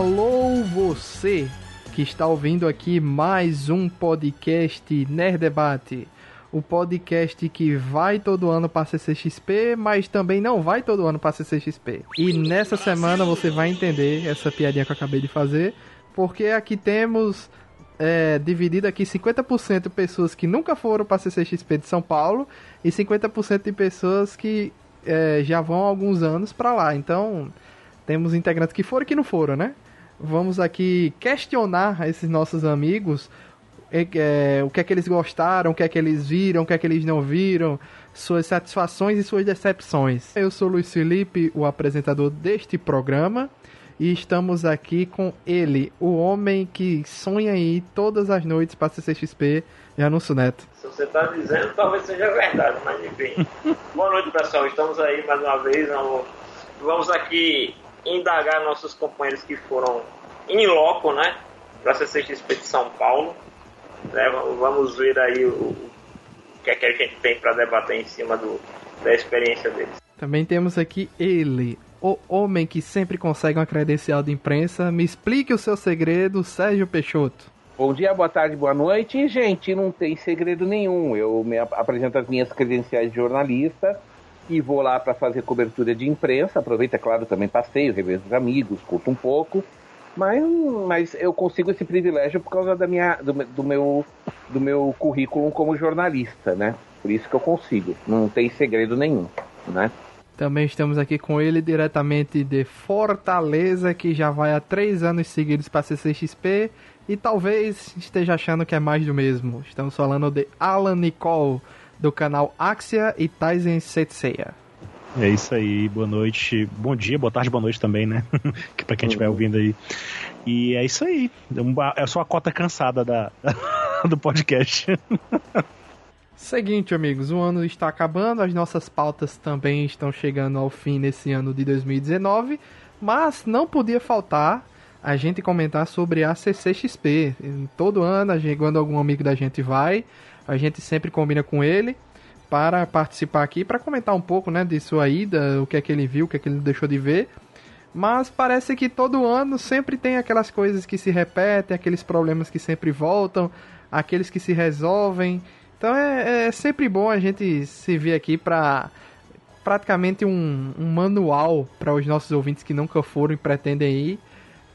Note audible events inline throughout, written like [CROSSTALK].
Alô você que está ouvindo aqui mais um podcast Nerd Debate. O podcast que vai todo ano para CCXP, mas também não vai todo ano para CCXP. E nessa semana você vai entender essa piadinha que eu acabei de fazer, porque aqui temos é, dividido aqui 50% pessoas que nunca foram para CCXP de São Paulo e 50% de pessoas que é, já vão há alguns anos para lá. Então, temos integrantes que foram e que não foram, né? Vamos aqui questionar esses nossos amigos é, o que é que eles gostaram, o que é que eles viram, o que é que eles não viram, suas satisfações e suas decepções. Eu sou Luiz Felipe, o apresentador deste programa, e estamos aqui com ele, o homem que sonha ir todas as noites para CCXP, Janúncio Neto. Se você está dizendo, talvez seja verdade, mas enfim. [LAUGHS] Boa noite, pessoal. Estamos aí mais uma vez. Vamos aqui indagar nossos companheiros que foram em loco, né? Para a CCXP de São Paulo. Né, vamos ver aí o, o que é que a gente tem para debater em cima do, da experiência deles. Também temos aqui ele, o homem que sempre consegue uma credencial de imprensa. Me explique o seu segredo, Sérgio Peixoto. Bom dia, boa tarde, boa noite. Gente, não tem segredo nenhum. Eu me apresento as minhas credenciais de jornalista e vou lá para fazer cobertura de imprensa. Aproveito, é claro, também passeio, revejo os amigos, curto um pouco. Mas, mas eu consigo esse privilégio por causa da minha, do, do, meu, do meu currículo como jornalista, né? Por isso que eu consigo. Não tem segredo nenhum, né? Também estamos aqui com ele diretamente de Fortaleza, que já vai há três anos seguidos para CCXP e talvez esteja achando que é mais do mesmo. Estamos falando de Alan Nicole, do canal Axia e Tyson Setseia. É isso aí, boa noite, bom dia, boa tarde, boa noite também, né? [LAUGHS] que pra quem estiver uhum. ouvindo aí. E é isso aí, é só a cota cansada da, [LAUGHS] do podcast. Seguinte, amigos, o ano está acabando, as nossas pautas também estão chegando ao fim nesse ano de 2019, mas não podia faltar a gente comentar sobre a CCXP. Todo ano, quando algum amigo da gente vai, a gente sempre combina com ele para participar aqui, para comentar um pouco, né, de sua ida, o que é que ele viu, o que é que ele deixou de ver. Mas parece que todo ano sempre tem aquelas coisas que se repetem, aqueles problemas que sempre voltam, aqueles que se resolvem. Então é, é sempre bom a gente se ver aqui para praticamente um, um manual para os nossos ouvintes que nunca foram e pretendem ir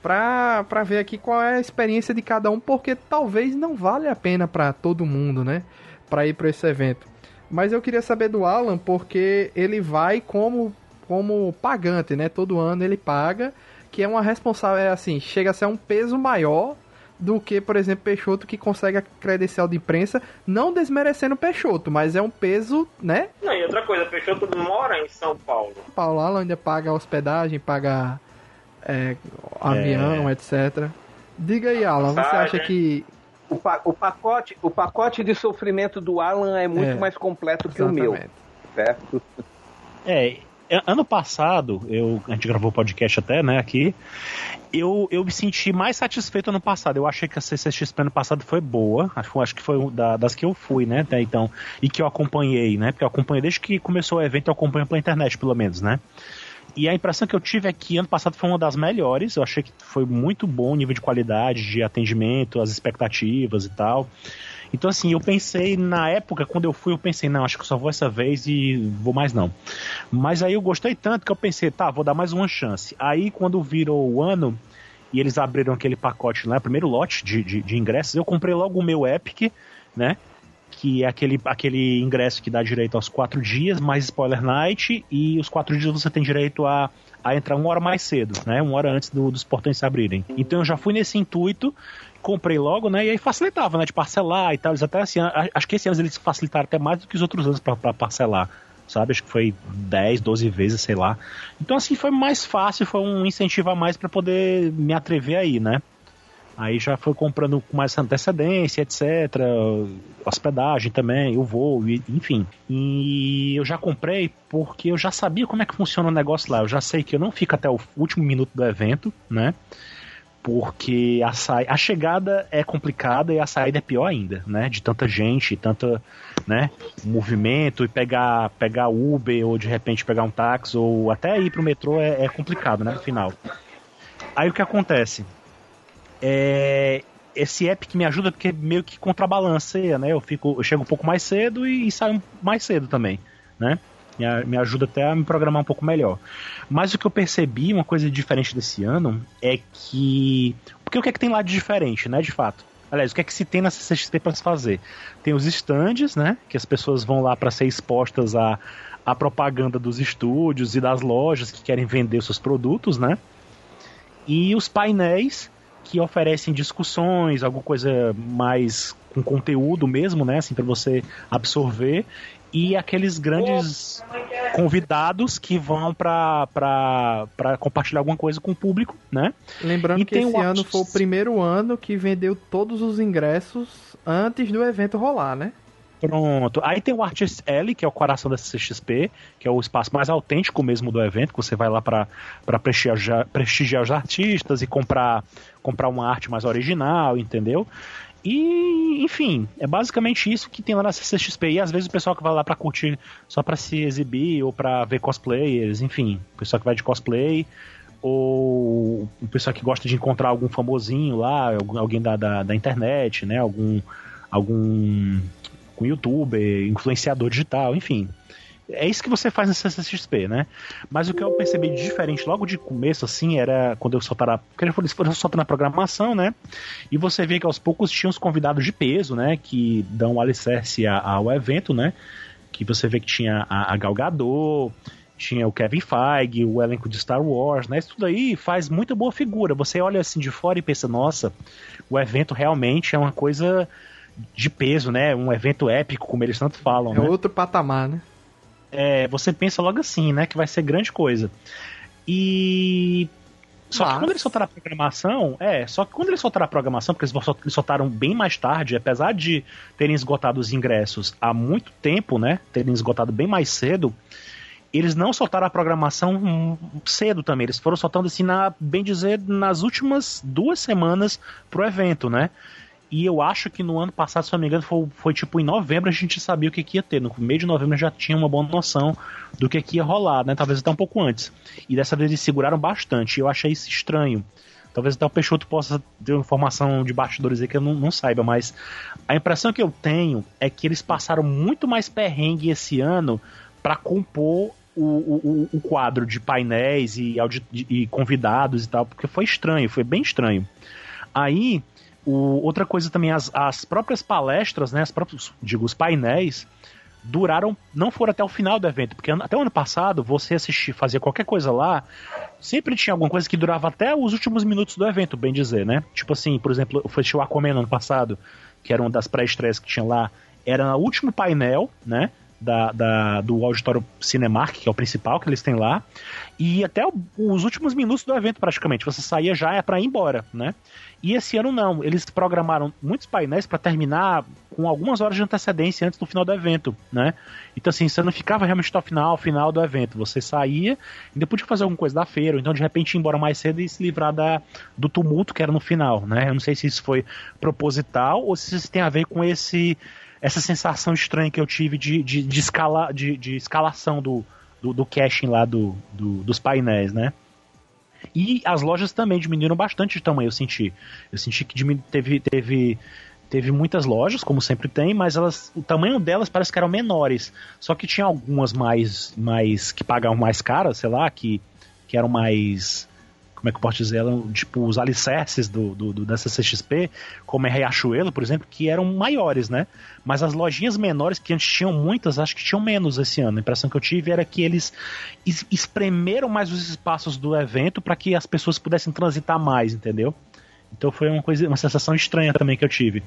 para ver aqui qual é a experiência de cada um, porque talvez não vale a pena para todo mundo, né? Para ir para esse evento. Mas eu queria saber do Alan, porque ele vai como, como pagante, né? Todo ano ele paga, que é uma responsável, é assim, chega a ser um peso maior do que, por exemplo, Peixoto que consegue a credencial de imprensa, não desmerecendo Peixoto, mas é um peso, né? Não, e outra coisa, Peixoto mora em São Paulo. Paulo Alan ainda paga hospedagem, paga é, avião, é. etc. Diga aí, Alan, você acha que o, pa o, pacote, o pacote de sofrimento do Alan é muito é, mais completo que exatamente. o meu, certo? [LAUGHS] É, ano passado, eu, a gente gravou o podcast até, né, aqui, eu, eu me senti mais satisfeito ano passado. Eu achei que a CCXP ano passado foi boa, acho, acho que foi da, das que eu fui, né, até então, e que eu acompanhei, né, porque eu acompanhei desde que começou o evento, eu acompanho pela internet, pelo menos, né. E a impressão que eu tive é que ano passado foi uma das melhores. Eu achei que foi muito bom o nível de qualidade, de atendimento, as expectativas e tal. Então, assim, eu pensei, na época, quando eu fui, eu pensei, não, acho que só vou essa vez e vou mais não. Mas aí eu gostei tanto que eu pensei, tá, vou dar mais uma chance. Aí, quando virou o ano e eles abriram aquele pacote lá, primeiro lote de, de, de ingressos, eu comprei logo o meu Epic, né? Que é aquele, aquele ingresso que dá direito aos quatro dias, mais spoiler night, e os quatro dias você tem direito a, a entrar uma hora mais cedo, né? Uma hora antes do, dos portões se abrirem. Então eu já fui nesse intuito, comprei logo, né? E aí facilitava, né? De parcelar e tal. Eles até assim, acho que esse ano eles facilitaram até mais do que os outros anos para parcelar. Sabe? Acho que foi 10, 12 vezes, sei lá. Então, assim, foi mais fácil, foi um incentivo a mais para poder me atrever aí, né? Aí já foi comprando com mais antecedência, etc. Hospedagem também, o voo, enfim. E eu já comprei porque eu já sabia como é que funciona o negócio lá. Eu já sei que eu não fico até o último minuto do evento, né? Porque a, sa... a chegada é complicada e a saída é pior ainda, né? De tanta gente, tanta, né? Movimento e pegar, pegar Uber ou de repente pegar um táxi ou até ir pro metrô é, é complicado, né? No final. Aí o que acontece? É, esse app que me ajuda porque meio que contrabalanceia, né? Eu fico, eu chego um pouco mais cedo e, e saio mais cedo também, né? Me, me ajuda até a me programar um pouco melhor. Mas o que eu percebi, uma coisa diferente desse ano, é que. Porque o que é que tem lá de diferente, né? De fato. Aliás, o que é que se tem na CCXP para se fazer? Tem os stands, né? Que as pessoas vão lá para ser expostas à, à propaganda dos estúdios e das lojas que querem vender seus produtos, né? E os painéis que oferecem discussões, alguma coisa mais com conteúdo mesmo, né, assim para você absorver e aqueles grandes convidados que vão para compartilhar alguma coisa com o público, né? Lembrando e que esse ano foi o primeiro ano que vendeu todos os ingressos antes do evento rolar, né? Pronto. Aí tem o Artist L, que é o coração da CXP, que é o espaço mais autêntico mesmo do evento, que você vai lá para prestigiar, prestigiar os artistas e comprar, comprar uma arte mais original, entendeu? E, enfim, é basicamente isso que tem lá na CCXP. E às vezes o pessoal que vai lá para curtir só para se exibir ou para ver cosplayers, enfim, o pessoal que vai de cosplay ou o pessoal que gosta de encontrar algum famosinho lá, alguém da, da, da internet, né? Algum algum com youtuber, influenciador digital, enfim. É isso que você faz na CCXP, né? Mas o que eu percebi de diferente logo de começo, assim, era quando eu soltava. Porque eles foram soltando a programação, né? E você vê que aos poucos tinha os convidados de peso, né? Que dão alicerce ao evento, né? Que você vê que tinha a, a Gal Gadot, tinha o Kevin Feige, o elenco de Star Wars, né? Isso tudo aí faz muito boa figura. Você olha assim de fora e pensa, nossa, o evento realmente é uma coisa de peso, né? Um evento épico, como eles tanto falam. É né? outro patamar, né? É, você pensa logo assim, né? Que vai ser grande coisa. E. Só Mas... que quando eles soltaram a programação, é, só que quando eles soltaram a programação, porque eles soltaram bem mais tarde, apesar de terem esgotado os ingressos há muito tempo, né? Terem esgotado bem mais cedo, eles não soltaram a programação cedo também. Eles foram soltando assim, na, bem dizer, nas últimas duas semanas pro evento, né? E eu acho que no ano passado, se não me engano, foi, foi tipo em novembro a gente sabia o que, que ia ter. No meio de novembro já tinha uma boa noção do que, que ia rolar, né? Talvez até um pouco antes. E dessa vez eles seguraram bastante. E eu achei isso estranho. Talvez até o Peixoto possa ter informação de bastidores aí que eu não, não, saiba, mas a impressão que eu tenho é que eles passaram muito mais perrengue esse ano para compor o, o, o, quadro de painéis e, e convidados e tal, porque foi estranho, foi bem estranho. Aí o, outra coisa também, as, as próprias palestras, né, as próprios, digo, os painéis, duraram, não foram até o final do evento, porque até o ano passado, você assistir, fazia qualquer coisa lá, sempre tinha alguma coisa que durava até os últimos minutos do evento, bem dizer, né? Tipo assim, por exemplo, o Festival no ano passado, que era uma das pré-estreias que tinha lá, era o último painel, né? Da, da, do auditório Cinemark, que é o principal que eles têm lá, e até o, os últimos minutos do evento, praticamente. Você saía já é para ir embora, né? E esse ano não, eles programaram muitos painéis para terminar com algumas horas de antecedência antes do final do evento, né? Então assim, você não ficava realmente até o final, final do evento, você saía depois de fazer alguma coisa da feira, ou então de repente ir embora mais cedo e se livrar da, do tumulto que era no final, né? Eu não sei se isso foi proposital ou se isso tem a ver com esse essa sensação estranha que eu tive de, de, de, escala, de, de escalação do, do, do caching lá do, do, dos painéis, né? E as lojas também diminuíram bastante de tamanho, eu senti. Eu senti que teve, teve, teve muitas lojas, como sempre tem, mas elas, o tamanho delas parece que eram menores. Só que tinha algumas mais, mais que pagavam mais caras, sei lá, que, que eram mais como é que eu posso dizer, eram, tipo, os alicerces do, do, do, da CCXP, como é Riachuelo, por exemplo, que eram maiores, né? Mas as lojinhas menores, que antes tinham muitas, acho que tinham menos esse ano. A impressão que eu tive era que eles es espremeram mais os espaços do evento para que as pessoas pudessem transitar mais, entendeu? Então foi uma coisa, uma sensação estranha também que eu tive.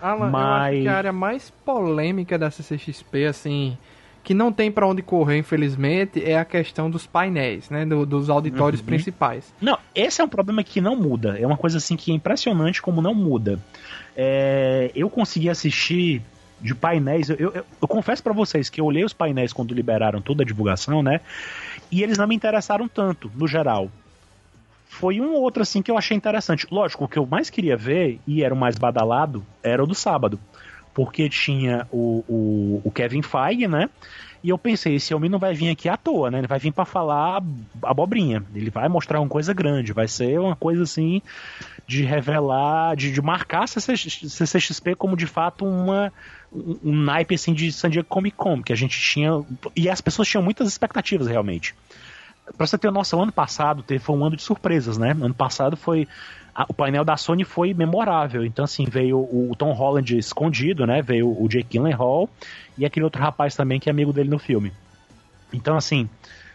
Alan, Mas... eu acho que a área mais polêmica da CCXP, assim, que não tem para onde correr, infelizmente, é a questão dos painéis, né? Do, dos auditórios uhum. principais. Não, esse é um problema que não muda. É uma coisa assim que é impressionante como não muda. É, eu consegui assistir de painéis. Eu, eu, eu confesso para vocês que eu olhei os painéis quando liberaram toda a divulgação, né? E eles não me interessaram tanto, no geral. Foi um ou outro assim que eu achei interessante. Lógico, o que eu mais queria ver, e era o mais badalado, era o do sábado porque tinha o, o, o Kevin Feige, né? E eu pensei, esse homem não vai vir aqui à toa, né? Ele vai vir para falar abobrinha. Ele vai mostrar uma coisa grande, vai ser uma coisa assim de revelar, de, de marcar CCXP como de fato uma um, naipe assim de San Diego Comic Con, que a gente tinha e as pessoas tinham muitas expectativas realmente. Pra você ter noção, ano passado foi um ano de surpresas, né? Ano passado foi a, o painel da Sony foi memorável. Então, assim, veio o, Tom Holland escondido, né? Veio o Jake Gyllenhaal e aquele outro rapaz também que é amigo dele no filme. Então, assim,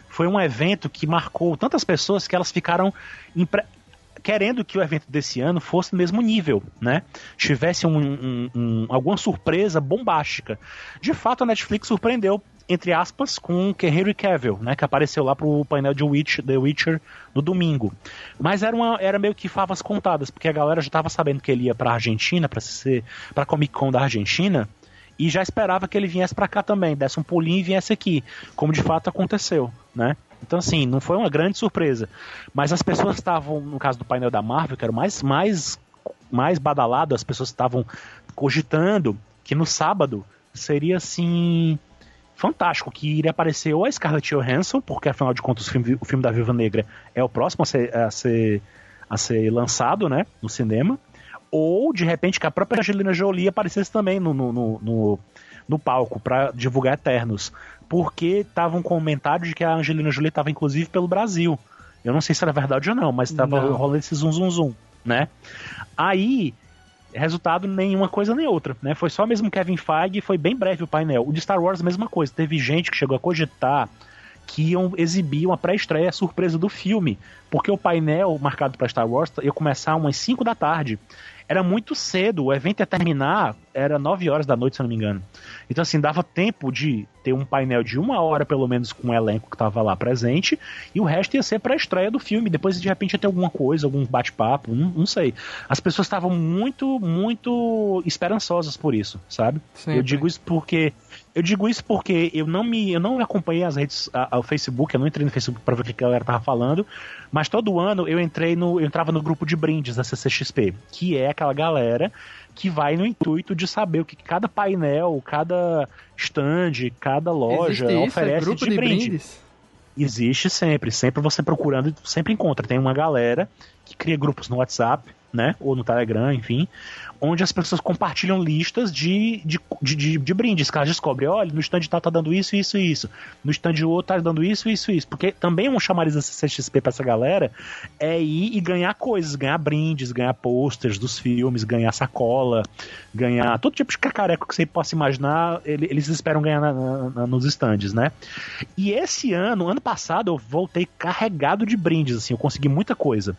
foi um evento que marcou tantas pessoas que elas ficaram impre... querendo que o evento desse ano fosse no mesmo nível, né? Tivesse um, um, um, alguma surpresa bombástica. De fato, a Netflix surpreendeu entre aspas, com o Henry Cavill, né, que apareceu lá pro painel de Witch, The Witcher no domingo. Mas era, uma, era meio que favas contadas, porque a galera já estava sabendo que ele ia pra Argentina, para ser para Comic Con da Argentina, e já esperava que ele viesse para cá também, desse um pulinho e viesse aqui, como de fato aconteceu, né? Então, assim, não foi uma grande surpresa. Mas as pessoas estavam, no caso do painel da Marvel, que era mais, mais, mais badalado, as pessoas estavam cogitando que no sábado seria, assim, fantástico, que iria aparecer ou a Scarlett Johansson, porque afinal de contas o filme, o filme da Viva Negra é o próximo a ser, a ser, a ser lançado, né, no cinema, ou de repente que a própria Angelina Jolie aparecesse também no, no, no, no palco para divulgar Eternos, porque tava um comentário de que a Angelina Jolie estava inclusive pelo Brasil. Eu não sei se era verdade ou não, mas estava rolando esse zum zum zum, né? Aí resultado nenhuma coisa nem outra, né? Foi só mesmo Kevin Feige, foi bem breve o painel. O de Star Wars mesma coisa, teve gente que chegou a cogitar que iam exibir uma pré-estreia surpresa do filme, porque o painel marcado para Star Wars ia começar umas 5 da tarde era muito cedo, o evento ia terminar, era 9 horas da noite, se eu não me engano. Então, assim, dava tempo de ter um painel de uma hora, pelo menos, com o elenco que tava lá presente, e o resto ia ser pra estreia do filme. Depois, de repente, ia ter alguma coisa, algum bate-papo, não, não, sei. As pessoas estavam muito, muito esperançosas por isso, sabe? Sempre. Eu digo isso porque eu digo isso porque eu não me eu não acompanhei as redes ao Facebook, eu não entrei no Facebook para ver o que a galera tava falando, mas todo ano eu entrei no eu entrava no grupo de brindes da CCXP, que é aquela galera que vai no intuito de saber o que cada painel, cada stand, cada loja Existe isso, oferece é grupo de, de brinde. Brindes? Existe sempre, sempre você procurando, sempre encontra. Tem uma galera que cria grupos no WhatsApp, né? Ou no Telegram, enfim, onde as pessoas compartilham listas de, de, de, de, de brindes, que elas descobrem, olha, no stand tal tá dando isso, isso e isso, no stand outro tá dando isso, isso e isso, porque também um chamariz da CCXP pra essa galera é ir e ganhar coisas, ganhar brindes, ganhar posters dos filmes, ganhar sacola, ganhar todo tipo de cacareco que você possa imaginar, eles esperam ganhar na, na, nos stands, né? E esse ano, ano passado, eu voltei carregado de brindes, assim, eu consegui muita coisa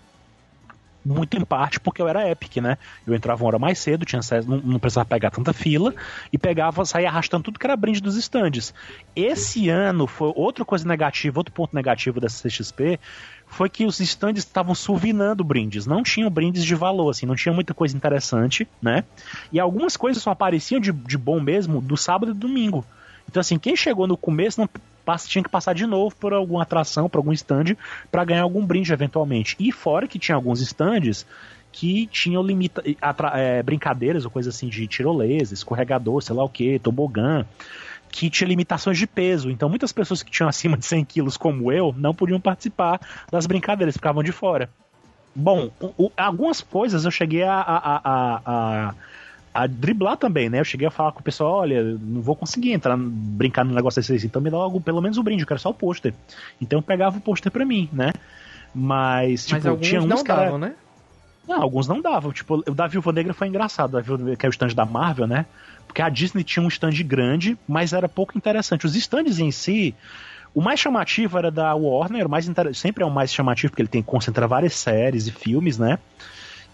muito em parte porque eu era Epic, né? Eu entrava uma hora mais cedo, tinha não, não precisava pegar tanta fila e pegava, saía arrastando tudo que era brinde dos estandes. Esse ano foi outra coisa negativa, outro ponto negativo dessa CXP foi que os estandes estavam suvinando brindes, não tinham brindes de valor, assim, não tinha muita coisa interessante, né? E algumas coisas só apareciam de, de bom mesmo do sábado e domingo. Então, assim, quem chegou no começo não tinha que passar de novo por alguma atração, por algum stand, para ganhar algum brinde eventualmente. E fora que tinha alguns stands que tinham limita é, brincadeiras ou coisa assim de tirolesa, escorregador, sei lá o que, tobogã, que tinha limitações de peso. Então muitas pessoas que tinham [LAUGHS] acima de 100 quilos, como eu, não podiam participar das brincadeiras, ficavam de fora. Bom, o, algumas coisas eu cheguei a, a, a, a a driblar também, né? Eu cheguei a falar com o pessoal, olha, não vou conseguir entrar, brincar no negócio desse, então me dá logo, pelo menos o um brinde, eu quero só o pôster. Então eu pegava o pôster pra mim, né? Mas, tipo, Mas alguns tinha uns não cara... davam, né? Não, alguns não davam. Tipo, o da Viúva Negra foi engraçado, da Viúva que é o stand da Marvel, né? Porque a Disney tinha um stand grande, mas era pouco interessante. Os stands em si, o mais chamativo era da Warner, o mais inter... sempre é o mais chamativo, porque ele tem concentra várias séries e filmes, né?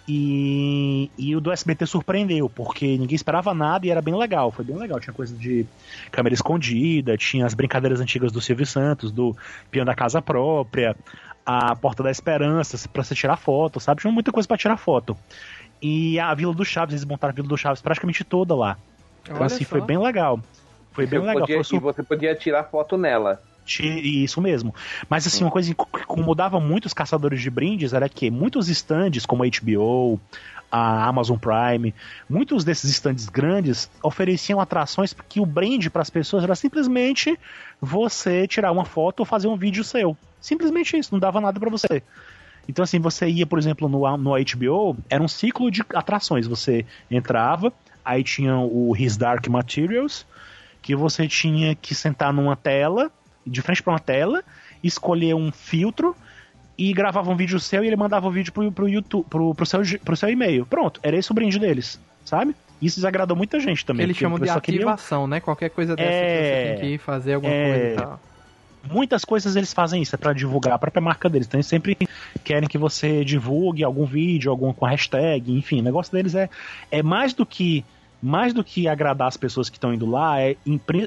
E, e o do SBT surpreendeu, porque ninguém esperava nada e era bem legal. Foi bem legal. Tinha coisa de câmera escondida, tinha as brincadeiras antigas do Silvio Santos, do piano da casa própria, a Porta da Esperança, para você tirar foto, sabe? Tinha muita coisa para tirar foto. E a Vila do Chaves, eles montaram a Vila do Chaves praticamente toda lá. Então, Olha assim, só. foi bem legal. Foi bem legal. Podia, foi... E você podia tirar foto nela. Isso mesmo. Mas assim, uma coisa que incomodava muito os caçadores de brindes era que muitos stands, como a HBO, a Amazon Prime, muitos desses estandes grandes ofereciam atrações que o brand para as pessoas era simplesmente você tirar uma foto ou fazer um vídeo seu. Simplesmente isso, não dava nada para você. Então, assim, você ia, por exemplo, no, no HBO, era um ciclo de atrações. Você entrava, aí tinha o His Dark Materials, que você tinha que sentar numa tela, de frente para uma tela, escolher um filtro e gravava um vídeo seu e ele mandava o vídeo pro, pro YouTube, pro, pro seu, pro seu e-mail. Pronto, era esse o brinde deles, sabe? Isso desagradou muita gente também. Eles chamam de ativação, né? Qualquer coisa dessa é... que você tem que fazer alguma é... coisa e tal muitas coisas eles fazem isso, é para divulgar a própria marca deles. Então eles sempre querem que você divulgue algum vídeo, algum com hashtag, enfim, o negócio deles é, é mais do que mais do que agradar as pessoas que estão indo lá, é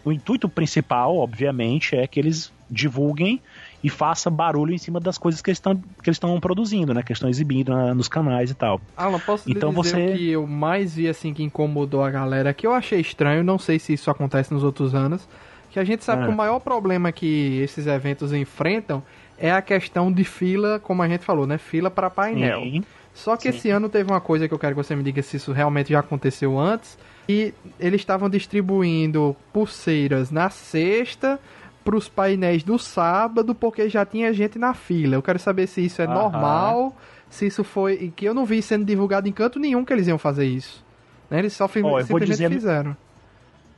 o intuito principal, obviamente, é que eles divulguem e façam barulho em cima das coisas que eles estão que eles estão produzindo, né, que estão exibindo na, nos canais e tal. Alan, posso então dizer você que eu mais vi assim que incomodou a galera, que eu achei estranho, não sei se isso acontece nos outros anos, que a gente sabe é. que o maior problema que esses eventos enfrentam é a questão de fila, como a gente falou, né? Fila para painel. Sim. Só que Sim. esse ano teve uma coisa que eu quero que você me diga se isso realmente já aconteceu antes. E eles estavam distribuindo pulseiras na sexta para os painéis do sábado, porque já tinha gente na fila. Eu quero saber se isso é Aham. normal, se isso foi. Que eu não vi sendo divulgado em canto nenhum que eles iam fazer isso. Né? Eles só oh, simplesmente dizer... fizeram.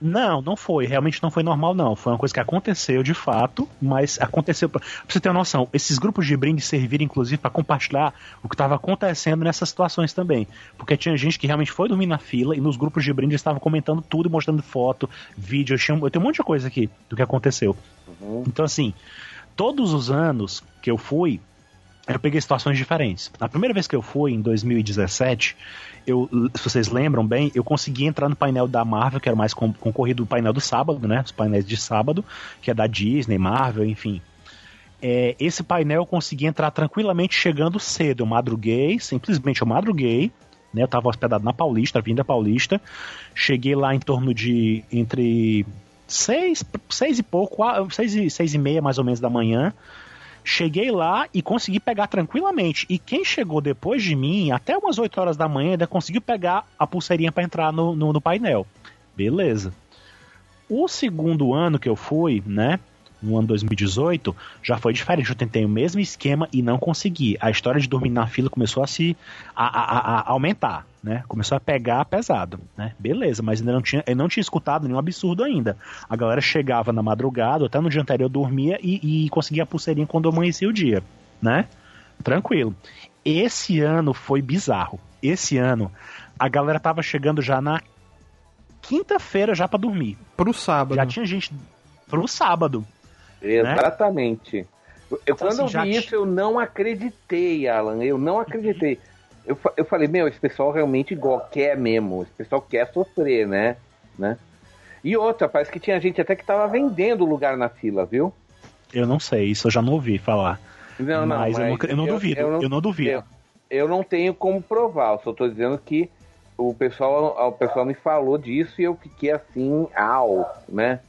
Não, não foi. Realmente não foi normal, não. Foi uma coisa que aconteceu de fato, mas aconteceu. Pra, pra você ter uma noção, esses grupos de brinde serviram, inclusive, para compartilhar o que estava acontecendo nessas situações também. Porque tinha gente que realmente foi dormir na fila e nos grupos de brinde estavam comentando tudo e mostrando foto, vídeo. Eu, tinha, eu tenho um monte de coisa aqui do que aconteceu. Uhum. Então, assim, todos os anos que eu fui, eu peguei situações diferentes. Na primeira vez que eu fui, em 2017, eu, se vocês lembram bem, eu consegui entrar no painel da Marvel, que era mais concorrido do painel do sábado, né? Os painéis de sábado, que é da Disney, Marvel, enfim. É, esse painel eu consegui entrar tranquilamente chegando cedo. Eu madruguei, simplesmente eu madruguei, né? Eu tava hospedado na Paulista, vinda Paulista. Cheguei lá em torno de entre seis, seis e pouco, seis e, seis e meia mais ou menos da manhã. Cheguei lá e consegui pegar tranquilamente. E quem chegou depois de mim, até umas 8 horas da manhã, ainda conseguiu pegar a pulseirinha para entrar no, no, no painel. Beleza. O segundo ano que eu fui, né? no ano 2018, já foi diferente. Eu tentei o mesmo esquema e não consegui. A história de dormir na fila começou a se a, a, a aumentar, né? Começou a pegar pesado, né? Beleza, mas ainda não tinha, eu não tinha escutado nenhum absurdo ainda. A galera chegava na madrugada, até no dia anterior eu dormia e, e conseguia a pulseirinha quando amanhecia o dia, né? Tranquilo. Esse ano foi bizarro. Esse ano a galera tava chegando já na quinta-feira já para dormir. Pro sábado. Já tinha gente pro sábado. Exatamente. Né? Eu, então, quando assim, eu vi isso, eu não acreditei, Alan. Eu não acreditei. Eu, eu falei, meu, esse pessoal realmente igual, quer mesmo. Esse pessoal quer sofrer, né? né? E outra, parece que tinha gente até que tava vendendo lugar na fila, viu? Eu não sei, isso eu já não ouvi falar. Não, não, mas, mas eu, não, eu, não, duvido, eu não, eu não duvido. Eu, eu, não tenho como provar, eu só tô dizendo que o pessoal, o pessoal me falou disso e eu fiquei assim, au, né?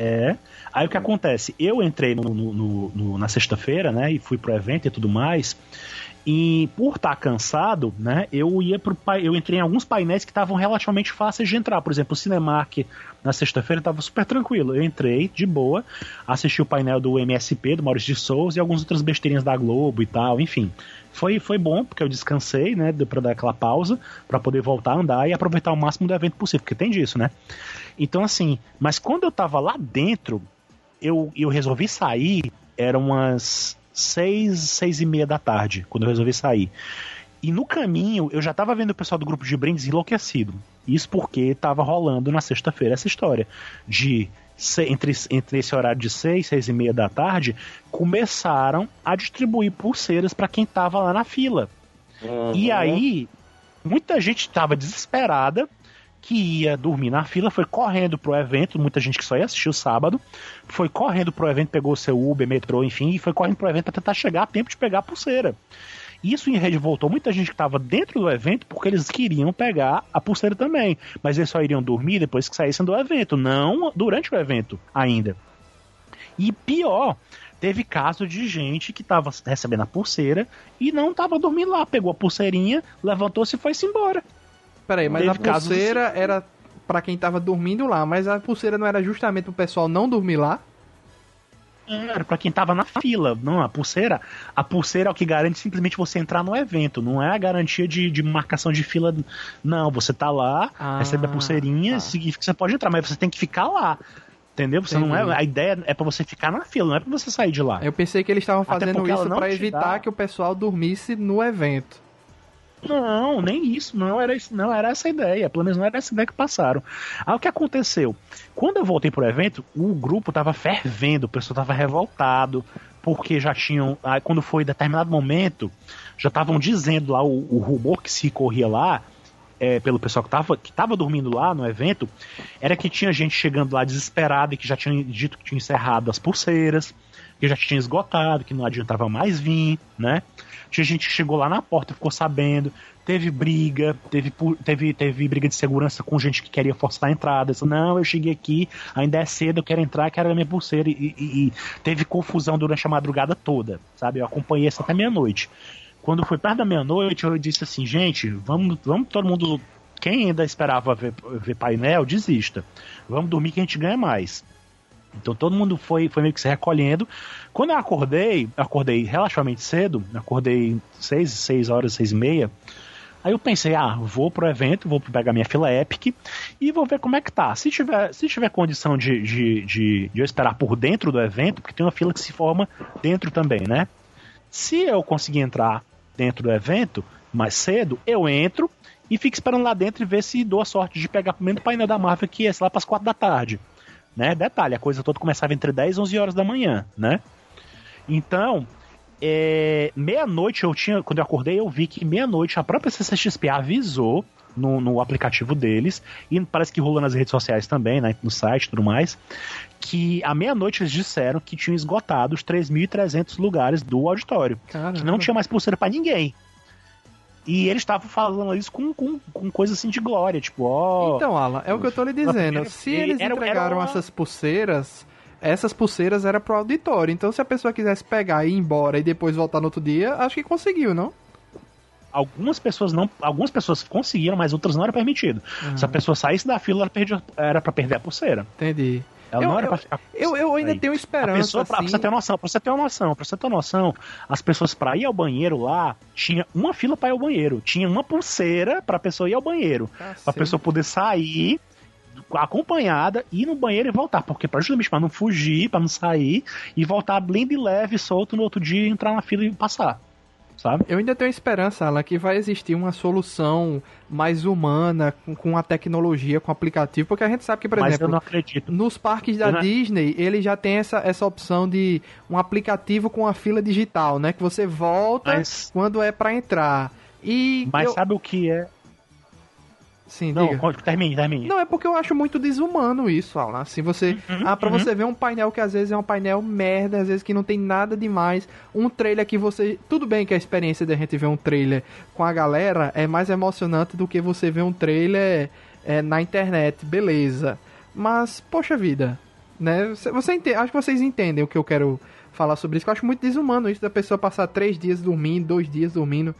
É. Aí o que acontece? Eu entrei no, no, no, na sexta-feira, né? E fui pro evento e tudo mais. E por estar tá cansado, né, eu ia pro eu entrei em alguns painéis que estavam relativamente fáceis de entrar. Por exemplo, o Cinemark na sexta-feira estava super tranquilo. Eu entrei de boa, assisti o painel do MSP, do Maurício de Souza e algumas outras besteirinhas da Globo e tal, enfim. Foi, foi bom, porque eu descansei, né, deu pra dar aquela pausa, para poder voltar a andar e aproveitar o máximo do evento possível, porque tem disso, né? Então, assim, mas quando eu tava lá dentro, eu, eu resolvi sair, eram umas seis, seis e meia da tarde, quando eu resolvi sair. E no caminho, eu já tava vendo o pessoal do grupo de brindes enlouquecido. Isso porque tava rolando na sexta-feira essa história de entre, entre esse horário de seis, seis e meia da tarde, começaram a distribuir pulseiras para quem tava lá na fila. Uhum. E aí, muita gente estava desesperada que ia dormir na fila, foi correndo pro evento, muita gente que só ia assistir o sábado, foi correndo pro evento, pegou seu Uber, metrô, enfim, e foi correndo pro evento para tentar chegar a tempo de pegar a pulseira. Isso em rede voltou muita gente que estava dentro do evento porque eles queriam pegar a pulseira também, mas eles só iriam dormir depois que saíssem do evento, não durante o evento ainda. E pior, teve caso de gente que tava recebendo a pulseira e não tava dormindo lá. Pegou a pulseirinha, levantou-se e foi-se embora. Peraí, mas Teve a pulseira casos- era pra quem tava dormindo lá, mas a pulseira não era justamente pro pessoal não dormir lá? Era pra quem tava na fila. Não, a pulseira. A pulseira é o que garante simplesmente você entrar no evento. Não é a garantia de, de marcação de fila. Não, você tá lá, Ah, recebe a pulseirinha, tá. significa que você pode entrar, mas você tem que ficar lá. Entendeu? Você não é. A ideia é pra você ficar na fila, não é pra você sair de lá. Eu pensei que eles estavam fazendo isso te evitar dá- que o pessoal dormisse no evento. Não, nem isso, não era isso, não era essa a ideia, pelo menos não era essa ideia que passaram. Aí o que aconteceu? Quando eu voltei pro evento, o grupo tava fervendo, o pessoal tava revoltado, porque já tinham, aí quando foi determinado momento, já estavam dizendo lá o, o rumor que se corria lá, é, pelo pessoal que tava, que tava dormindo lá no evento, era que tinha gente chegando lá desesperada e que já tinha dito que tinha encerrado as pulseiras, que já tinha esgotado, que não adiantava mais vir, né? Tinha gente que chegou lá na porta e ficou sabendo. Teve briga, teve, teve, teve briga de segurança com gente que queria forçar a entrada. Disse, não, eu cheguei aqui, ainda é cedo, eu quero entrar, quero a minha pulseira. E, e- e teve confusão durante a madrugada toda, sabe? Eu acompanhei isso até meia-noite. Quando foi perto da meia-noite, eu disse assim, gente, vamos, vamos todo mundo. Quem ainda esperava ver, ver painel, desista. Vamos dormir que a gente ganha mais. Então todo mundo foi, foi meio que se recolhendo. Quando eu acordei, acordei relativamente cedo, acordei seis, seis horas, seis e meia. Aí eu pensei, ah, vou pro evento, vou pegar minha fila Epic e vou ver como é que tá. Se tiver, se tiver condição de, de, de, de eu esperar por dentro do evento, porque tem uma fila que se forma dentro também, né? Se eu conseguir entrar dentro do evento mais cedo, eu entro e fico esperando lá dentro e ver se dou a sorte de pegar primeiro o painel da Marvel, que é sei lá para as quatro da tarde. Né? Detalhe, a coisa toda começava entre 10 e 11 horas da manhã, né? Então, é, meia-noite eu tinha, quando eu acordei, eu vi que meia-noite a própria CCXP avisou no, no aplicativo deles, e parece que rolou nas redes sociais também, né, no site e tudo mais, que à meia-noite eles disseram que tinham esgotado os 3.300 lugares do auditório. Caramba. Que não tinha mais pulseira pra ninguém. E eles estavam falando isso com, com, com coisa assim de glória, tipo, ó. Então, Alan, é o que eu tô lhe dizendo. Se eles era- era entregaram uma- essas pulseiras, essas pulseiras eram pro auditório. Então, se a pessoa quisesse pegar e ir embora e depois voltar no outro dia, acho que conseguiu, não? algumas pessoas não. Algumas pessoas conseguiram, mas outras não era permitido. Se a pessoa saísse da fila, ela perdia, era pra perder a pulseira. Entendi. Ela Eu- não era eu- pra ficar. Eu, eu ainda Aí. tenho A esperança, pessoa, pra, pra assim... você ter uma noção, pra você ter uma noção, pra você ter uma noção, as pessoas pra ir ao banheiro lá, tinha uma fila pra ir ao banheiro, tinha uma pulseira pra pessoa ir ao banheiro, pra Cacete. pessoa poder sair acompanhada, ir no banheiro e voltar, porque pra justamente pra não fugir, pra não sair e voltar blind e leve, solto no outro dia, entrar na fila e passar, sabe? Eu ainda tenho esperança, Alan, que vai existir uma solução mais humana, com, com a tecnologia, com o aplicativo, porque a gente sabe que, por Mas exemplo, eu não acredito. nos parques da não- Disney, ele já tem essa, essa opção de um aplicativo com a fila digital, né? Que você volta Mas- quando é pra entrar. E Mas eu... sabe o que é? Sim, Não, diga. termine, termine. Não, é porque eu acho muito desumano isso, Alan. Assim, você. Uhum, ah, pra uhum. você ver um painel que às vezes é um painel merda, às vezes que não tem nada demais. Um trailer que você. Tudo bem que a experiência da gente ver um trailer com a galera é mais emocionante do que você ver um trailer é, na internet, beleza. Mas, poxa vida, né? Você, você ente- Acho que vocês entendem o que eu quero falar sobre isso. Eu acho muito desumano isso da pessoa passar três dias dormindo, dois dias dormindo.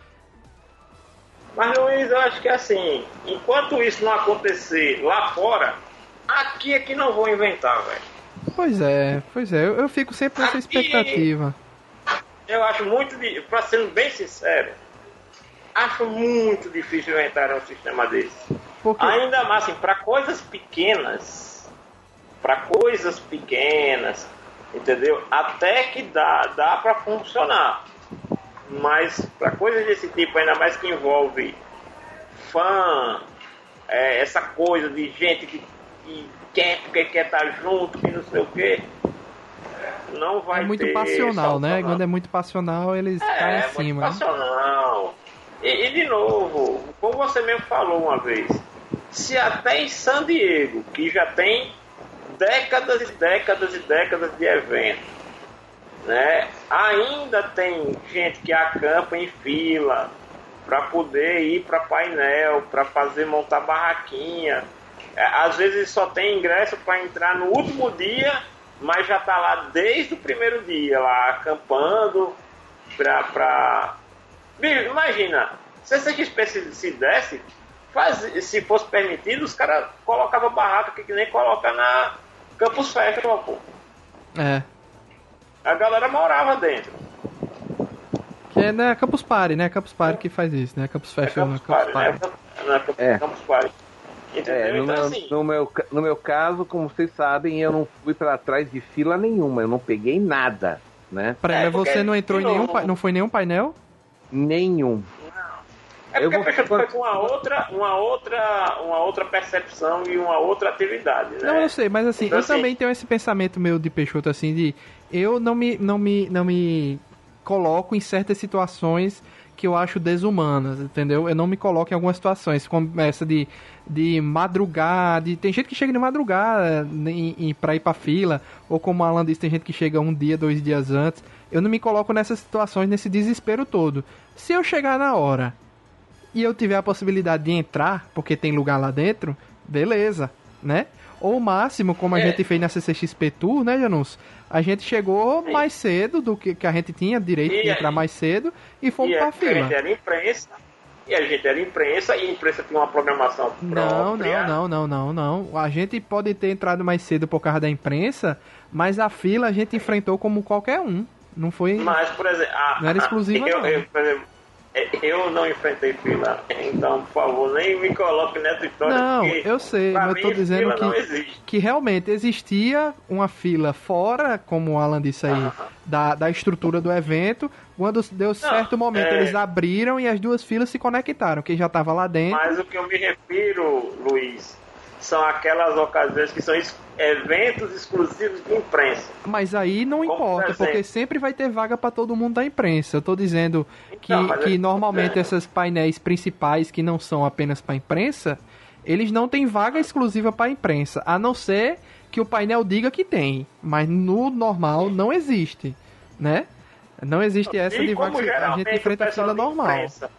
Mas Luiz, eu acho que assim, enquanto isso não acontecer lá fora, aqui é que não vou inventar, velho. Pois é, pois é. Eu, eu fico sempre nessa Aqui- expectativa. Eu acho muito, pra ser bem sincero, acho muito difícil inventar um sistema desse. Porque. Ainda mais assim, para coisas pequenas, para coisas pequenas, entendeu? Até que dá, dá para funcionar. Mas para coisas desse tipo, ainda mais que envolve fã, é, essa coisa de gente que, que quer porque quer estar junto, que não sei o quê, não vai É muito ter passional, né? Quando é muito passional, eles caem É, em muito cima. né? passional. E, e, de novo, como você mesmo falou uma vez, se até em San Diego, que já tem décadas e décadas e décadas de evento, né? Ainda tem gente que acampa em fila para poder ir para painel, para fazer montar barraquinha. É, Às vezes só tem ingresso para entrar no último dia mas já tá lá desde o primeiro dia, lá acampando pra. pra... Imagina, se essa espécie se desse, faz, se fosse permitido, os caras colocavam barraca que, que nem coloca na Campus Festival, pô. É. A galera morava dentro. Que é né, Campus Party, né? Campus Party que faz isso, né? Campus Festival, é Campus, Party, Né? É Campus, É. Campus Party. Entendeu? É, no, então, meu, assim, no, meu, no meu caso, como vocês sabem, eu não fui pra trás de fila nenhuma, eu não peguei nada, né? Peraí, É, mas você não entrou em nenhum. pa- Não foi nenhum painel? Nenhum. é eu porque vou- a pessoa com uma outra, uma outra, uma outra percepção e uma outra atividade, né? Não, eu sei, mas assim, Então, eu assim- também tenho esse pensamento meu de Peixoto, assim, de eu não me, não me, não me coloco em certas situações que eu acho desumanas, entendeu? Eu não me coloco em algumas situações, como essa de, de madrugar, de, tem gente que chega de madrugada em, em, pra ir pra fila, ou como a Alan disse, tem gente que chega um dia, dois dias antes. Eu não me coloco nessas situações, nesse desespero todo. Se eu chegar na hora e eu tiver a possibilidade de entrar, porque tem lugar lá dentro, beleza, né? Ou o máximo, como a É. gente fez na CCXP Tour, né, Janus? A gente chegou Sim. mais cedo do que, que a gente tinha direito E de entrar aí? mais cedo e fomos pra a, a fila. gente era imprensa, e a gente era imprensa, e a imprensa tinha uma programação Não, própria. não, não, não, não, não. A gente pode ter entrado mais cedo por causa da imprensa, mas a fila a gente enfrentou como qualquer um. Não foi. Mas, por exemplo, a- Não era exclusiva, eu, não. Eu, exemplo, eu não enfrentei fila, então, por favor, nem me coloque nessa história. Não, eu sei, mas eu tô dizendo que- não que realmente existia uma fila fora, como o Alan disse aí, Aham. da, da estrutura do evento. Quando deu certo momento, é. eles abriram e as duas filas se conectaram. Quem já tava lá dentro. Mas o que eu me refiro, Luiz, são aquelas ocasiões que são eventos exclusivos de imprensa. Mas aí não Como, importa, por porque sempre vai ter vaga para todo mundo da imprensa. Eu tô dizendo que, mas que é- normalmente é. essas painéis principais que não são apenas para imprensa, eles não têm vaga exclusiva para imprensa, a não ser que o painel diga que tem, mas no normal não existe, né? Não existe essa e de vaga, a gente enfrenta a fila normal. imprensa,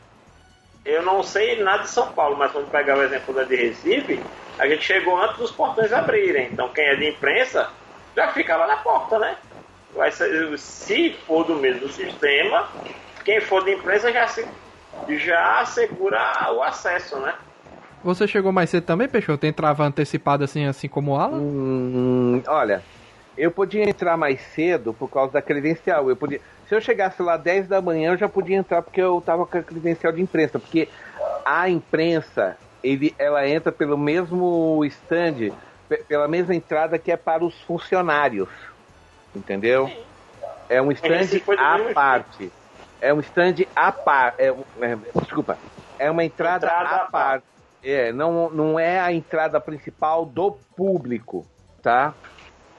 eu não sei nada de São Paulo, mas vamos pegar o exemplo da de Recife, a gente chegou antes dos portões abrirem. Então quem é de imprensa já fica lá na porta, né? Vai ser- se for do mesmo sistema, quem for de imprensa já, se, já assegura o acesso, né? Você chegou mais cedo também, Peixoto? Entrava antecipado assim, assim como o Alan? Hum, olha, eu podia entrar mais cedo por causa da credencial. Eu podia, se eu chegasse lá 10 da manhã, eu já podia entrar porque eu tava com a credencial de imprensa. Porque a imprensa, ele, ela entra pelo mesmo stand, pe- pela mesma entrada que é para os funcionários. Entendeu? É um stand à parte. É um stand à parte. É, um- é, desculpa. É uma entrada, Entrada à à parte. É, não, não é a entrada principal do público, tá?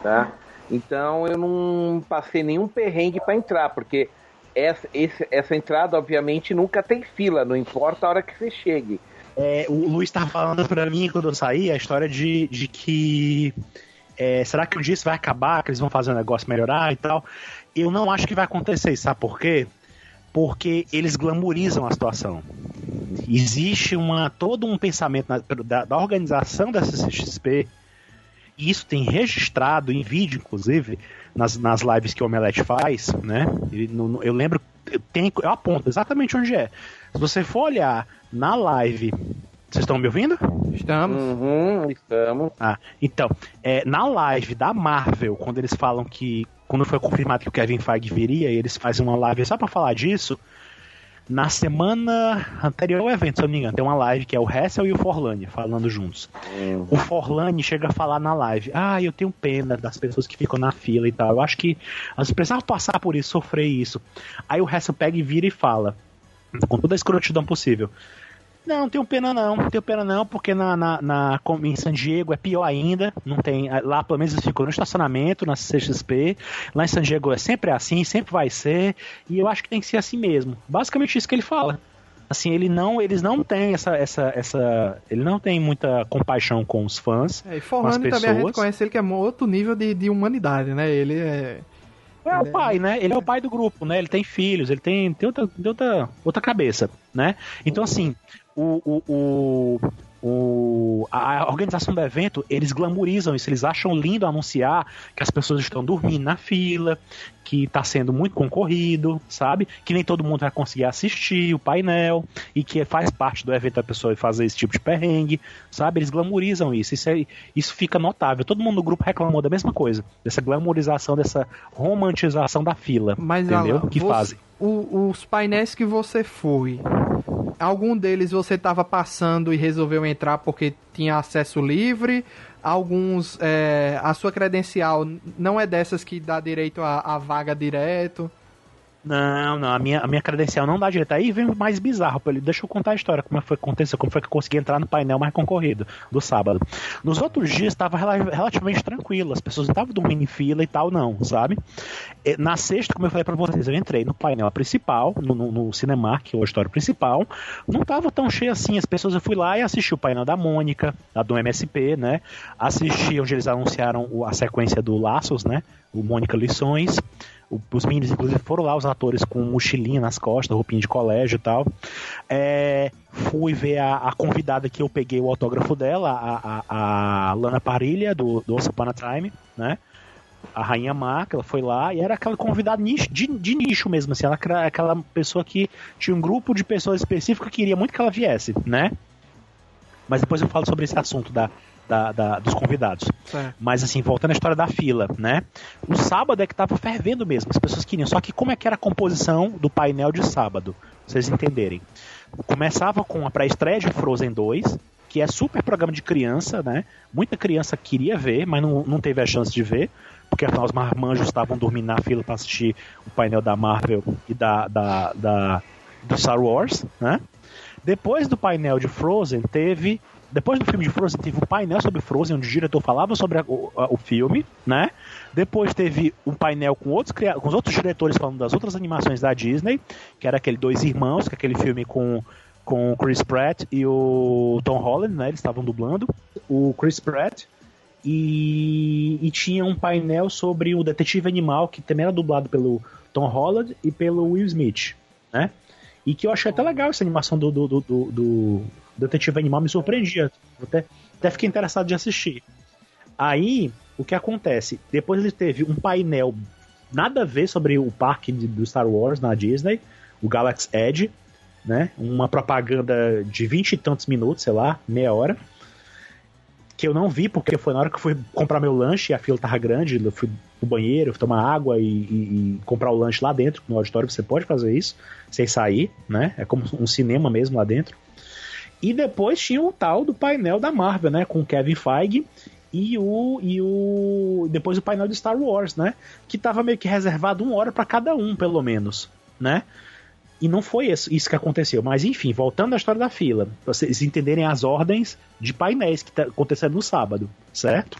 Tá? Então eu não passei nenhum perrengue para entrar, porque essa, esse- essa entrada, obviamente, nunca tem fila, não importa a hora que você chegue. É, o Luiz tava falando pra mim quando eu saí a história de, de que. é, será que um dia isso vai acabar? Que eles vão fazer o negócio melhorar e tal? Eu não acho que vai acontecer, sabe por quê? Porque eles glamorizam a situação. Existe uma, todo um pensamento na- da, da organização da CCXP, e isso tem registrado em vídeo, inclusive, nas, nas lives que o Omelete faz, né? Ele no- no- eu lembro, eu, tenho, eu aponto exatamente onde é. Se você for olhar na live. Vocês estão me ouvindo? Estamos. Uhum, estamos. Ah, então, é, na live da Marvel, quando eles falam que. Quando foi confirmado que o Kevin Feige viria, eles fazem uma live só pra falar disso. Na semana anterior ao evento, se eu não me engano, tem uma live que é o Hessel e o Forlani falando juntos. O Forlani chega a falar na live: Ah, eu tenho pena das pessoas que ficam na fila e tal. Eu acho que elas precisavam passar por isso, sofrer isso. Aí o Hessel pega e vira e fala, com toda a escrotidão possível: Não, não tenho pena não, não tenho pena não, porque na, na, na- em San Diego é pior ainda. Não tem. Lá pelo menos eles ficam no estacionamento, na CXP. Lá em San Diego é sempre assim, sempre vai ser. E eu acho que tem que ser assim mesmo. Basicamente isso que ele fala. Assim, ele não, eles não têm essa, essa, essa, ele não tem muita compaixão com os fãs. É, e com as também a gente pessoas. conhece ele que é outro nível de, de humanidade, né? Ele é. É o pai, né? Ele é o pai do grupo, né? Ele tem filhos, ele tem, tem outra, tem outra, outra cabeça, né? Então, assim, o, o, o- o, a organização do evento, eles glamorizam isso, eles acham lindo anunciar que as pessoas estão dormindo na fila, que está sendo muito concorrido, sabe? Que nem todo mundo vai conseguir assistir o painel e que faz parte do evento a pessoa fazer esse tipo de perrengue, sabe? Eles glamorizam isso, isso, é, isso fica notável. Todo mundo no grupo reclamou da mesma coisa, dessa glamorização, dessa romantização da fila, Mas, entendeu? Alan, que você- fazem. o- os painéis que você foi, algum deles você estava passando e resolveu entrar porque tinha acesso livre? Alguns, é, a sua credencial não é dessas que dá direito à, à vaga direto? Não, não, a minha, a minha credencial não dá direito. Aí vem o mais bizarro, pô, deixa eu contar a história, como é foi que aconteceu, como foi que eu consegui entrar no painel mais concorrido do sábado. Nos outros dias estava relativamente tranquilo, as pessoas não estavam dormindo em fila e tal, não, sabe? Na sexta, como eu falei pra vocês, eu entrei no painel principal, no, no, no Cinemark, que é o auditório principal, não tava tão cheio assim, as pessoas, eu fui lá e assisti o painel da Mônica, da do MSP, né? Assisti onde eles anunciaram a sequência do Laços, né? O Mônica Lições. Os meninos, inclusive, foram lá, os atores com mochilinha nas costas, roupinha de colégio e tal. É, fui ver a, a convidada que eu peguei o autógrafo dela, a, a, a Lana Parilha, do, do Once Time, né? A Rainha que ela foi lá, e era aquela convidada nicho, de, de nicho mesmo, assim, ela era aquela pessoa que tinha um grupo de pessoas específicas que queria muito que ela viesse, né? Mas depois eu falo sobre esse assunto da, da- da- dos convidados. Mas assim, voltando à história da fila, né? O sábado é que tava fervendo mesmo, as pessoas queriam. Só que como é que era a composição do painel de sábado? Pra vocês entenderem. Começava com a pré-estreia de Frozen 2, que é super programa de criança, né? Muita criança queria ver, mas não, não teve a chance de ver, porque afinal os marmanjos estavam dormindo na fila para assistir o painel da Marvel e da, da, da- do Star Wars, né? Depois do painel de Frozen, teve. Depois do filme de Frozen, teve um painel sobre Frozen, onde o diretor falava sobre a- o, a- o filme, né? Depois teve um painel com outros, com os outros diretores falando das outras animações da Disney, que era aquele Dois Irmãos, que é aquele filme com, com o Chris Pratt e o Tom Holland, né? Eles estavam dublando. O Chris Pratt. E, e tinha um painel sobre o Detetive Animal, que também era dublado pelo Tom Holland e pelo Will Smith, né? E que eu achei até legal essa animação do, do, do- do Detetive Animal, me surpreendia. Até, até fiquei interessado de assistir. Aí, o que acontece? Depois ele teve um painel nada a ver sobre o parque de- do Star Wars na Disney, o Galaxy Edge, né? Uma propaganda de vinte e tantos minutos, sei lá, meia hora. Que eu não vi, porque foi na hora que eu fui comprar meu lanche e a fila tava grande, eu fui pro banheiro, fui tomar água e, e- e comprar o lanche lá dentro. No auditório você pode fazer isso, sem sair, né? É como um cinema mesmo lá dentro. E depois tinha o tal do painel da Marvel, né? Com Kevin Feige e o. E o. Depois o painel de Star Wars, né? Que tava meio que reservado uma hora para cada um, pelo menos, né? E não foi isso, isso que aconteceu. Mas enfim, voltando à história da fila, pra vocês entenderem as ordens de painéis que tá acontecendo no sábado, certo?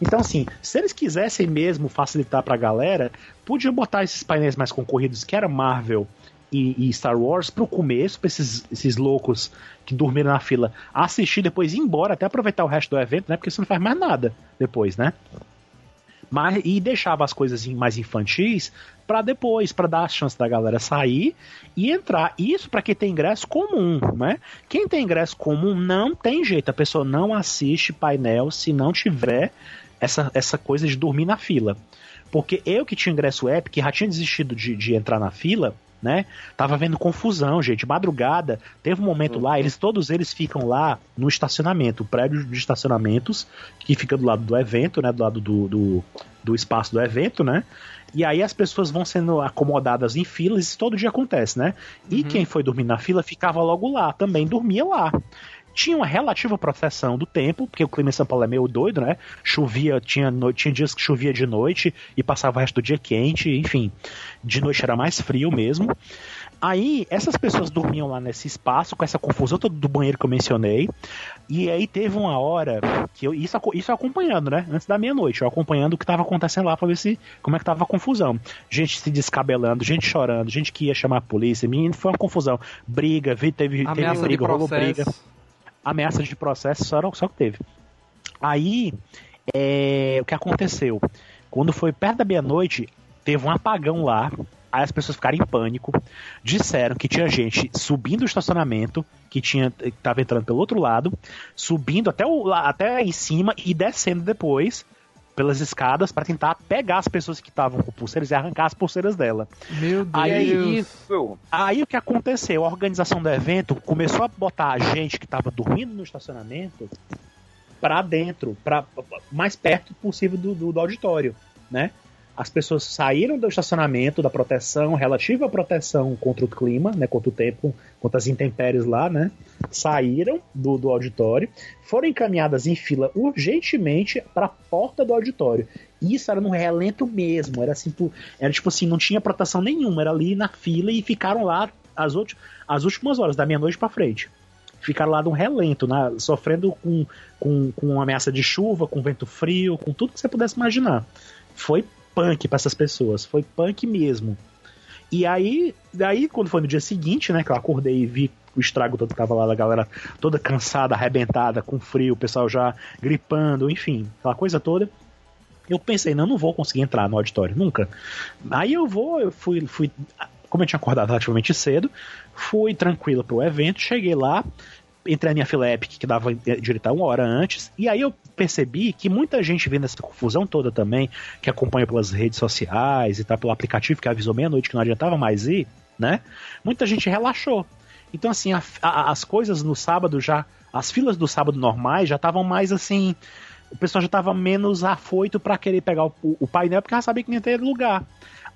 Então, assim, se eles quisessem mesmo facilitar pra galera, podiam botar esses painéis mais concorridos, que era Marvel e, e Star Wars, pro começo, pra esses, esses loucos que dormiram na fila assistir, depois ir embora, até aproveitar o resto do evento, né? Porque você não faz mais nada depois, né? Mas, e deixava as coisas mais infantis para depois, para dar a chance da galera sair e entrar. Isso para quem tem ingresso comum, né? Quem tem ingresso comum não tem jeito, a pessoa não assiste painel se não tiver essa, essa coisa de dormir na fila. Porque eu que tinha ingresso app, que já tinha desistido de, de entrar na fila, né? Tava vendo confusão, gente. Madrugada, teve um momento lá, eles todos eles ficam lá no estacionamento, o prédio de estacionamentos, que fica do lado do evento, né? Do lado do, do, do espaço do evento, né? E aí as pessoas vão sendo acomodadas em filas, isso todo dia acontece, né? E quem foi dormir na fila ficava logo lá, também dormia lá. Tinha uma relativa proteção do tempo, porque o clima em São Paulo é meio doido, né? Chovia, tinha, tinha dias que chovia de noite e passava o resto do dia quente, enfim. De noite era mais frio mesmo. Aí, essas pessoas dormiam lá nesse espaço, com essa confusão toda do banheiro que eu mencionei. E aí teve uma hora que eu. Isso, isso eu acompanhando, né? Antes da meia-noite, eu acompanhando o que tava acontecendo lá pra ver se como é que tava a confusão. Gente se descabelando, gente chorando, gente que ia chamar a polícia. Menino, foi uma confusão. Briga, teve, teve briga, rolou briga processo. ameaça de processo só, só que teve. Aí, é, o que aconteceu? Quando foi perto da meia-noite, teve um apagão lá. Aí as pessoas ficaram em pânico, disseram que tinha gente subindo o estacionamento, que tinha que tava entrando pelo outro lado, subindo até, o, até em cima e descendo depois pelas escadas para tentar pegar as pessoas que estavam com pulseiras e arrancar as pulseiras dela. Meu Deus. Aí, isso. aí o que aconteceu? A organização do evento começou a botar a gente que estava dormindo no estacionamento para dentro, para mais perto possível do, do, do auditório, né? As pessoas saíram do estacionamento, da proteção, relativa à proteção contra o clima, né, contra o tempo, contra as intempéries lá, né, saíram do, do auditório, foram encaminhadas em fila urgentemente para a porta do auditório. Isso era no relento mesmo, era assim, era tipo assim, não tinha proteção nenhuma, era ali na fila e ficaram lá as, as últimas horas, da meia-noite para frente ficaram lá num relento, né, sofrendo com, com, com ameaça de chuva, com vento frio, com tudo que você pudesse imaginar. Foi punk para essas pessoas. Foi punk mesmo. E aí, daí, quando foi no dia seguinte, né, que eu acordei e vi o estrago todo que tava lá, a galera toda cansada, arrebentada, com frio, o pessoal já gripando, enfim, aquela coisa toda. Eu pensei, não, não vou conseguir entrar no auditório, nunca. Aí eu vou, eu fui, fui como eu tinha acordado relativamente cedo, fui tranquilo pro evento, cheguei lá, entrei na minha fila Epic, que dava direito uma hora antes, e aí eu percebi que muita gente vendo essa confusão toda também, que acompanha pelas redes sociais e tá pelo aplicativo que avisou meia-noite que não adiantava mais ir, né? Muita gente relaxou. Então, assim, a, a, as coisas no sábado já. As filas do sábado normais já estavam mais assim. O pessoal já estava menos afoito para querer pegar o, o, painel porque já sabia que não ia ter lugar.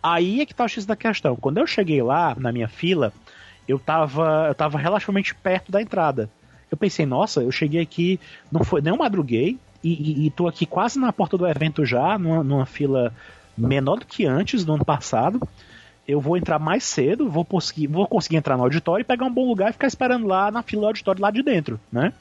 Aí é que tá o X da questão. Quando eu cheguei lá, na minha fila, eu tava, eu tava relativamente perto da entrada. Eu pensei, nossa, eu cheguei aqui, não foi, nem madruguei, e, e, e tô aqui quase na porta do evento já, numa, numa fila menor do que antes, do ano passado. Eu vou entrar mais cedo, vou conseguir, vou conseguir entrar no auditório e pegar um bom lugar e ficar esperando lá na fila do auditório lá de dentro, né?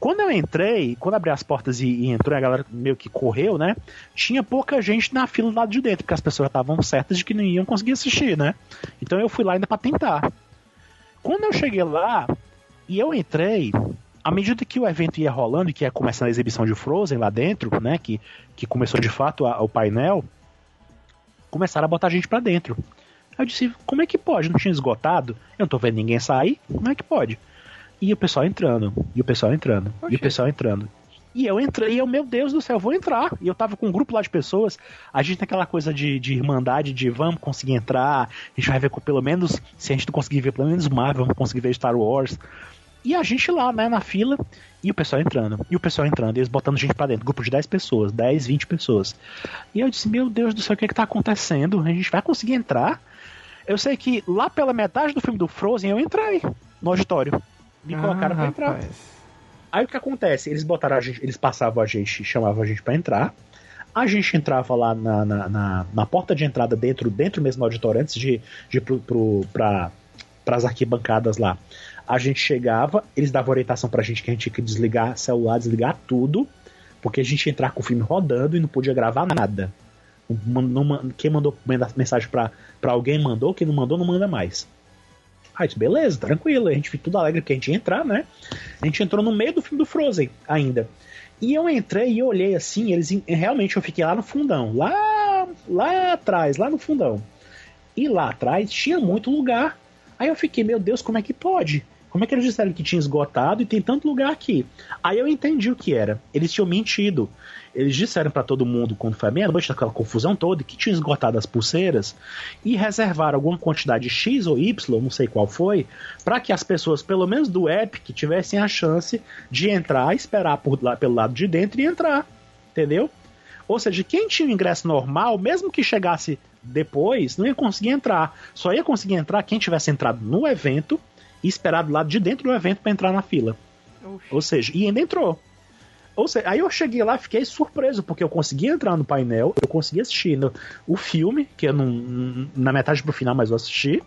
Quando eu entrei, quando abri as portas e, e entrou, a galera meio que correu, né? Tinha pouca gente na fila lá de dentro, porque as pessoas estavam certas de que não iam conseguir assistir, né? Então eu fui lá ainda para tentar. Quando eu cheguei lá, e eu entrei, à medida que o evento ia rolando e que ia começando a exibição de Frozen lá dentro, né, que, que começou de fato a, o painel, começaram a botar gente para dentro. Aí eu disse, como é que pode? Não tinha esgotado? Eu não tô vendo ninguém sair, como é que pode? E o pessoal entrando, e o pessoal entrando, Oxê. e o pessoal entrando. E eu entrei, e eu, meu Deus do céu, eu vou entrar. E eu tava com um grupo lá de pessoas, a gente tem aquela coisa de, de irmandade, de vamos conseguir entrar, a gente vai ver com pelo menos, se a gente não conseguir ver pelo menos Marvel, vamos conseguir ver Star Wars. E a gente lá, né, na fila, e o pessoal entrando, e o pessoal entrando, e eles botando gente pra dentro, grupo de 10 pessoas, 10, 20 pessoas. E eu disse, meu Deus do céu, o que é que tá acontecendo? A gente vai conseguir entrar? Eu sei que lá pela metade do filme do Frozen eu entrei no auditório. Me ah, colocaram pra entrar. Rapaz. Aí o que acontece? Eles botaram a gente, eles passavam a gente, chamavam a gente para entrar. A gente entrava lá na, na, na, na, porta de entrada dentro, dentro mesmo do auditório, antes de, de ir pro, pro, pra, pras arquibancadas lá a gente chegava, eles davam orientação pra gente que a gente tinha que desligar celular, desligar tudo, porque a gente ia entrar com o filme rodando e não podia gravar nada. quem mandou mensagem pra, pra alguém mandou, quem não mandou não manda mais. Aí disse, beleza, tranquilo, a gente ficou tudo alegre porque a gente ia entrar, né? A gente entrou no meio do filme do Frozen ainda. E eu entrei e olhei assim, eles realmente eu fiquei lá no fundão, lá lá atrás, lá no fundão. E lá atrás tinha muito lugar. Aí eu fiquei, meu Deus, como é que pode? Como é que eles disseram que tinha esgotado e tem tanto lugar aqui? Aí eu entendi o que era. Eles tinham mentido. Eles disseram para todo mundo, quando foi a meia-noite, aquela confusão toda, que tinha esgotado as pulseiras e reservaram alguma quantidade X ou Y, não sei qual foi, para que as pessoas, pelo menos do Epic, tivessem a chance de entrar, esperar por lá, pelo lado de dentro e entrar. Entendeu? Ou seja, quem tinha o ingresso normal, mesmo que chegasse depois, não ia conseguir entrar. Só ia conseguir entrar quem tivesse entrado no evento e esperar do lado de dentro do evento para entrar na fila. Oxi. Ou seja, e ainda entrou. Ou seja, aí eu cheguei lá fiquei surpreso, porque eu consegui entrar no painel, eu consegui assistir no, o filme, que eu não, na metade pro final, mas eu assisti.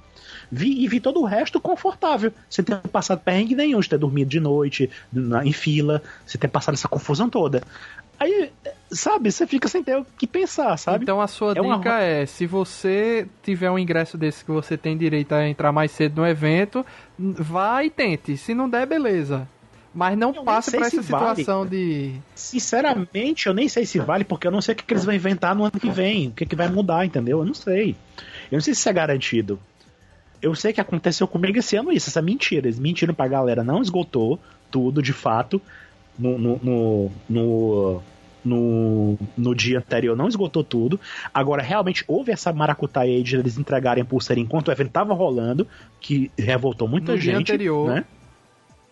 Vi, e vi todo o resto confortável, sem ter passado perrengue nenhum, de ter dormido de noite, na, em fila, sem ter passado essa confusão toda. Aí, sabe, você fica sem ter o que pensar, sabe? Então a sua é dica uma... é: se você tiver um ingresso desse que você tem direito a entrar mais cedo no evento, vá e tente. Se não der, beleza. Mas não Eu por sei essa se vale. situação de. Sinceramente, eu nem sei se vale, porque eu não sei o que, que eles vão inventar no ano que vem, o que, que vai mudar, entendeu? Eu não sei. Eu não sei se isso é garantido. Eu sei que aconteceu comigo esse ano isso, essa mentira. Eles mentiram pra galera, não esgotou tudo de fato no, no, no, no, no, no dia anterior, não esgotou tudo. Agora, realmente houve essa maracutaia aí de eles entregarem a pulseira enquanto o evento tava rolando, que revoltou muita No dia gente. anterior. Né?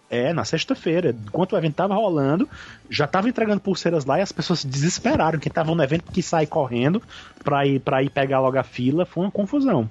É, na sexta-feira. Enquanto o evento tava rolando, já tava entregando pulseiras lá e as pessoas se desesperaram. Quem tava no evento que sai correndo pra ir, pra ir pegar logo a fila, foi uma confusão.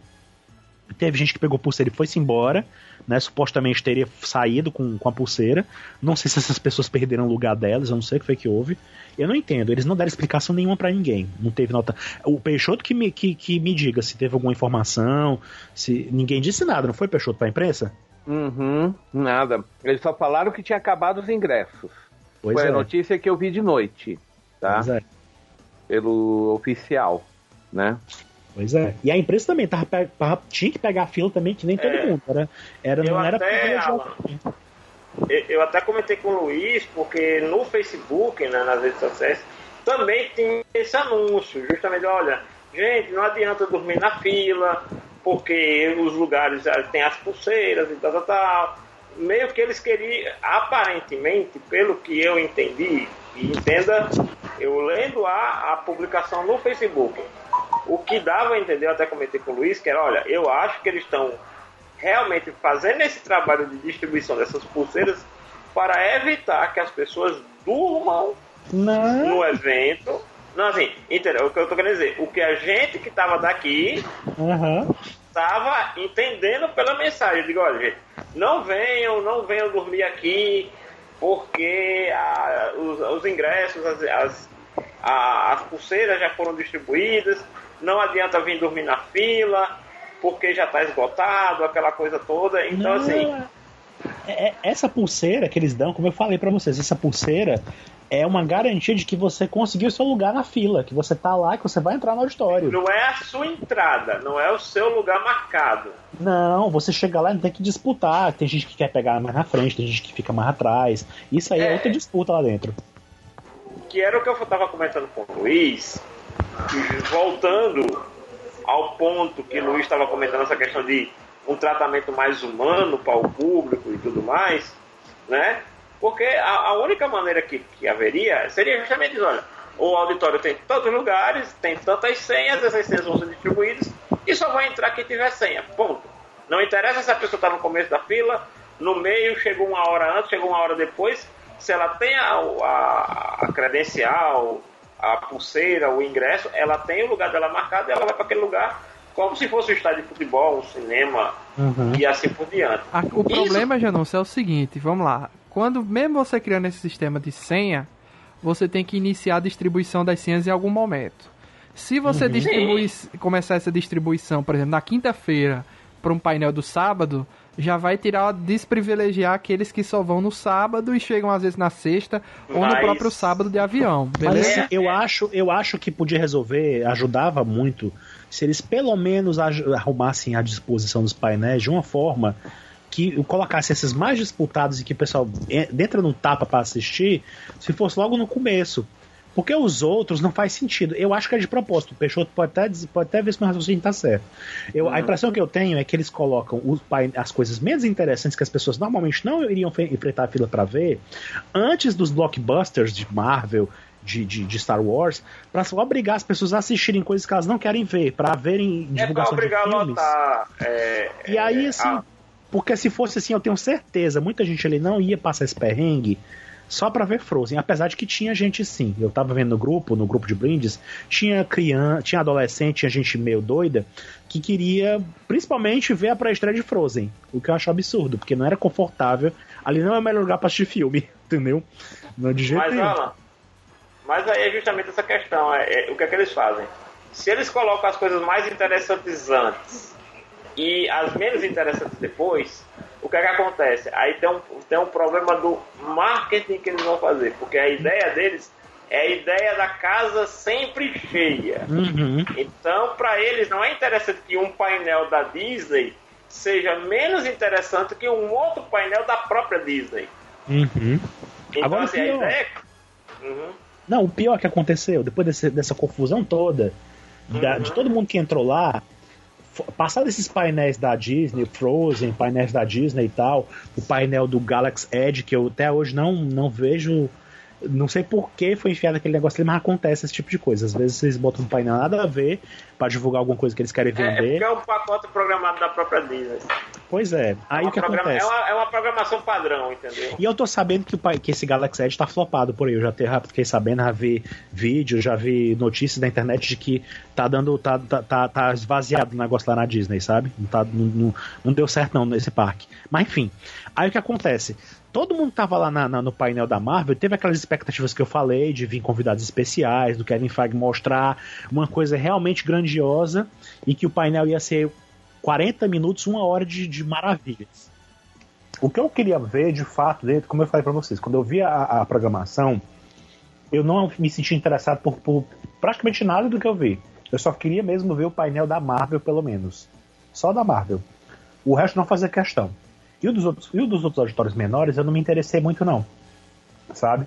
Teve gente que pegou pulseira e foi-se embora, né? Supostamente teria saído com, com a pulseira. Não sei se essas pessoas perderam o lugar delas, eu não sei o que foi que houve. Eu não entendo, eles não deram explicação nenhuma pra ninguém. Não teve nota. O Peixoto que me, que, que me diga se teve alguma informação, se. Ninguém disse nada, não foi Peixoto pra imprensa? Uhum, nada. Eles só falaram que tinha acabado os ingressos. Pois Foi é. a notícia que eu vi de noite, tá? É. Pelo oficial, né? Pois é. E a imprensa também tava, tava- tinha que pegar a fila também, que nem todo É. mundo. Era, era, Eu não era até. Alan, Eu- Eu até comentei com o Luiz, porque no Facebook, né, nas redes sociais, também tinha esse anúncio, justamente, olha, gente, não adianta dormir na fila, porque os lugares já tem as pulseiras e tal, tal, tal. Meio que eles queriam, aparentemente, pelo que eu entendi, e entenda, eu lendo a, a publicação no Facebook, o que dava a entender, eu até comentei com o Luiz, que era, olha, eu acho que eles estão realmente fazendo esse trabalho de distribuição dessas pulseiras para evitar que as pessoas durmam Não. no evento. Não, assim, entendeu? O que eu tô querendo dizer, o que a gente que estava daqui Aham. estava entendendo pela mensagem. Eu digo, olha, gente, não venham, não venham dormir aqui, porque a- os, os ingressos, as, as, a- as pulseiras já foram distribuídas, não adianta vir dormir na fila, porque já está esgotado, aquela coisa toda. Então, Não, assim, é- é- essa pulseira que eles dão, como eu falei pra vocês, essa pulseira é uma garantia de que você conseguiu seu lugar na fila, que você tá lá, que você vai entrar no auditório. não é a sua entrada, não é o seu lugar marcado. Não, você chega lá e não tem que disputar. Tem gente que quer pegar mais na frente, tem gente que fica mais atrás. Isso aí é, É. outra disputa lá dentro. que era o que eu estava comentando com o Luiz, voltando ao ponto que Luiz estava comentando essa questão de um tratamento mais humano para o público e tudo mais, né? Porque a, a única maneira que, que haveria seria justamente olha, o auditório tem tantos lugares, tem tantas senhas, essas senhas vão ser distribuídas e só vai entrar quem tiver senha, ponto. Não interessa se a pessoa está no começo da fila, no meio, chegou uma hora antes, chegou uma hora depois, se ela tem a, a, a credencial, a pulseira, o ingresso, ela tem o lugar dela marcado e ela vai para aquele lugar como se fosse um estádio de futebol, um cinema Uhum. e assim por diante. A- o Isso- problema, Janúncio, é o seguinte, vamos lá. Quando, mesmo você criando esse sistema de senha, você tem que iniciar a distribuição das senhas em algum momento. Se você distribui, começar essa distribuição, por exemplo, na quinta-feira para um painel do sábado, já vai tirar, desprivilegiar aqueles que só vão no sábado e chegam às vezes na sexta ou no Mas- próprio sábado de avião, Mas beleza? assim, eu acho, eu acho que podia resolver, ajudava muito, se eles pelo menos arrumassem a disposição dos painéis de uma forma que colocasse esses mais disputados e que o pessoal en- entra no tapa para assistir, se fosse logo no começo. Porque os outros não faz sentido. Eu acho que é de propósito. O Peixoto pode até, pode até ver se meu raciocínio tá certo. Eu, A impressão que eu tenho é que eles colocam as coisas menos interessantes que as pessoas normalmente não iriam enfrentar a fila para ver antes dos blockbusters de Marvel, de, de, de Star Wars, para obrigar as pessoas a assistirem coisas que elas não querem ver, para verem É divulgação de obrigar a filmes. lotar. é, E aí, é, assim, a- porque se fosse assim, eu tenho certeza, muita gente ali não ia passar esse perrengue só pra ver Frozen, apesar de que tinha gente sim. Eu tava vendo no grupo, no grupo de brindes, tinha criança, tinha adolescente, tinha gente meio doida que queria principalmente ver a pré-estreia de Frozen, o que eu acho absurdo, porque não era confortável. Ali não é o melhor lugar pra assistir filme, [LAUGHS] entendeu? Não é de jeito Mas, nenhum. Mas aí é justamente essa questão. É, é, o que é que eles fazem? Se eles colocam as coisas mais interessantes antes e as menos interessantes depois, o que é que acontece? Aí tem um, tem um problema do marketing que eles vão fazer, porque a ideia deles é a ideia da casa sempre cheia. Uhum. Então, para eles, não é interessante que um painel da Disney seja menos interessante que um outro painel da própria Disney. Uhum. Então, Agora, assim, a pior. ideia... Uhum. Não, o pior que aconteceu, depois desse- dessa confusão toda, da- Uhum. de todo mundo que entrou lá, fo- passado esses painéis da Disney, Frozen, painéis da Disney e tal, o painel do Galaxy Edge, que eu até hoje não, não vejo. Não sei por que foi enfiado aquele negócio ali, mas acontece esse tipo de coisa. Às vezes vocês botam um painel nada a ver pra divulgar alguma coisa que eles querem É, é vender. porque é um pacote programado da própria Disney. Pois é. Aí é, o uma que programa- acontece? é, uma, é uma programação padrão, entendeu? E eu tô sabendo que, o, que esse Galaxy Edge tá flopado por aí. Eu já te- fiquei sabendo, já vi vídeo, já vi notícias da internet de que tá dando. tá, tá, tá, tá esvaziado o negócio lá na Disney, sabe? Não, tá, não, não, não deu certo não nesse parque. Mas enfim. Aí o que acontece? Todo mundo que tava lá na- na- no painel da Marvel teve aquelas expectativas que eu falei de vir convidados especiais, do Kevin Feige mostrar uma coisa realmente grandiosa e que o painel ia ser 40 minutos, uma hora de, de maravilhas. O que eu queria ver, de fato, dentro, como eu falei pra vocês, quando eu vi a, a programação, eu não me senti interessado por, por praticamente nada do que eu vi. Eu só queria mesmo ver o painel da Marvel, pelo menos. Só da Marvel. O resto não fazia questão. E o dos outros, e o dos outros auditórios menores eu não me interessei muito, não. Sabe?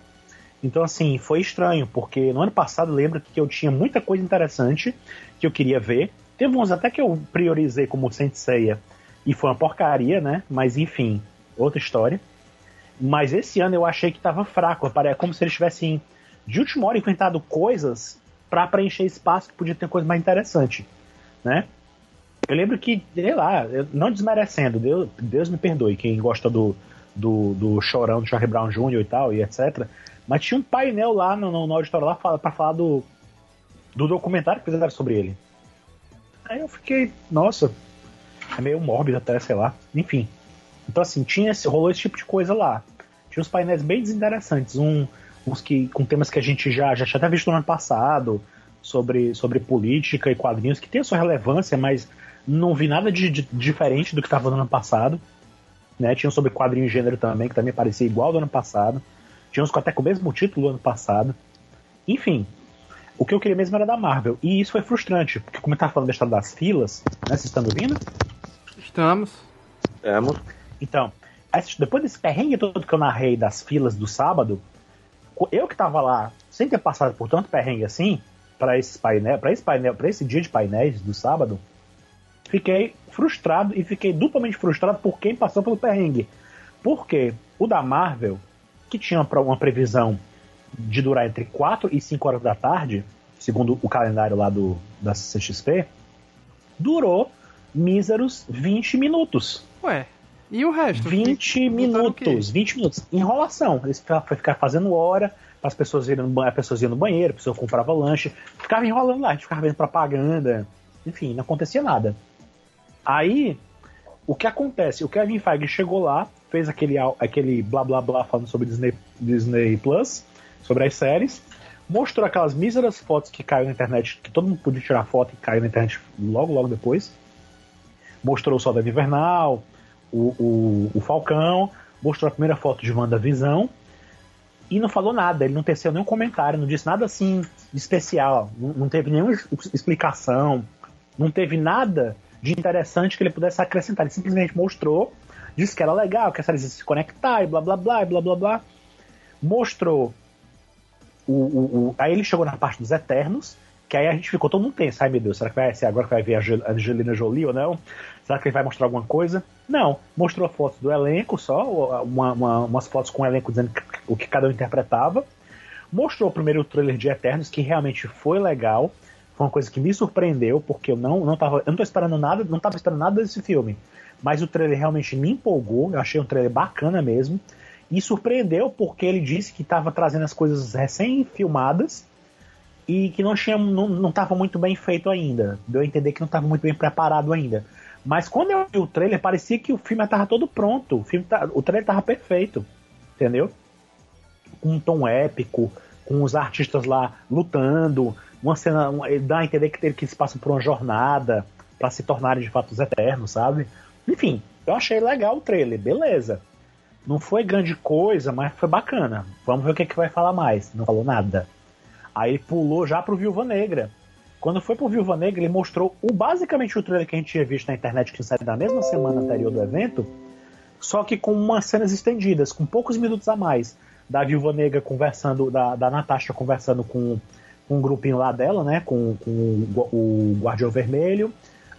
Então, assim, foi estranho, porque no ano passado lembro que eu tinha muita coisa interessante que eu queria ver. Teve uns até que eu priorizei como Senseiya e foi uma porcaria, né? Mas enfim, outra história. Mas esse ano eu achei que tava fraco. É como se eles tivessem, de última hora, inventado coisas para preencher espaço que podia ter coisa mais interessante, né? Eu lembro que, sei lá, não desmerecendo, Deus, Deus me perdoe, quem gosta do, do, do chorão do Charlie Brown Jr. e tal, e etc. Mas tinha um painel lá no, no, auditório lá pra falar do, do documentário que fizeram sobre ele. Aí eu fiquei, nossa, é meio mórbido até, sei lá. Enfim. Então assim, tinha esse, rolou esse tipo de coisa lá. Tinha uns painéis bem desinteressantes, um, uns que com temas que a gente já, já tinha até visto no ano passado, sobre, sobre política e quadrinhos, que tem a sua relevância, mas não vi nada de, de- diferente do que estava no ano passado. Né? Tinha um sobre quadrinho e gênero também, que também parecia igual do ano passado. Tinha uns com até com o mesmo título do ano passado. Enfim, o que eu queria mesmo era da Marvel. E isso foi frustrante, porque como eu tava falando da história das filas, né? Vocês estão me ouvindo? Estamos. Estamos. Então, depois desse perrengue todo que eu narrei das filas do sábado, eu que tava lá, sem ter passado por tanto perrengue assim, para esse painel, para esse painel, para esse dia de painéis do sábado, fiquei frustrado e fiquei duplamente frustrado por quem passou pelo perrengue. Porque o da Marvel, que tinha uma, previsão de durar entre 4 e 5 horas da tarde, segundo o calendário lá do da CXP, durou míseros 20 minutos. Ué. E o resto? 20 Botaram o quê? minutos, 20 minutos. Enrolação. Eles ficavam ficar fazendo hora, as pessoas irem no banheiro, as pessoas iam no banheiro, a pessoa comprava lanche, ficava enrolando lá, a gente ficava vendo propaganda, enfim, não acontecia nada. Aí, o que acontece? O Kevin Feige chegou lá, fez aquele, aquele blá blá blá falando sobre Disney, Disney Plus, sobre as séries, mostrou aquelas míseras fotos que caiu na internet, que todo mundo podia tirar foto e caiu na internet logo, logo depois. Mostrou o Soldado Invernal, o, o, o Falcão, mostrou a primeira foto de WandaVisão e não falou nada, ele não teceu nenhum comentário, não disse nada assim especial, não, não teve nenhuma explicação, não teve nada de interessante que ele pudesse acrescentar, ele simplesmente mostrou, disse que era legal, que as séries iam se conectar e blá blá blá e blá blá blá. Mostrou o, o, o- aí ele chegou na parte dos Eternos, que aí a gente ficou todo mundo tenso. Ai meu Deus, será que vai ser agora que vai ver a Angel- Angelina Jolie ou não? Será que ele vai mostrar alguma coisa? Não, mostrou fotos do elenco só, uma, uma- umas fotos com o elenco dizendo o que cada um interpretava. Mostrou primeiro o trailer de Eternos, que realmente foi legal. Foi uma coisa que me surpreendeu, porque eu não, não tava. Eu não tô esperando nada, não tava esperando nada desse filme. Mas o trailer realmente me empolgou, eu achei um trailer bacana mesmo. E surpreendeu porque ele disse que estava trazendo as coisas recém-filmadas e que não tinha não, não tava muito bem feito ainda. Deu a entender que não estava muito bem preparado ainda. Mas quando eu vi o trailer, parecia que o filme estava todo pronto. O, filme tá- o trailer estava perfeito. Entendeu? Com um tom épico, com os artistas lá lutando, uma cena. uma- ele dá a entender que, ele- que eles passam por uma jornada para se tornarem de fato os eternos, sabe? Enfim, eu achei legal o trailer, beleza. Não foi grande coisa, mas foi bacana. Vamos ver o que, que vai falar mais. Não falou nada. Aí pulou já pro Viúva Negra. Quando foi pro Viúva Negra, ele mostrou o, basicamente o trailer que a gente tinha visto na internet que saiu da mesma semana anterior do evento. só que com umas cenas estendidas, com poucos minutos a mais. Da Viúva Negra conversando, da, da Natasha conversando com um grupinho lá dela, né? Com, com o, Guardião Vermelho,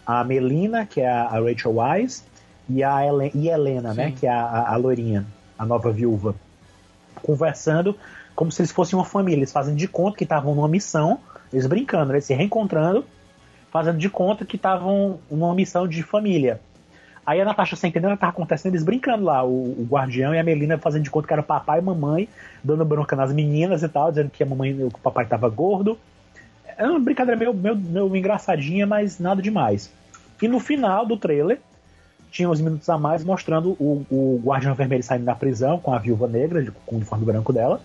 a Melina, que é a, Rachel Wise, e a Helen, e Helena, né? Que é a, a, a loirinha, a nova viúva. Conversando como se eles fossem uma família. Eles fazem de conta que estavam numa missão, eles brincando, eles se reencontrando, fazendo de conta que estavam numa missão de família. Aí a Natasha sem entender o que estava acontecendo, eles brincando lá, o, o, guardião e a Melina fazendo de conta que era papai e mamãe, dando bronca nas meninas e tal, dizendo que a mamãe, que o papai estava gordo. É uma brincadeira meio, meio, meio engraçadinha, mas nada demais. E no final do trailer, tinha uns minutos a mais mostrando o, o Guardião Vermelho saindo da prisão com a viúva negra, com o uniforme branco dela,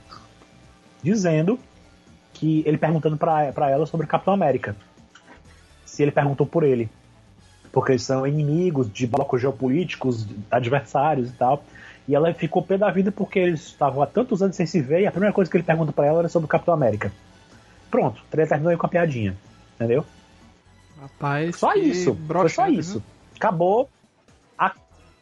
dizendo que ele perguntando para ela sobre o Capitão América. Se ele perguntou por ele porque eles são inimigos de blocos geopolíticos, adversários e tal. E ela ficou pé da vida porque eles estavam há tantos anos sem se ver e a primeira coisa que ele pergunta para ela era sobre o Capitão América. Pronto, o terminou aí com a piadinha, entendeu? Rapaz, só isso, foi só isso. Acabou, a,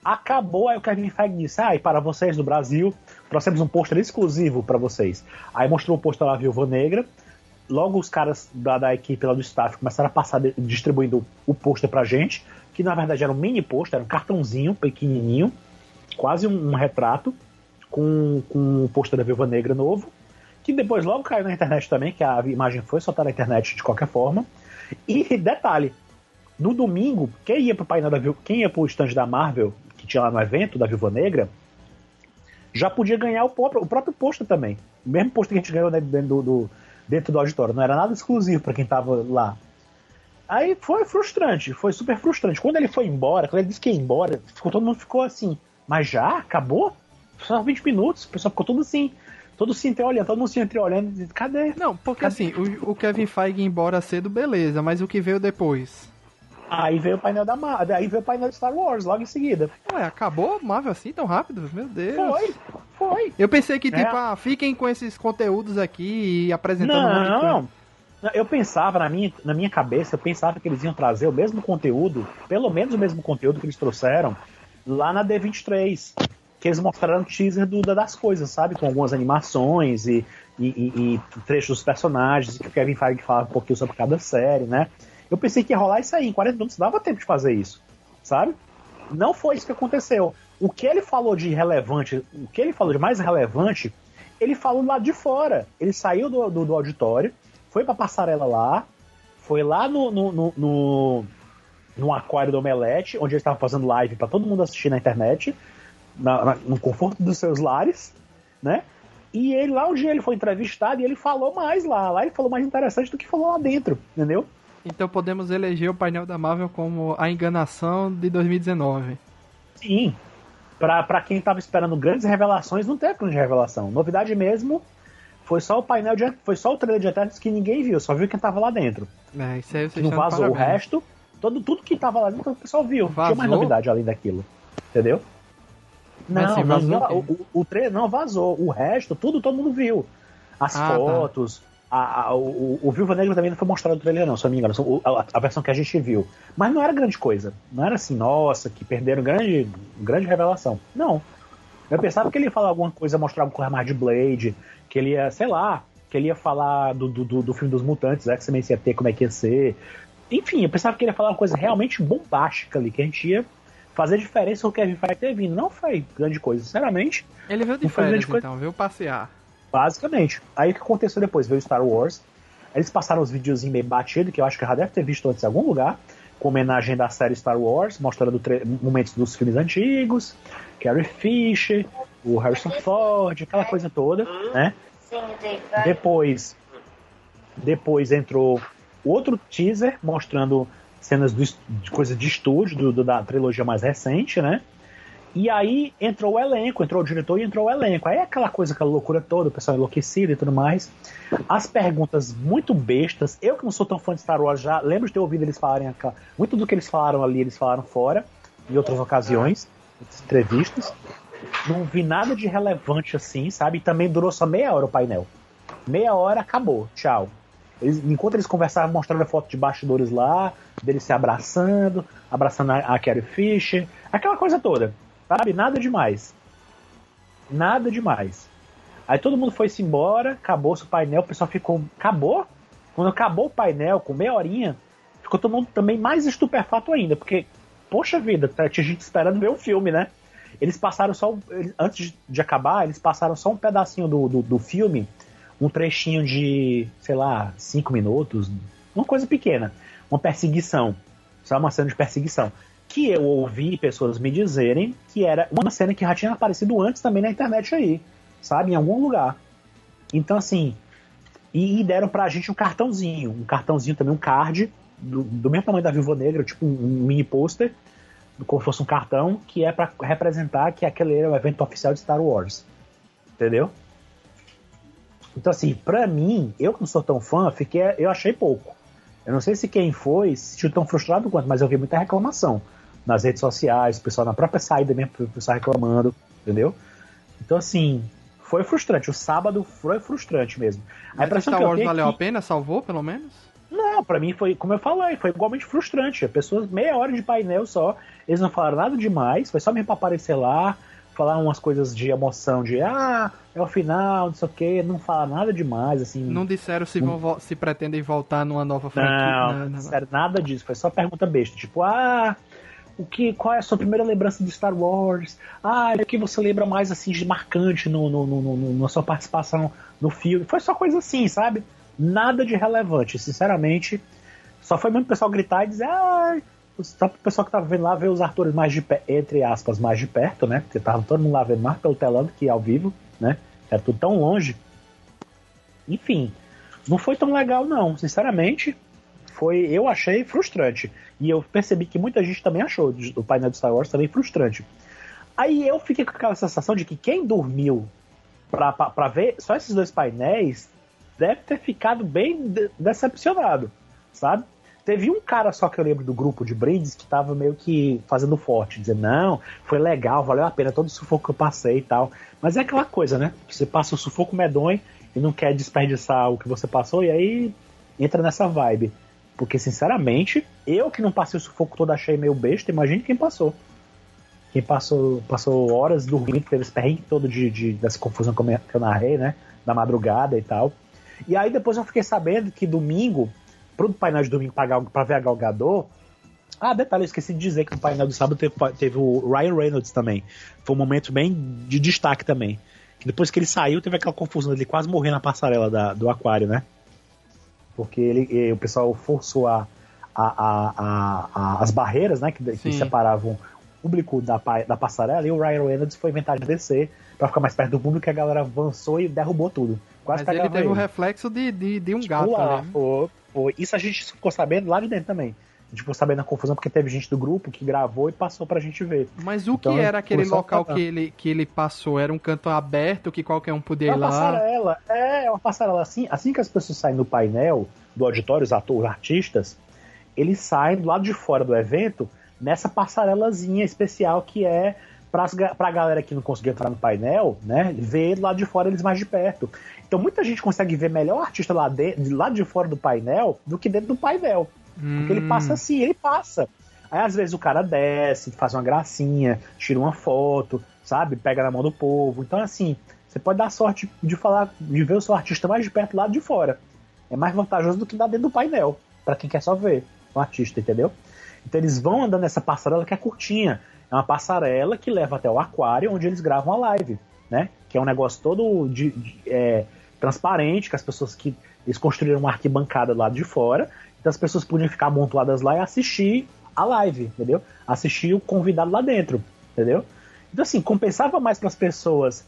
acabou, aí o Kevin Feige disse, ah, e para vocês do Brasil, trouxemos um pôster exclusivo para vocês. Aí mostrou o pôster lá, Viúva Negra, logo os caras da, da equipe lá do staff começaram a passar de, distribuindo o pôster pra gente, que na verdade era um mini pôster, era um cartãozinho pequenininho, quase um, um retrato, com, com o pôster da Viúva Negra novo, que depois logo caiu na internet também, que a imagem foi soltada na internet de qualquer forma. E detalhe, no domingo, quem ia pro painel da quem ia pro stand da Marvel, que tinha lá no evento da Viúva Negra, já podia ganhar o próprio, o próprio pôster também. O mesmo pôster que a gente ganhou né, dentro do, do dentro do auditório. Não era nada exclusivo para quem tava lá. Aí foi frustrante, foi super frustrante. Quando ele foi embora, quando ele disse que ia embora, ficou, todo mundo ficou assim, mas já? Acabou? Só 20 minutos? O pessoal ficou todo assim, todo se entreolhando, todo mundo se entreolhando. Cadê? Não, porque Cadê? assim, o, o Kevin Feige embora cedo, beleza, mas o que veio depois? Aí veio o painel da Marvel, aí veio o painel de Star Wars logo em seguida. Ué, acabou Marvel assim tão rápido? Meu Deus. Foi, foi. Eu pensei que, tipo, é. ah, fiquem com esses conteúdos aqui e apresentando Não, não. Eu pensava, na minha, na minha cabeça, eu pensava que eles iam trazer o mesmo conteúdo, pelo menos o mesmo conteúdo que eles trouxeram lá na D23. Que eles mostraram teaser do, das coisas, sabe? Com algumas animações e, e, e, e trechos dos personagens, que o Kevin Feige falava um pouquinho sobre cada série, né? Eu pensei que ia rolar isso aí. Em 40 minutos dava tempo de fazer isso, sabe? Não foi isso que aconteceu. O que ele falou de relevante, o que ele falou de mais relevante, ele falou lá de fora. Ele saiu do, do, do auditório, foi pra passarela lá, foi lá no, no, no, no, no aquário do Omelete, onde ele estava fazendo live para todo mundo assistir na internet, na, na, no conforto dos seus lares, né? E ele lá onde ele foi entrevistado e ele falou mais lá. Lá ele falou mais interessante do que falou lá dentro, entendeu? Então podemos eleger o painel da Marvel como a enganação de 2019. Sim. Pra, pra quem tava esperando grandes revelações, não teve grande revelação. Novidade mesmo foi só o painel de. Foi só o trailer de Eternos que ninguém viu, só viu quem tava lá dentro. É, isso aí você Não vazou. O resto, todo, tudo que tava lá dentro, o pessoal viu. Vazou? Não tinha mais novidade além daquilo. Entendeu? Não, assim, vazou não, o, o, o trailer não vazou. O resto, tudo todo mundo viu. As ah, tá. fotos, tá a, a, o, o Viúva Negra também não foi mostrado no trailer, não, se eu não me engano. A, a, versão que a gente viu. Mas não era grande coisa. Não era assim, nossa, que perderam grande, grande revelação. Não. Eu pensava que ele ia falar alguma coisa, mostrar um coisa mais de Blade, que ele ia, sei lá, que ele ia falar do, do, do filme dos mutantes, X-Men ia ter, como é que ia ser. Enfim, eu pensava que ele ia falar uma coisa realmente bombástica ali, que a gente ia fazer diferença o Kevin Feige ter vindo. Não foi grande coisa, sinceramente. Ele veio de férias, então, coisa. veio passear. Basicamente. Aí o que aconteceu depois? Veio Star Wars. Eles passaram os videozinhos meio batido, que eu acho que já deve ter visto antes em algum lugar, com homenagem da série Star Wars, mostrando momentos dos filmes antigos, Carrie Fisher, o Harrison Ford, aquela coisa toda, né? Depois, depois entrou outro teaser mostrando cenas do, de coisas de estúdio do, do, da trilogia mais recente, né? E aí entrou o elenco, entrou o diretor e entrou o elenco. Aí é aquela coisa, aquela loucura toda, o pessoal enlouquecido e tudo mais. As perguntas muito bestas. Eu que não sou tão fã de Star Wars já lembro de ter ouvido eles falarem muito do que eles falaram ali, eles falaram fora, em outras ocasiões, em entrevistas. Não vi nada de relevante assim, sabe? E também durou só meia hora o painel. Meia hora, acabou. Tchau. Eles, enquanto eles conversavam, mostrando a foto de bastidores lá, deles se abraçando, abraçando a, a Carrie Fisher, aquela coisa toda Sabe? Nada demais. Nada demais. Aí todo mundo foi-se embora, acabou-se o painel, o pessoal ficou. Acabou? Quando acabou o painel, com meia horinha, ficou todo mundo também mais estupefato ainda, porque, poxa vida, tá, tinha gente esperando ver o filme, né? Eles passaram só. Antes de acabar, eles passaram só um pedacinho do, do, do filme, um trechinho de, sei lá, cinco minutos, uma coisa pequena. Uma perseguição. Só uma cena de perseguição. Que eu ouvi pessoas me dizerem que era uma cena que já tinha aparecido antes também na internet aí. Sabe? Em algum lugar. Então, assim. E, deram pra gente um cartãozinho. Um cartãozinho também, um card. Do, do mesmo tamanho da Viúva Negra, tipo um, mini pôster como se fosse um cartão, que é para representar que aquele era o evento oficial de Star Wars. Entendeu? Então, assim, pra mim, eu que não sou tão fã, fiquei, eu achei pouco. Eu não sei se quem foi se sentiu tão frustrado quanto, mas eu vi muita reclamação nas redes sociais, o pessoal na própria saída mesmo, o pessoal reclamando, entendeu? Então, assim, foi frustrante. O sábado foi frustrante mesmo. Mas a Star Wars valeu a pena? Salvou, pelo menos? Não, para mim foi, como eu falei, foi igualmente frustrante. Pessoas, meia hora de painel só, eles não falaram nada demais, foi só mesmo pra aparecer lá, falar umas coisas de emoção, de ah, é o final, não sei o que, não falaram nada demais, assim. Não disseram se, vão, se pretendem voltar numa nova franquia. Não, não, não disseram nada disso, foi só pergunta besta, tipo, ah, o que, qual é a sua primeira lembrança de Star Wars? Ah, o que você lembra mais assim de marcante no, no, no, no, na sua participação no filme? Foi só coisa assim, sabe? nada de relevante, sinceramente. Só foi mesmo o pessoal gritar e dizer, ah, só pro pessoal que tava vendo lá ver os atores mais de perto, entre aspas, mais de perto, né? Porque tava todo mundo lá vendo mais pelo telão do que ao vivo, né? Era tudo tão longe. Enfim, não foi tão legal, não. Sinceramente, foi, eu achei frustrante. E eu percebi que muita gente também achou o painel de Star Wars também frustrante. Aí eu fiquei com aquela sensação de que quem dormiu pra, pra, pra ver só esses dois painéis deve ter ficado bem de decepcionado, sabe? Teve um cara só que eu lembro do grupo de brindes que tava meio que fazendo forte, dizendo, não, foi legal, valeu a pena todo o sufoco que eu passei e tal. Mas é aquela coisa, né? Você passa o sufoco medonho e não quer desperdiçar o que você passou, e aí entra nessa vibe. Porque, sinceramente, eu que não passei o sufoco todo achei meio besta, imagine quem passou. Quem passou, passou horas dormindo, teve esse perrengue todo de, de, dessa confusão que eu narrei, né? Da madrugada e tal. E aí depois eu fiquei sabendo que domingo, pro painel de domingo pra, pra ver a Galgador, ah, detalhe, eu esqueci de dizer que no painel do sábado teve, teve, o Ryan Reynolds também. Foi um momento bem de destaque também. Que depois que ele saiu, teve aquela confusão ele quase morrer na passarela da, do aquário, né? Porque ele, o pessoal forçou a, a, a, as barreiras, né? Que, que separavam o público da, da passarela e o Ryan Reynolds foi inventar de descer para ficar mais perto do público, que a galera avançou e derrubou tudo. Quase Mas ele teve o um reflexo de, de, de um tipo, gato lá, né? Isso a gente ficou sabendo lá de dentro também. A gente ficou sabendo da confusão porque teve gente do grupo que gravou e passou pra gente ver. Mas o então, que era aquele local que ele, que ele passou? Era um canto aberto que qualquer um podia ir lá? Uma passarela, é, é uma passarela assim. Assim que as pessoas saem do painel, do auditório, os atores, os artistas, eles saem do lado de fora do evento nessa passarelazinha especial que é para a galera que não conseguiu entrar no painel, né, ver lá de fora eles mais de perto. Então muita gente consegue ver melhor o artista lá de, lá de fora do painel do que dentro do painel. Hum. Porque ele passa hum. assim, ele passa. Aí às vezes o cara desce, faz uma gracinha, tira uma foto, sabe? Pega na mão do povo. Então assim, você pode dar sorte de falar, de ver o seu artista mais de perto lá de fora. É mais vantajoso do que dar dentro do painel, para quem quer só ver o artista, entendeu? Então eles vão andando nessa passarela que é curtinha. É uma passarela que leva até o aquário, onde eles gravam a live, né? Que é um negócio todo de, de é, transparente, que as pessoas que eles construíram uma arquibancada lá de fora, então as pessoas podiam ficar amontoadas lá e assistir a live, entendeu? Assistir o convidado lá dentro, entendeu? Então assim, compensava mais para as pessoas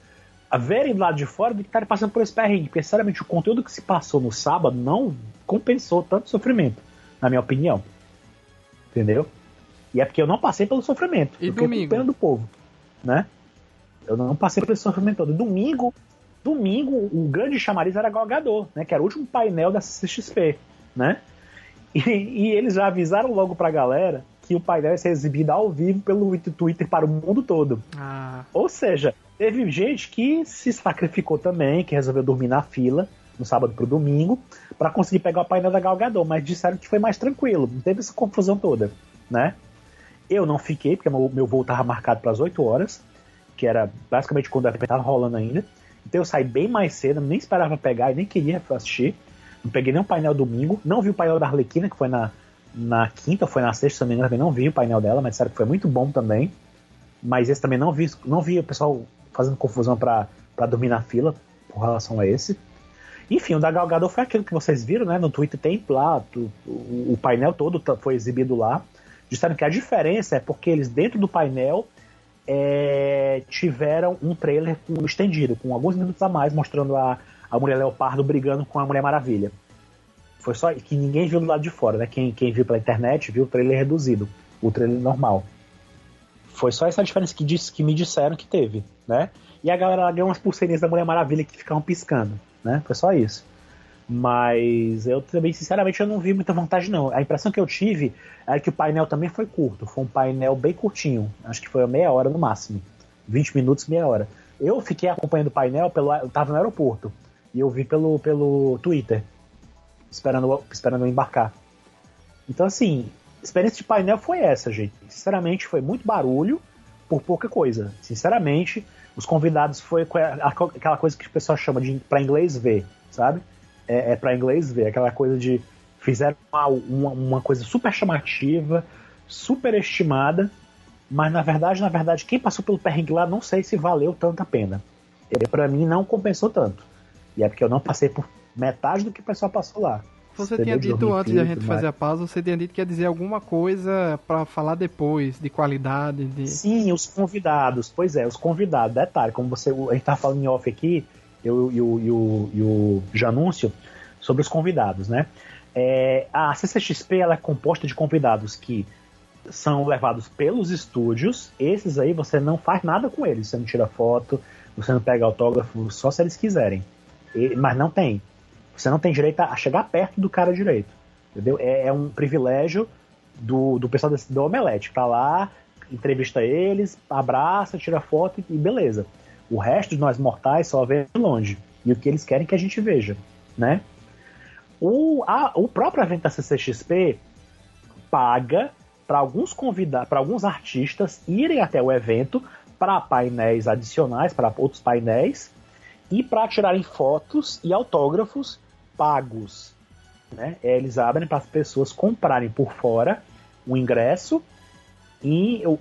a verem lá de fora do que estarem passando por esse perrengue, porque sinceramente o conteúdo que se passou no sábado não compensou tanto sofrimento, na minha opinião. Entendeu? E é porque eu não passei pelo sofrimento. E eu domingo? pena do povo, né? Eu não passei pelo sofrimento todo. Domingo, domingo, o grande chamariz era Galgador, né? Que era o último painel da CXP, né? E, e, eles já avisaram logo pra galera que o painel ia ser exibido ao vivo pelo Twitter para o mundo todo. Ah. Ou seja, teve gente que se sacrificou também, que resolveu dormir na fila no sábado pro domingo para conseguir pegar o painel da Galgador, mas disseram que foi mais tranquilo, não teve essa confusão toda, né? Eu não fiquei, porque meu, meu voo estava marcado para as 8 horas, que era basicamente quando a estava rolando ainda. Então eu saí bem mais cedo, nem esperava pegar e nem queria assistir. Não peguei nem o painel domingo, não vi o painel da Arlequina, que foi na, na quinta, foi na sexta, se não me engano, também não vi o painel dela, mas disseram que foi muito bom também. Mas esse também não vi, não vi o pessoal fazendo confusão para dormir na fila com relação a esse. Enfim, o da Galgador foi aquilo que vocês viram, né? No Twitter tem lá, o, o painel todo tá, foi exibido lá. Disseram que a diferença é porque eles, dentro do painel, é, tiveram um trailer estendido, com alguns minutos a mais, mostrando a, a Mulher Leopardo brigando com a Mulher Maravilha. Foi só que ninguém viu do lado de fora, né? Quem, quem viu pela internet viu o trailer reduzido, o trailer normal. Foi só essa diferença que, que me disseram que teve, né? E a galera ganhou umas pulseirinhas da Mulher Maravilha que ficavam piscando, né? Foi só isso. Mas eu também, sinceramente, eu não vi muita vantagem, não. A impressão que eu tive é que o painel também foi curto. Foi um painel bem curtinho. Acho que foi meia hora no máximo. 20 minutos, meia hora. Eu fiquei acompanhando o painel, pelo, eu tava no aeroporto. E eu vi pelo, pelo Twitter. Esperando, esperando embarcar. Então, assim, experiência de painel foi essa, gente. Sinceramente, foi muito barulho por pouca coisa. Sinceramente, os convidados foi aquela coisa que o pessoal chama de para inglês ver, sabe? é, é para inglês ver, aquela coisa de fizeram uma, uma, uma, coisa super chamativa, super estimada, mas na verdade, na verdade, quem passou pelo perrengue lá não sei se valeu tanto a pena. Para mim não compensou tanto. E é porque eu não passei por metade do que o pessoal passou lá. Você tinha dito antes da gente fazer a pausa, você tinha dito que ia dizer alguma coisa para falar depois, de qualidade, de... Sim, os convidados. Pois é, os convidados. Detalhe, como você, a gente tá falando em off aqui, eu e o, e o, e o Janúncio, sobre os convidados, né? É, a CCXP ela é composta de convidados que são levados pelos estúdios. Esses aí você não faz nada com eles. Você não tira foto, você não pega autógrafo, só se eles quiserem. E, mas não tem. Você não tem direito a chegar perto do cara direito. Entendeu? É, é um privilégio do, do pessoal do, do Omelete. Tá lá, entrevista eles, abraça, tira foto e beleza. O resto de nós mortais só vê de longe. E o que eles querem que a gente veja, né? O, a, o próprio evento da CCXP paga para alguns convidados, para alguns artistas irem até o evento para painéis adicionais, para outros painéis e para tirarem fotos e autógrafos pagos. Né? Eles abrem para as pessoas comprarem por fora o ingresso e o,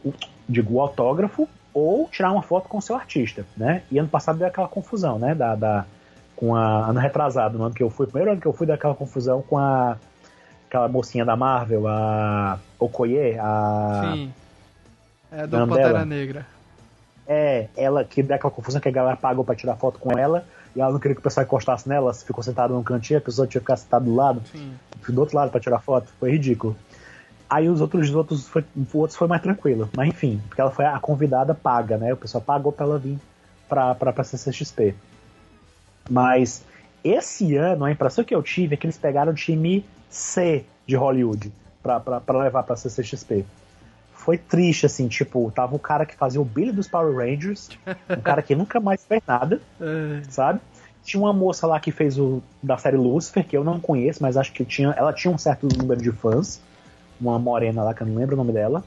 digo, o autógrafo ou tirar uma foto com o seu artista, né? E ano passado deu aquela confusão, né? Da, da, com a ano retrasado, no ano que eu fui, primeiro ano que eu fui daquela confusão com a aquela mocinha da Marvel, a Okoye, a Sim. É do Pantera Negra. É, ela que deu aquela confusão que a galera pagou para tirar foto com ela e ela não queria que o pessoal encostasse nela, ficou sentado num cantinho, a pessoa tinha que ficar sentada do lado, Sim. do outro lado para tirar foto, foi ridículo. Aí os outros, os outros, foi, outros foi mais tranquilo. Mas enfim, porque ela foi a convidada paga, né? O pessoal pagou pra ela vir pra, pra, pra CCXP. Mas esse ano, a impressão que eu tive é que eles pegaram o time C de Hollywood pra, pra, pra levar pra CCXP. Foi triste, assim, tipo, tava o cara que fazia o Billy dos Power Rangers, um cara que nunca mais fez nada, [LAUGHS] é. sabe? Tinha uma moça lá que fez o da série Lucifer, que eu não conheço, mas acho que tinha, ela tinha um certo número de fãs uma morena lá, que eu não lembro o nome dela,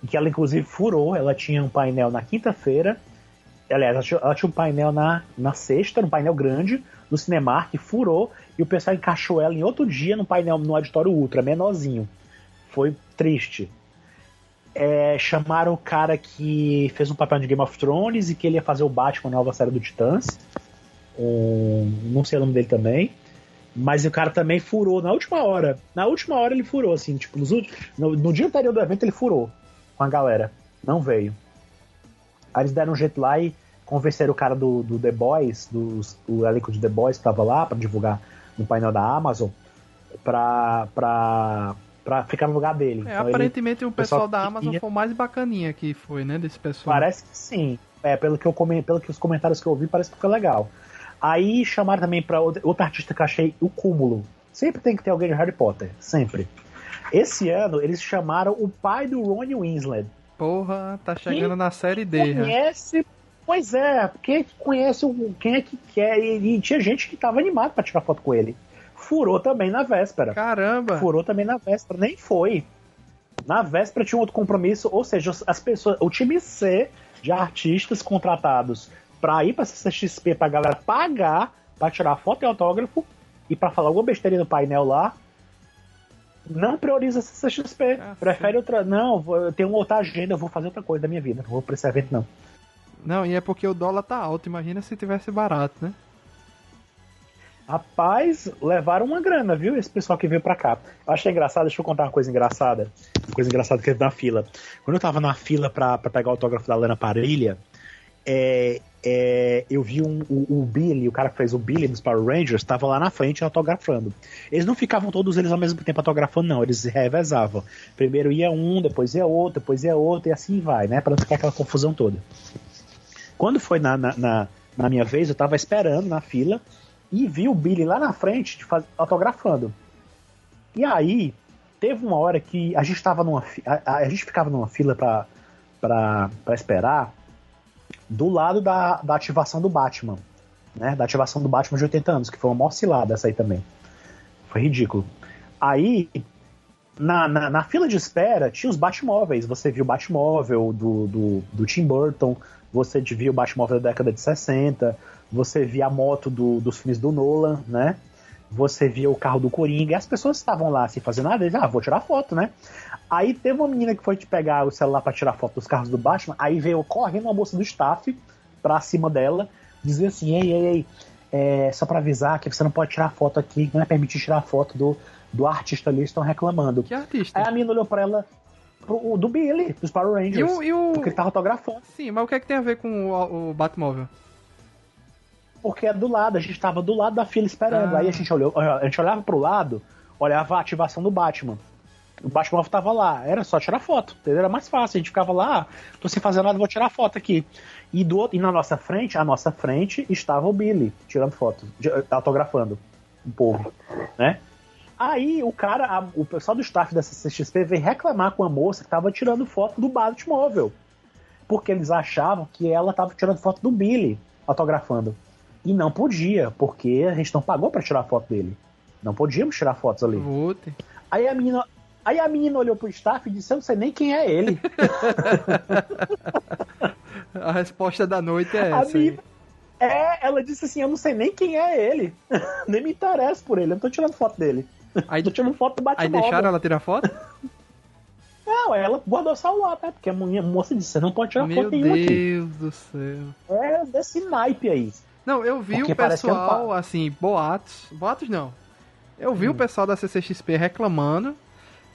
e que ela inclusive furou, ela tinha um painel na quinta-feira, aliás, ela tinha, ela tinha, um painel na, na sexta, um painel grande, no Cinemark, furou, e o pessoal encaixou ela em outro dia no painel, no auditório Ultra, menorzinho. Foi triste. É, chamaram o cara que fez um papel de Game of Thrones e que ele ia fazer o Batman, a nova série do Titãs. Um, não sei o nome dele também. Mas o cara também furou na última hora. Na última hora ele furou, assim, tipo, nos últimos, no, no dia anterior do evento ele furou com a galera. Não veio. Aí eles deram um jeito lá e convenceram o cara do, do The Boys, do, do elenco de The Boys que tava lá para divulgar no painel da Amazon, pra, pra, pra ficar no lugar dele. É, então aparentemente ele, o pessoal, da Amazon foi o mais bacaninha que foi, né, desse pessoal. Parece que sim. É, pelo que eu pelo que os comentários que eu ouvi, parece que foi legal. Aí chamaram também para outro artista que eu achei o cúmulo. Sempre tem que ter alguém de Harry Potter, sempre. Esse ano eles chamaram o pai do Ron Winslet. Porra, tá chegando quem na série D. Conhece, né? pois é, quem é que conhece o, quem é que quer e, e tinha gente que tava animado para tirar foto com ele. Furou também na véspera. Caramba. Furou também na véspera, nem foi. Na véspera tinha outro compromisso, ou seja, as pessoas, o time C de artistas contratados para ir para CCXP pra galera pagar para tirar foto e autógrafo e para falar alguma besteira no painel lá, não prioriza a CCXP. Ah, prefere sim. outra. Não, eu tenho outra agenda, eu vou fazer outra coisa da minha vida. Não vou pra esse evento, não. Não, e é porque o dólar tá alto. Imagina se tivesse barato, né? Rapaz, levaram uma grana, viu? Esse pessoal que veio pra cá. Eu achei engraçado, deixa eu contar uma coisa engraçada. Uma coisa engraçada que teve na fila. Quando eu tava na fila pra, pra pegar o autógrafo da Lana Parilha, é, é, eu vi um, o, o, Billy, o cara que fez o Billy dos Power Rangers, estava lá na frente autografando. Eles não ficavam todos eles ao mesmo tempo autografando, não, eles revezavam. Primeiro ia um, depois ia outro, depois ia outro, e assim vai, né? Para não ficar aquela confusão toda. Quando foi na, na, na, na minha vez, eu estava esperando na fila e vi o Billy lá na frente faz, autografando. E aí, teve uma hora que a gente estava numa a, a, gente ficava numa fila para esperar do lado da, da ativação do Batman, né? Da ativação do Batman de 80 anos, que foi uma maior cilada essa aí também. Foi ridículo. Aí, na, na, na, fila de espera, tinha os Batmóveis. Você viu o Batmóvel do, do, do Tim Burton, você viu o Batmóvel da década de 60, você via a moto do, dos filmes do Nolan, né? Você via o carro do Coringa, e as pessoas estavam lá sem fazer nada, eles, ah, vou tirar foto, né? Aí teve uma menina que foi te pegar o celular para tirar foto dos carros do Batman, aí veio correndo uma moça do staff pra cima dela, dizer assim, ei, ei, ei, é, só pra avisar que você não pode tirar foto aqui, não é permitir tirar foto do, do artista ali, estão reclamando. Que artista? Aí a menina olhou pra ela, pro, do Billy, dos Power Rangers, e o, e o... porque ele tava autografando. Sim, mas o que é que tem a ver com o, o Batmóvel? Porque é do lado, a gente tava do lado da fila esperando, ah. aí a gente olhou, a gente olhava pro lado, olhava a ativação do Batman o Batman tava lá, era só tirar foto, entendeu? Era mais fácil, a gente ficava lá, ah, tô sem fazer nada, vou tirar foto aqui. E, do, e na nossa frente, à nossa frente, estava o Billy, tirando foto, autografando o povo, né? Aí o cara, a, o pessoal do staff da CCXP veio reclamar com a moça que tava tirando foto do Batmóvel. Porque eles achavam que ela tava tirando foto do Billy, autografando. E não podia, porque a gente não pagou para tirar foto dele. Não podíamos tirar fotos ali. Puta. Aí a menina, Aí a menina olhou pro staff e disse: Eu não sei nem quem é ele. [LAUGHS] a resposta da noite é essa. Menina, é, ela disse assim: Eu não sei nem quem é ele. [LAUGHS] nem me interessa por ele, eu não tô tirando foto dele. Aí, tô tirando foto do Batman. Aí deixaram ela tirar foto? [LAUGHS] Não, ela guardou o celular, né? Porque a moça disse: Você não pode tirar Meu foto nenhuma aqui. Meu Deus do céu. É desse naipe aí. Não, eu vi Porque o pessoal, assim, boatos. Boatos não. Eu vi hum. o pessoal da CCXP reclamando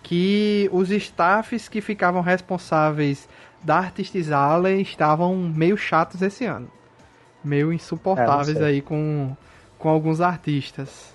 que os staffs que ficavam responsáveis da Artists Alley estavam meio chatos esse ano. Meio insuportáveis é, aí com, com alguns artistas.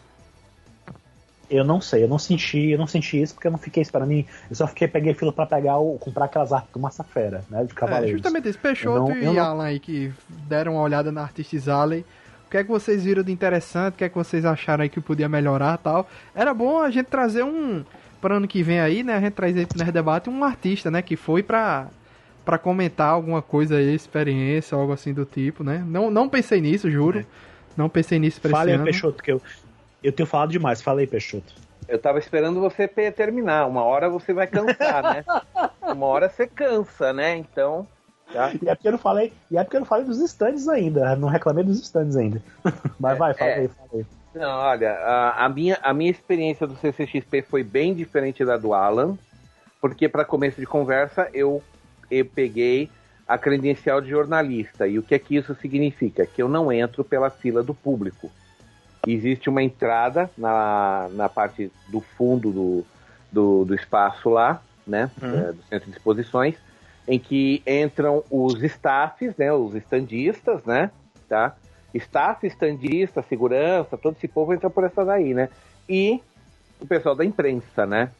Eu não sei, eu não senti, eu não senti isso porque eu não fiquei esperando. Eu só fiquei, peguei fila para pegar o, comprar aquelas artes do Massa Fera, né? De cavaleiros. É, justamente esse Peixoto não, e não... Alan aí que deram uma olhada na Artists Alley. O que é que vocês viram de interessante? O que é que vocês acharam aí que podia melhorar tal? Era bom a gente trazer um para ano que vem aí, né, a gente traz aí pro Nerd Debate um artista, né, que foi pra, pra comentar alguma coisa aí, experiência, algo assim do tipo, né. Não, não pensei nisso, juro. É. Não pensei nisso pra Fale esse aí, Peixoto, que eu, eu tenho falado demais. Fala aí, Peixoto. Eu tava esperando você terminar. Uma hora você vai cansar, né? Uma hora você cansa, né? Então... Tá? E é porque eu não falei, e é porque eu não falei dos stands ainda. Não reclamei dos stands ainda. [LAUGHS] Mas vai, fala é, aí, fala aí. Não, olha, a, a, minha, a minha experiência do CCXP foi bem diferente da do Alan, porque para começo de conversa eu, eu peguei a credencial de jornalista. E o que é que isso significa? Que eu não entro pela fila do público. Existe uma entrada na, na parte do fundo do, do, do espaço lá, né? Uhum. É, do centro de exposições, em que entram os staffs, né? Os estandistas, né? Tá? staff, estandista, segurança, todo esse povo entra por essa daí, né? E o pessoal da imprensa, né?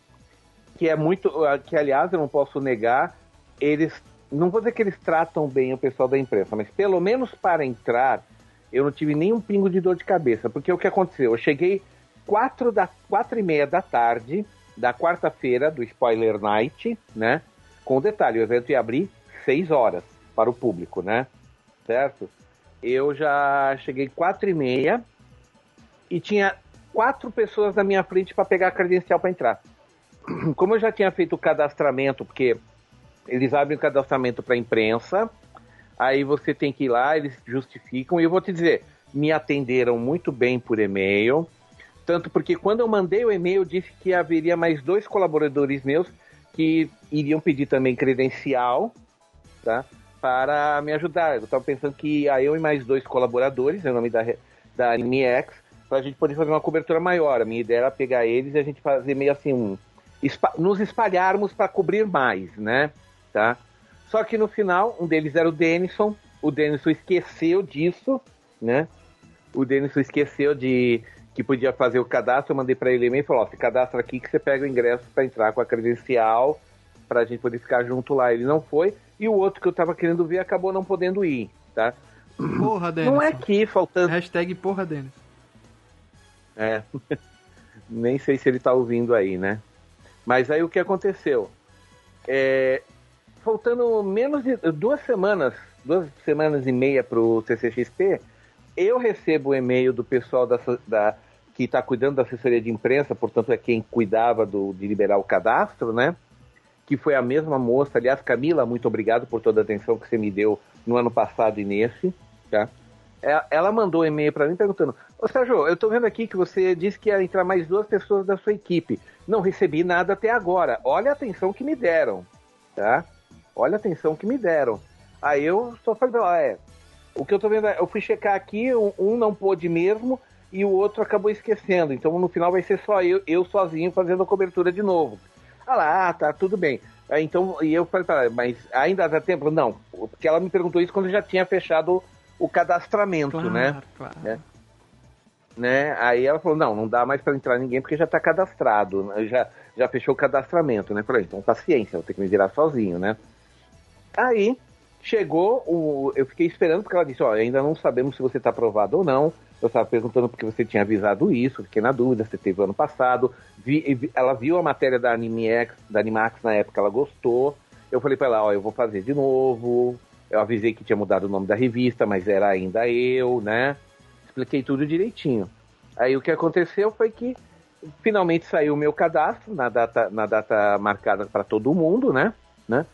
Que é muito. Que, aliás, eu não posso negar, eles. Não vou dizer que eles tratam bem o pessoal da imprensa, mas pelo menos para entrar, eu não tive nenhum pingo de dor de cabeça. Porque o que aconteceu? Eu cheguei quatro, da, quatro e meia da tarde da quarta-feira do Spoiler Night, né? Com detalhe, o evento ia abrir seis horas para o público, né? Certo? eu já cheguei quatro e meia e tinha quatro pessoas na minha frente para pegar a credencial para entrar. [CLEARS THROAT] como eu já tinha feito o cadastramento, porque eles abrem o cadastramento para imprensa, aí você tem que ir lá, eles justificam, e eu vou te dizer, me atenderam muito bem por e-mail, tanto porque quando eu mandei o e-mail, disse que haveria mais dois colaboradores meus que iriam pedir também credencial, tá? Para me ajudar. Eu estava pensando que a eu e mais dois colaboradores, em nome da, da AnimeX, para a gente poder fazer uma cobertura maior. A minha ideia era pegar eles e a gente fazer meio assim um. nos espalharmos para cobrir mais, né? Tá? Só que no final, um deles era o Denison. O Denison esqueceu disso, né? O Denison esqueceu de que podia fazer o cadastro. Eu mandei para ele e-mail e falou: ó, se cadastra aqui que você pega o ingresso para entrar com a credencial para a gente poder ficar junto lá. Ele não foi. E o outro que eu tava querendo ver acabou não podendo ir, tá? Porra, Denis. Não é que faltando. Hashtag porra, Denis. É. [LAUGHS] Nem sei se ele tá ouvindo aí, né? Mas aí o que aconteceu? É... Faltando menos de duas semanas, duas semanas e meia pro CCXP, eu recebo o e-mail do pessoal da, da que está cuidando da assessoria de imprensa, portanto é quem cuidava do, de liberar o cadastro, né? Que foi a mesma moça. Aliás, Camila, muito obrigado por toda a atenção que você me deu no ano passado e nesse, tá? É, ela mandou um e-mail para mim perguntando: Ô Sérgio, eu estou vendo aqui que você disse que ia entrar mais duas pessoas da sua equipe. Não recebi nada até agora. Olha a atenção que me deram, tá? Olha a atenção que me deram. Aí eu só falei pra ela: é, o que eu tô vendo é, eu fui checar aqui, um, um, não pôde mesmo e o outro acabou esquecendo. Então no final vai ser só eu, eu sozinho fazendo a cobertura de novo. Ah lá, ah, tá, tudo bem. Aí, então, e eu falei pra ela, mas ainda dá tempo? Não, porque ela me perguntou isso quando já tinha fechado o cadastramento, claro, né? Claro. né? né? Aí ela falou, não, não dá mais para entrar ninguém porque já tá cadastrado, né? já, já fechou o cadastramento, né? Falei, então paciência, vou ter que me virar sozinho, né? Aí Chegou, o, eu fiquei esperando porque ela disse, ó, ainda não sabemos se você está aprovado ou não. Eu estava perguntando porque você tinha avisado isso, fiquei na dúvida, você teve ano passado. Vi, ela viu a matéria da Animax, da Animax na época, ela gostou. Eu falei para ela, ó, eu vou fazer de novo. Eu avisei que tinha mudado o nome da revista, mas era ainda eu, né? Expliquei tudo direitinho. Aí o que aconteceu foi que finalmente saiu o meu cadastro na data, na data marcada para todo mundo, né? né?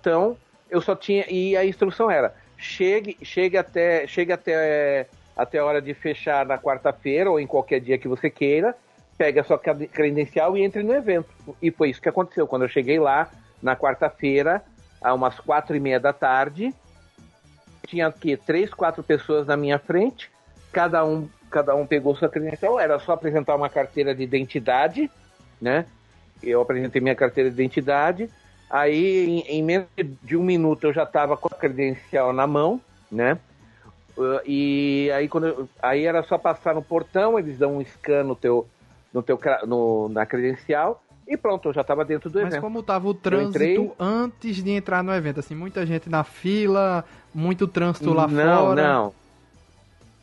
Então, eu só tinha. E a instrução era: chegue, chegue até, chegue até, até a hora de fechar na quarta-feira ou em qualquer dia que você queira, pegue a sua credencial e entre no evento. E foi isso que aconteceu. Quando eu cheguei lá, na quarta-feira, a umas quatro e meia da tarde, tinha aqui três, quatro pessoas na minha frente, cada um, cada um pegou sua credencial, era só apresentar uma carteira de identidade, né? Eu apresentei minha carteira de identidade, Aí, em, em menos de um minuto, eu já estava com a credencial na mão, né? Uh, e aí, quando eu, aí era só passar no portão, eles dão um scan no teu, no teu, no, na credencial e pronto, eu já estava dentro do Mas evento. Mas como estava o trânsito antes de entrar no evento? Assim, muita gente na fila, muito trânsito lá não, fora? Não,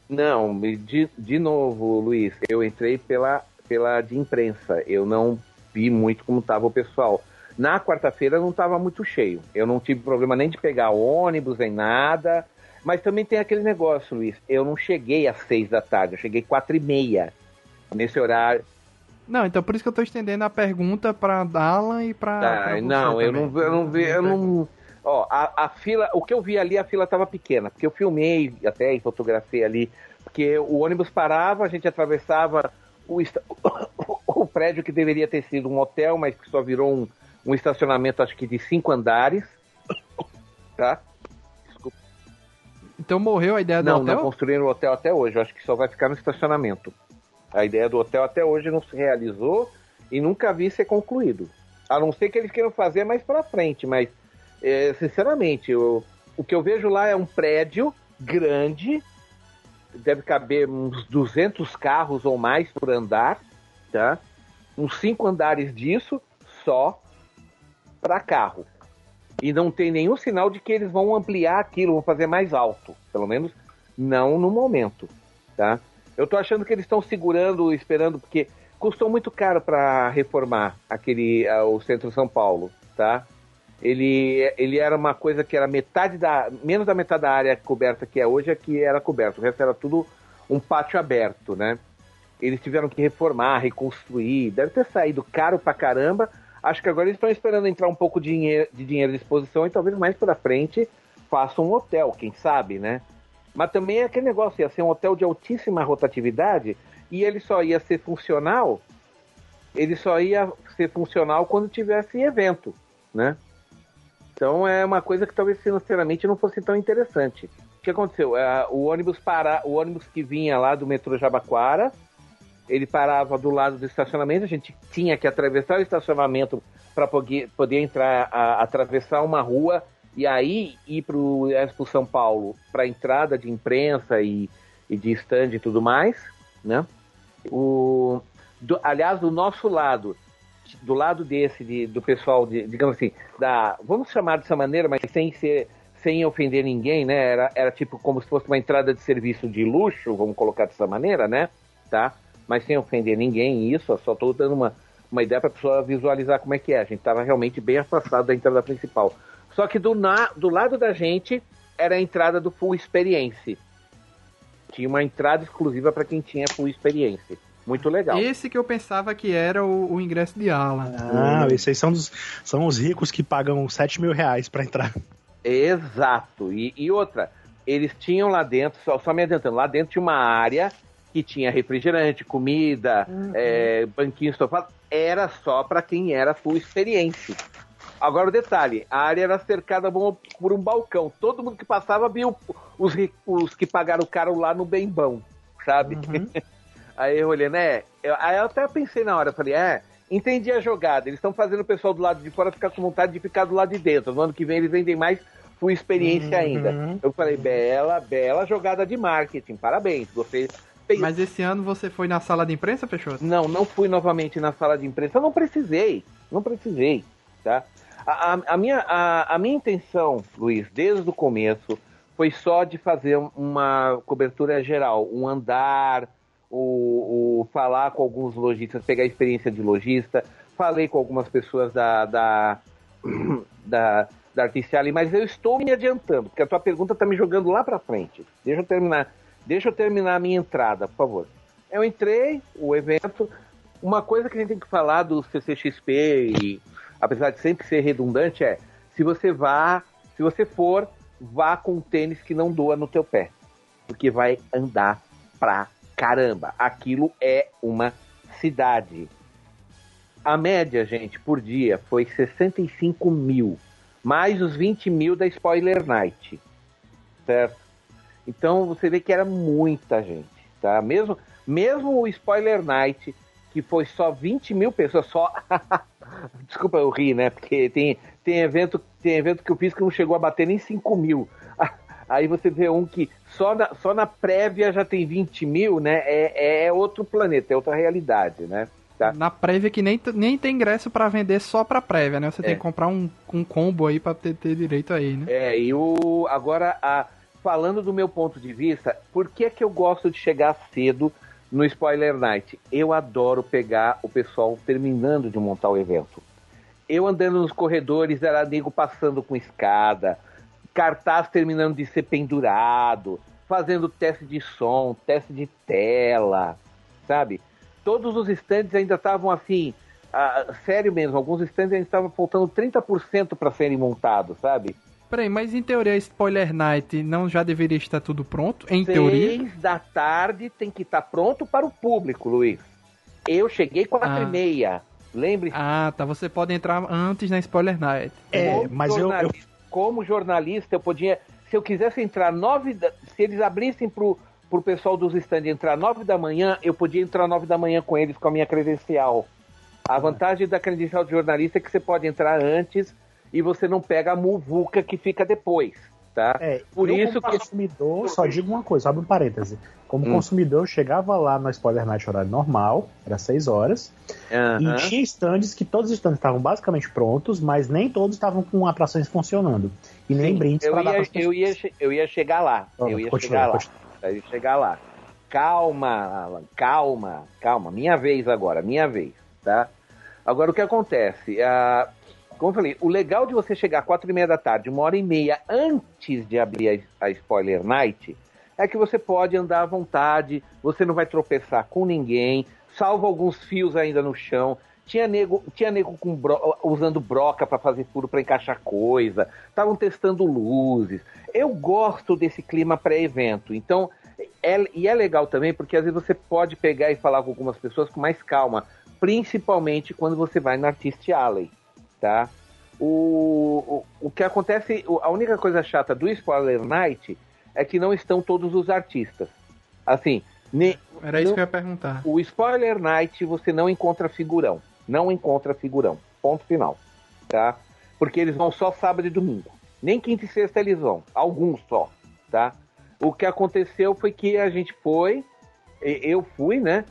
não. De, de novo, Luiz, eu entrei pela, pela de imprensa. Eu não vi muito como estava o pessoal. Na quarta-feira não estava muito cheio. Eu não tive problema nem de pegar ônibus, nem nada. Mas também tem aquele negócio, Luiz. Eu não cheguei às seis da tarde, eu cheguei quatro e meia. Nesse horário. Não, então por isso que eu estou estendendo a pergunta para Alan e para. Ah, não, eu não, eu não vi, eu não. Ó, a, a fila, o que eu vi ali, a fila estava pequena, porque eu filmei até e fotografei ali, porque o ônibus parava, a gente atravessava o, [COUGHS] o prédio que deveria ter sido um hotel, mas que só virou um, um estacionamento acho que de cinco andares, tá? Desculpa. Então morreu a ideia do não, hotel? Não, construíram o hotel até hoje, eu acho que só vai ficar no estacionamento. A ideia do hotel até hoje não se realizou e nunca vi ser concluído. A não ser que eles queiram fazer mais para frente, mas é, sinceramente, eu, o que eu vejo lá é um prédio grande, deve caber uns 200 carros ou mais por andar, tá? Uns cinco andares disso só para carro. E não tem nenhum sinal de que eles vão ampliar aquilo, vão fazer mais alto. Pelo menos não no momento, tá? Eu tô achando que eles estão segurando, esperando, porque custou muito caro para reformar aquele o centro São Paulo, tá? Ele, ele era uma coisa que era metade da menos da metade da área coberta que é hoje é que era coberto, o resto era tudo um pátio aberto, né? Eles tiveram que reformar, reconstruir, deve ter saído caro pra caramba, Acho que agora eles estão esperando entrar um pouco de dinheiro, de dinheiro à disposição e talvez mais para frente façam um hotel, quem sabe, né? Mas também é aquele negócio, ia ser um hotel de altíssima rotatividade e ele só ia ser funcional, ele só ia ser funcional quando tivesse evento, né? Então é uma coisa que talvez financeiramente não fosse tão interessante. O que aconteceu? É, o ônibus para, o ônibus que vinha lá do metrô Jabaquara, ele parava do lado do estacionamento, a gente tinha que atravessar o estacionamento para poder, entrar, a, atravessar uma rua e aí ir para o Expo São Paulo para entrada de imprensa e, e de stand e tudo mais, né? O, do, aliás, do nosso lado, do lado desse, de, do pessoal, de, digamos assim, da, vamos chamar dessa maneira, mas sem ser, sem ofender ninguém, né? Era, era tipo como se fosse uma entrada de serviço de luxo, vamos colocar dessa maneira, né? Tá? Mas sem ofender ninguém, isso, eu só estou dando uma, uma ideia para a pessoa visualizar como é que é. A gente estava realmente bem afastado da entrada principal. Só que do, na, do lado da gente era a entrada do Full Experience. Tinha uma entrada exclusiva para quem tinha Full Experience. Muito legal. Esse que eu pensava que era o, o ingresso de ala. Ah, esses aí são, dos, são os ricos que pagam 7 mil reais pra entrar. Exato. E, e outra, eles tinham lá dentro, só, só me adiantando, lá dentro tinha uma área que tinha refrigerante, comida, uhum. é, banquinho estofado. Era só para quem era full experiência. Agora o detalhe, a área era cercada por um balcão. Todo mundo que passava viu os, os que pagaram caro lá no bem bom, sabe? Uhum. [LAUGHS] Aí eu olhei, né? Eu, aí eu até pensei na hora, falei, é, entendi a jogada. Eles estão fazendo o pessoal do lado de fora ficar com vontade de ficar do lado de dentro. No ano que vem eles vendem mais com experiência uhum. ainda. Eu falei, bela, bela jogada de marketing, parabéns. Você Mas esse ano você foi na sala de imprensa, Peixoto? Não, não fui novamente na sala de imprensa. Eu não precisei, não precisei, tá? A, a, a minha, a, a minha intenção, Luiz, desde o começo, foi só de fazer uma cobertura geral, um andar, o, o, falar com alguns lojistas, pegar a experiência de lojista. Falei com algumas pessoas da, da, [CLEARS THROAT] da, da Artificiale, mas eu estou me adiantando, porque a tua pergunta está me jogando lá para frente. Deixa eu terminar, deixa eu terminar a minha entrada, por favor. Eu entrei, o evento. Uma coisa que a gente tem que falar do CCXP, e, apesar de sempre ser redundante, é se você vá, se você for, vá com um tênis que não doa no teu pé. Porque vai andar pra caramba, aquilo é uma cidade. A média, gente, por dia foi 65 mil, mais os 20 mil da Spoiler Night, certo? Então você vê que era muita gente, tá? Mesmo, mesmo o Spoiler Night, que foi só 20 mil pessoas, só. [LAUGHS] Desculpa eu rir, né? Porque tem, tem, evento, tem evento que eu fiz que não chegou a bater nem 5 mil. [LAUGHS] Aí você vê um que só na, só na prévia já tem 20 mil, né? É, é outro planeta, é outra realidade, né? Tá? Na prévia que nem, nem tem ingresso para vender só pra prévia, né? Você é. tem que comprar um, um combo aí pra ter, ter direito aí, né? É, e o. Agora, a, falando do meu ponto de vista, por que, que eu gosto de chegar cedo no Spoiler Night? Eu adoro pegar o pessoal terminando de montar o evento. Eu andando nos corredores, era nego passando com escada, cartaz terminando de ser pendurado, fazendo teste de som, teste de tela, sabe? Todos os stands ainda estavam assim, ah, sério mesmo, alguns stands ainda estavam faltando 30% para serem montados, sabe? Peraí, mas em teoria, Spoiler Night não já deveria estar tudo pronto? Em Seis teoria? Seis da tarde tem que estar pronto para o público, Luiz. Eu cheguei quatro ah. e meia. Lembre? -se. Ah, tá. Você pode entrar antes na Spoiler Night. É, mas eu, eu, como jornalista, eu podia, se eu quisesse entrar nove, da, se eles abrissem pro, pro pessoal dos stands entrar nove da manhã, eu podia entrar nove da manhã com eles com a minha credencial. A vantagem da credencial de jornalista é que você pode entrar antes e você não pega a muvuca que fica depois tá? É, Por eu isso como que consumidor, só digo uma coisa, abre um parêntese. Como hum. consumidor, eu chegava lá no Spoiler Night horário normal, era 6 horas, e tinha stands que todos os stands estavam basicamente prontos, mas nem todos estavam com atrações funcionando. E nem Sim, brindes para dar eu ia, eu ia chegar lá. Oh, eu ia continua, chegar lá. Eu ia chegar lá. Calma, Alan, calma, calma. Minha vez agora, minha vez, tá? Agora o que acontece? Uh, como eu falei, o legal de você chegar às quatro e meia da tarde, uma hora e meia antes de abrir a, a Spoiler Night, é que você pode andar à vontade, você não vai tropeçar com ninguém, salvo alguns fios ainda no chão. Tinha nego, tinha nego com bro, usando broca para fazer furo para encaixar coisa. Estavam testando luzes. Eu gosto desse clima pré-evento. Então, é, e é legal também porque às vezes você pode pegar e falar com algumas pessoas com mais calma, principalmente quando você vai no Artist Alley, tá? O, o, o que acontece, a única coisa chata do Spoiler Night é que não estão todos os artistas. Assim, ne, era isso não, que eu ia perguntar. O Spoiler Night você não encontra figurão, não encontra figurão. Ponto final, tá? Porque eles vão só sábado e domingo. Nem quinta e sexta eles vão, alguns só, tá? O que aconteceu foi que a gente foi, eu fui, né?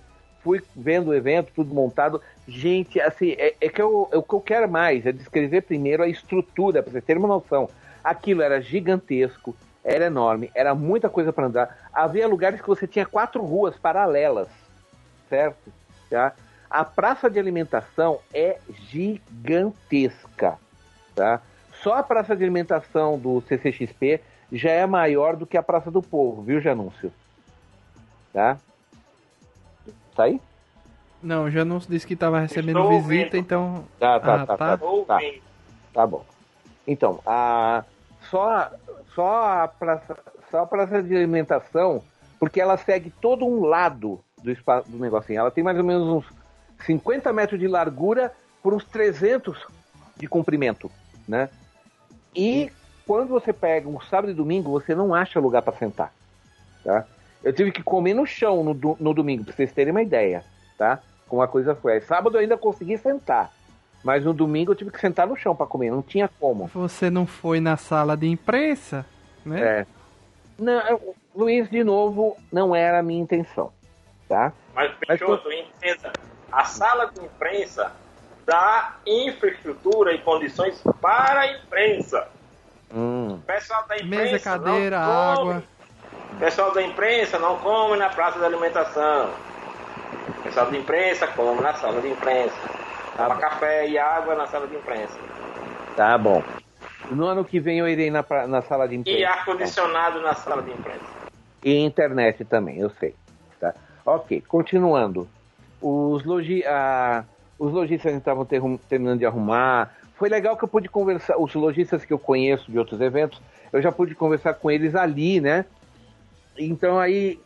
Fui vendo o evento, tudo montado. Gente, assim, é, é que eu, é o que eu quero mais é descrever primeiro a estrutura, para você ter uma noção. Aquilo era gigantesco, era enorme, era muita coisa para andar. Havia lugares que você tinha quatro ruas paralelas, certo? Tá? A praça de alimentação é gigantesca, tá? Só a praça de alimentação do CCXP já é maior do que a Praça do Povo, viu, Janúncio? Tá? Tá aí? Não, o Janúncio disse que estava recebendo Estou visita, ouvindo. então. Tá, tá, ah, tá, tá, tá, tá, tá, bom. Então, a, só, só, a praça, só a praça de alimentação, porque ela segue todo um lado do, espaço, do negocinho. Ela tem mais ou menos uns 50 metros de largura por uns 300 de comprimento, né? E quando você pega um sábado e domingo, você não acha lugar para sentar, tá? Eu tive que comer no chão no, no domingo, pra vocês terem uma ideia, tá? Como a coisa foi. Sábado eu ainda consegui sentar, mas no domingo eu tive que sentar no chão para comer, não tinha como. Você não foi na sala de imprensa, né? É. Não, Luiz, de novo, não era a minha intenção, tá? Mas, Peixoto, mas, entenda, a sala de imprensa dá infraestrutura e condições para a imprensa. Hum. Pessoal da imprensa. Mesa, cadeira, água. Pessoal da imprensa não come na praça de alimentação. Pessoal da imprensa come na sala de imprensa. Toma tá café e água na sala de imprensa. Tá bom. No ano que vem eu irei na, na sala de imprensa. E ar-condicionado na sala de imprensa. E internet também, eu sei. Tá? Ok, continuando. Os, logi ah, os lojistas estavam terminando de arrumar, foi legal que eu pude conversar, os lojistas que eu conheço de outros eventos, eu já pude conversar com eles ali, né? Então aí,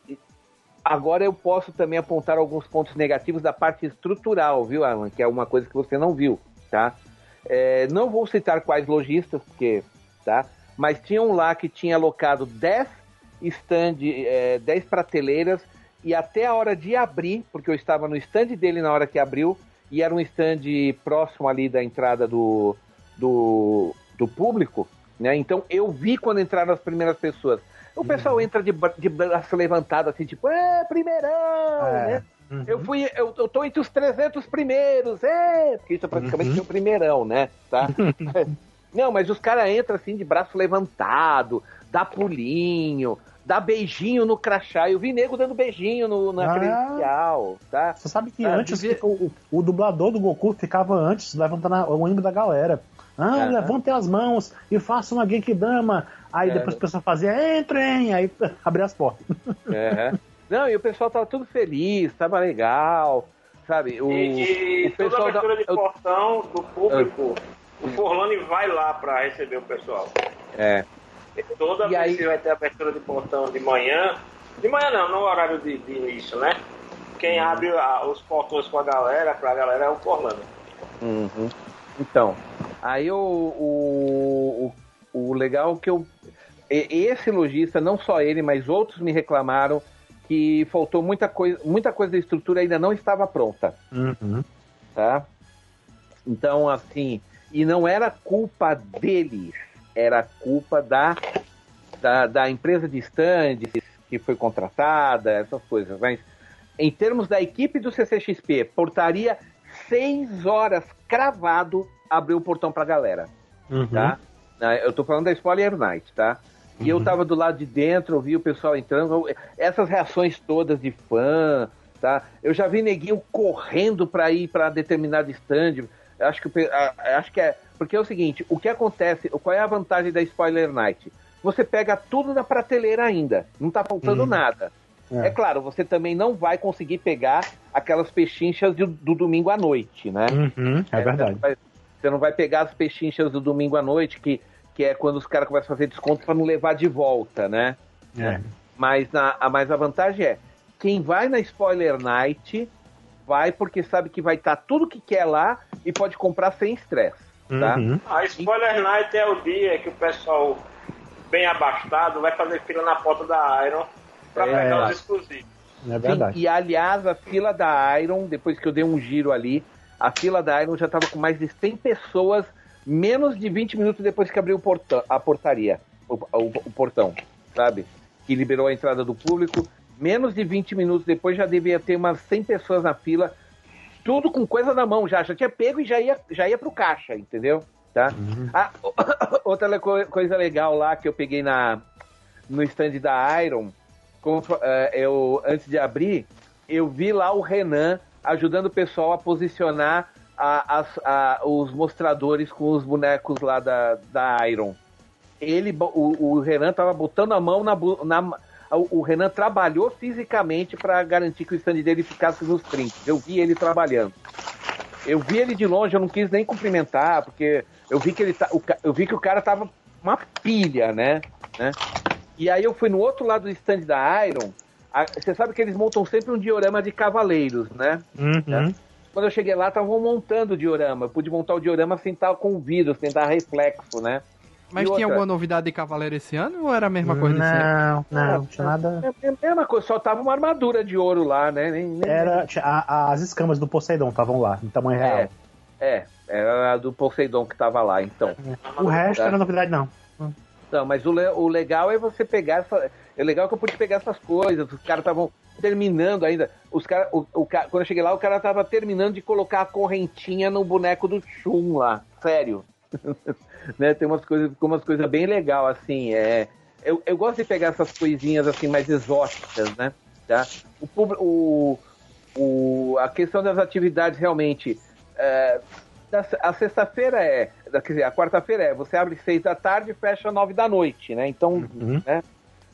agora eu posso também apontar alguns pontos negativos da parte estrutural, viu, Alan? Que é uma coisa que você não viu, tá? É, não vou citar quais lojistas, porque, tá? Mas tinha um lá que tinha alocado 10 stand, é, 10 prateleiras e até a hora de abrir, porque eu estava no stand dele na hora que abriu, e era um stand próximo ali da entrada do, do, do público, né? Então eu vi quando entraram as primeiras pessoas. O pessoal entra de, de braço levantado, assim, tipo, é, primeirão, é. né? Uhum. Eu fui, eu, eu tô entre os 300 primeiros, é, porque isso é praticamente uhum. o primeirão, né? Tá? [LAUGHS] Não, mas os caras entram assim de braço levantado, dá pulinho, dá beijinho no crachá. Eu vi nego dando beijinho no, na ah, credencial, tá? Você sabe que ah, antes devia... o, o, dublador do Goku ficava antes levantando o ânimo da galera. Ah, é. levantem as mãos e façam uma Genkidama. Aí é. depois o pessoal fazia, entrem, aí [LAUGHS] abria as portas. É. Não, e o pessoal tava tudo feliz, tava legal, sabe? O, e, e o pessoal toda a abertura da... de portão do público, o Forlani vai lá para receber o pessoal. É. Toda e vez aí... que vai ter abertura de portão de manhã, de manhã não, no horário de, de início, né? Quem uhum. abre a, os portões com a galera, pra galera é o Forlano. Uhum. Então, aí o, o, o, o legal é que eu. Esse lojista, não só ele, mas outros me reclamaram que faltou muita coisa, muita coisa da estrutura ainda não estava pronta. Uhum. Tá? Então, assim, e não era culpa deles era culpa da, da, da empresa de stands que foi contratada, essas coisas. Mas em termos da equipe do CCXP, portaria seis horas cravado abriu o portão pra galera. Uhum. Tá? Eu tô falando da Spoiler Night, tá? E uhum. eu tava do lado de dentro, eu vi o pessoal entrando, essas reações todas de fã, tá? Eu já vi neguinho correndo para ir para determinado stand. Acho que, acho que é porque é o seguinte, o que acontece, qual é a vantagem da Spoiler Night? Você pega tudo na prateleira ainda, não tá faltando hum. nada. É. é. claro, você também não vai conseguir pegar aquelas pechinchas do, do domingo à noite, né? Uhum, é, é verdade. Você vai, você não vai pegar as pechinchas do domingo à noite, que, que é quando os caras começam a fazer desconto para não levar de volta, né? É. Mas, a, mas a vantagem é, quem vai na Spoiler Night vai porque sabe que vai estar tá tudo que quer lá e pode comprar sem estresse. Tá? Uhum. A Spoiler Night é o dia que o pessoal bem abastado vai fazer fila na porta da Iron para é, pegar os exclusivos. É verdade. Sim, e aliás, a fila da Iron, depois que eu dei um giro ali, a fila da Iron já estava com mais de 100 pessoas, menos de 20 minutos depois que abriu o portão, a portaria, o, o, o portão, sabe? Que liberou a entrada do público. Menos de 20 minutos depois já devia ter umas 100 pessoas na fila, tudo com coisa na mão já. Já tinha pego e já ia, já ia pro caixa, entendeu? Tá? Uhum. Ah, [COUGHS] outra coisa legal lá que eu peguei na, no stand da Iron, como, uh, eu, antes de abrir, eu vi lá o Renan ajudando o pessoal a posicionar a, a, os mostradores com os bonecos lá da, da Iron. Ele, o, o Renan tava botando a mão na, na o Renan trabalhou fisicamente para garantir que o stand dele ficasse nos trinques. Eu vi ele trabalhando. Eu vi ele de longe, eu não quis nem cumprimentar, porque eu vi que ele tá, eu vi que o cara tava uma pilha, né? né? E aí eu fui no outro lado do stand da Iron. A, você sabe que eles montam sempre um diorama de cavaleiros, né? Uhum. Quando eu cheguei lá, estavam montando o diorama. Eu pude montar o diorama sem estar com vidro, sem estar reflexo, né? Mas e tinha outra... alguma novidade de Cavaleiro esse ano ou era a mesma coisa não, Não, não, tinha nada. É, é, a mesma coisa, só tava uma armadura de ouro lá, né? Nem, nem... Era, a, as escamas do Poseidon estavam lá, em tamanho real. É, é, era a do Poseidon que tava lá, então. O resto não era novidade, não. Não, mas o, o legal é você pegar essa. É legal que eu pude pegar essas coisas. Os caras estavam terminando ainda. Os cara, o, o, quando eu cheguei lá, o cara tava terminando de colocar a correntinha no boneco do Chum lá. Sério. [LAUGHS] né? Tem umas coisas, umas coisas bem legal assim. É, eu, eu gosto de pegar essas coisinhas assim mais exóticas, né? Tá? O, o, o, a questão das atividades realmente. É, a sexta-feira é, quer dizer, a quarta-feira é, você abre seis da tarde e fecha nove da noite, né? Então, uhum. né,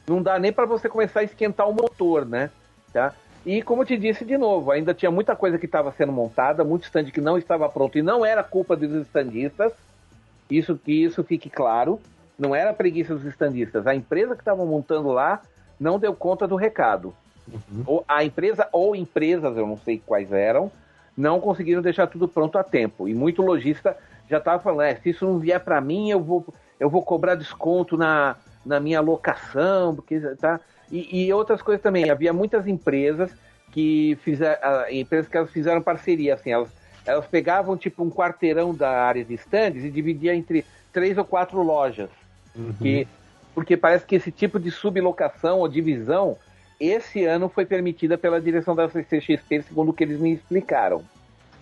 não dá nem para você começar a esquentar o motor, né? Tá? E como eu te disse de novo, ainda tinha muita coisa que estava sendo montada, muito stand que não estava pronto e não era culpa dos standistas. Isso que isso fique claro, não era preguiça dos standistas. A empresa que estava montando lá não deu conta do recado. Uhum. Ou a empresa ou empresas, eu não sei quais eram, não conseguiram deixar tudo pronto a tempo. E muito lojista já estava falando, é, se isso não vier para mim, eu vou, eu vou cobrar desconto na, na minha locação, porque tá. E, e outras coisas também. Havia muitas empresas que fizeram, empresas que elas fizeram parceria, assim, elas elas pegavam tipo um quarteirão da área de stands e dividia entre três ou quatro lojas. Uhum. Que, porque parece que esse tipo de sublocação ou divisão esse ano foi permitida pela direção da CCXP, segundo o que eles me explicaram.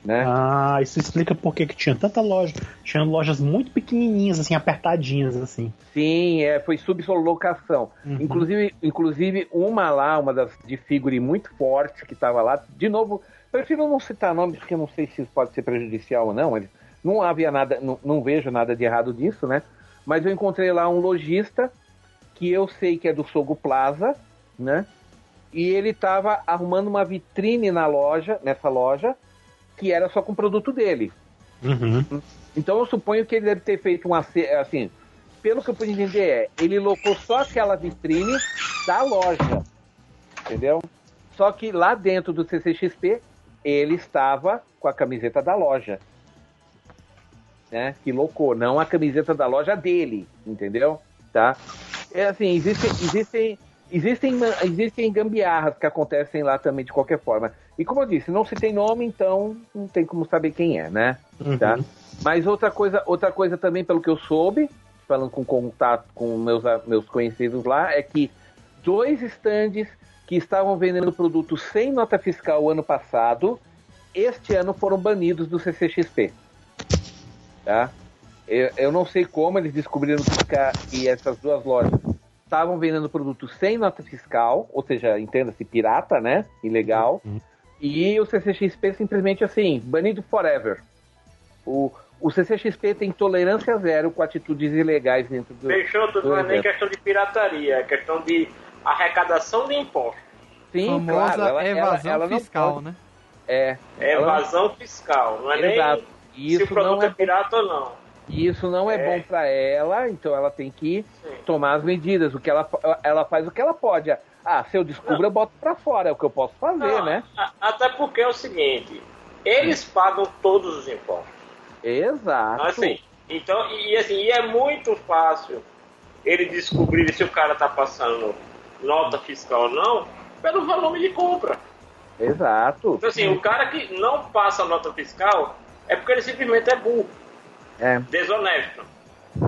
Né? Ah, isso explica por que tinha tanta loja. Tinha lojas muito pequenininhas, assim, apertadinhas, assim. Sim, é, foi sublocação. Uhum. Inclusive, inclusive, uma lá, uma das de figure muito forte que estava lá, de novo, Prefiro não citar nomes, porque eu não sei se isso pode ser prejudicial ou não. Não havia nada, não, não vejo nada de errado nisso, né? Mas eu encontrei lá um lojista que eu sei que é do Sogo Plaza, né? E ele estava arrumando uma vitrine na loja, nessa loja, que era só com o produto dele. Uhum. Então eu suponho que ele deve ter feito um assim, pelo que eu pude entender é, ele locou só aquela vitrine da loja, entendeu? Só que lá dentro do CCXP ele estava com a camiseta da loja. Né? Que loucou, não a camiseta da loja dele, entendeu? Tá? É assim, existem, existem, existem, existem gambiarras que acontecem lá também de qualquer forma. E como eu disse, não se tem nome, então não tem como saber quem é, né? Uhum. Tá? Mas outra coisa, outra coisa também, pelo que eu soube, falando com contato com meus, meus conhecidos lá, é que dois estandes que estavam vendendo produtos sem nota fiscal ano passado, este ano foram banidos do CCXP. Tá? Eu, eu não sei como eles descobriram que, essas duas lojas estavam vendendo produtos sem nota fiscal, ou seja, entenda-se pirata, né? Ilegal. Uhum. E o CCXP simplesmente assim, banido forever. O, o CCXP tem tolerância zero com atitudes ilegais dentro do. Peixoto, não é nem questão de pirataria, é questão de arrecadação de impostos. Sim, Famosa claro, ela, evasão ela, ela fiscal, né? É. É ela- evasão fiscal, não é Exato. nem E se o isso produto não é, é pirata ou não. E isso não é, É. bom para ela, então ela tem que Sim. tomar as medidas. O que ela, ela faz o que ela pode. Ah, se eu descubro, eu boto para fora. É o que eu posso fazer, Não, né? a- Até porque é o seguinte, eles pagam todos os impostos. Exato. Assim, então, e, e assim, e é muito fácil ele descobrir se o cara tá passando nota fiscal ou não pelo volume de compra. Exato. Então assim, o cara que não passa nota fiscal é porque ele simplesmente é burro, É. desonesto.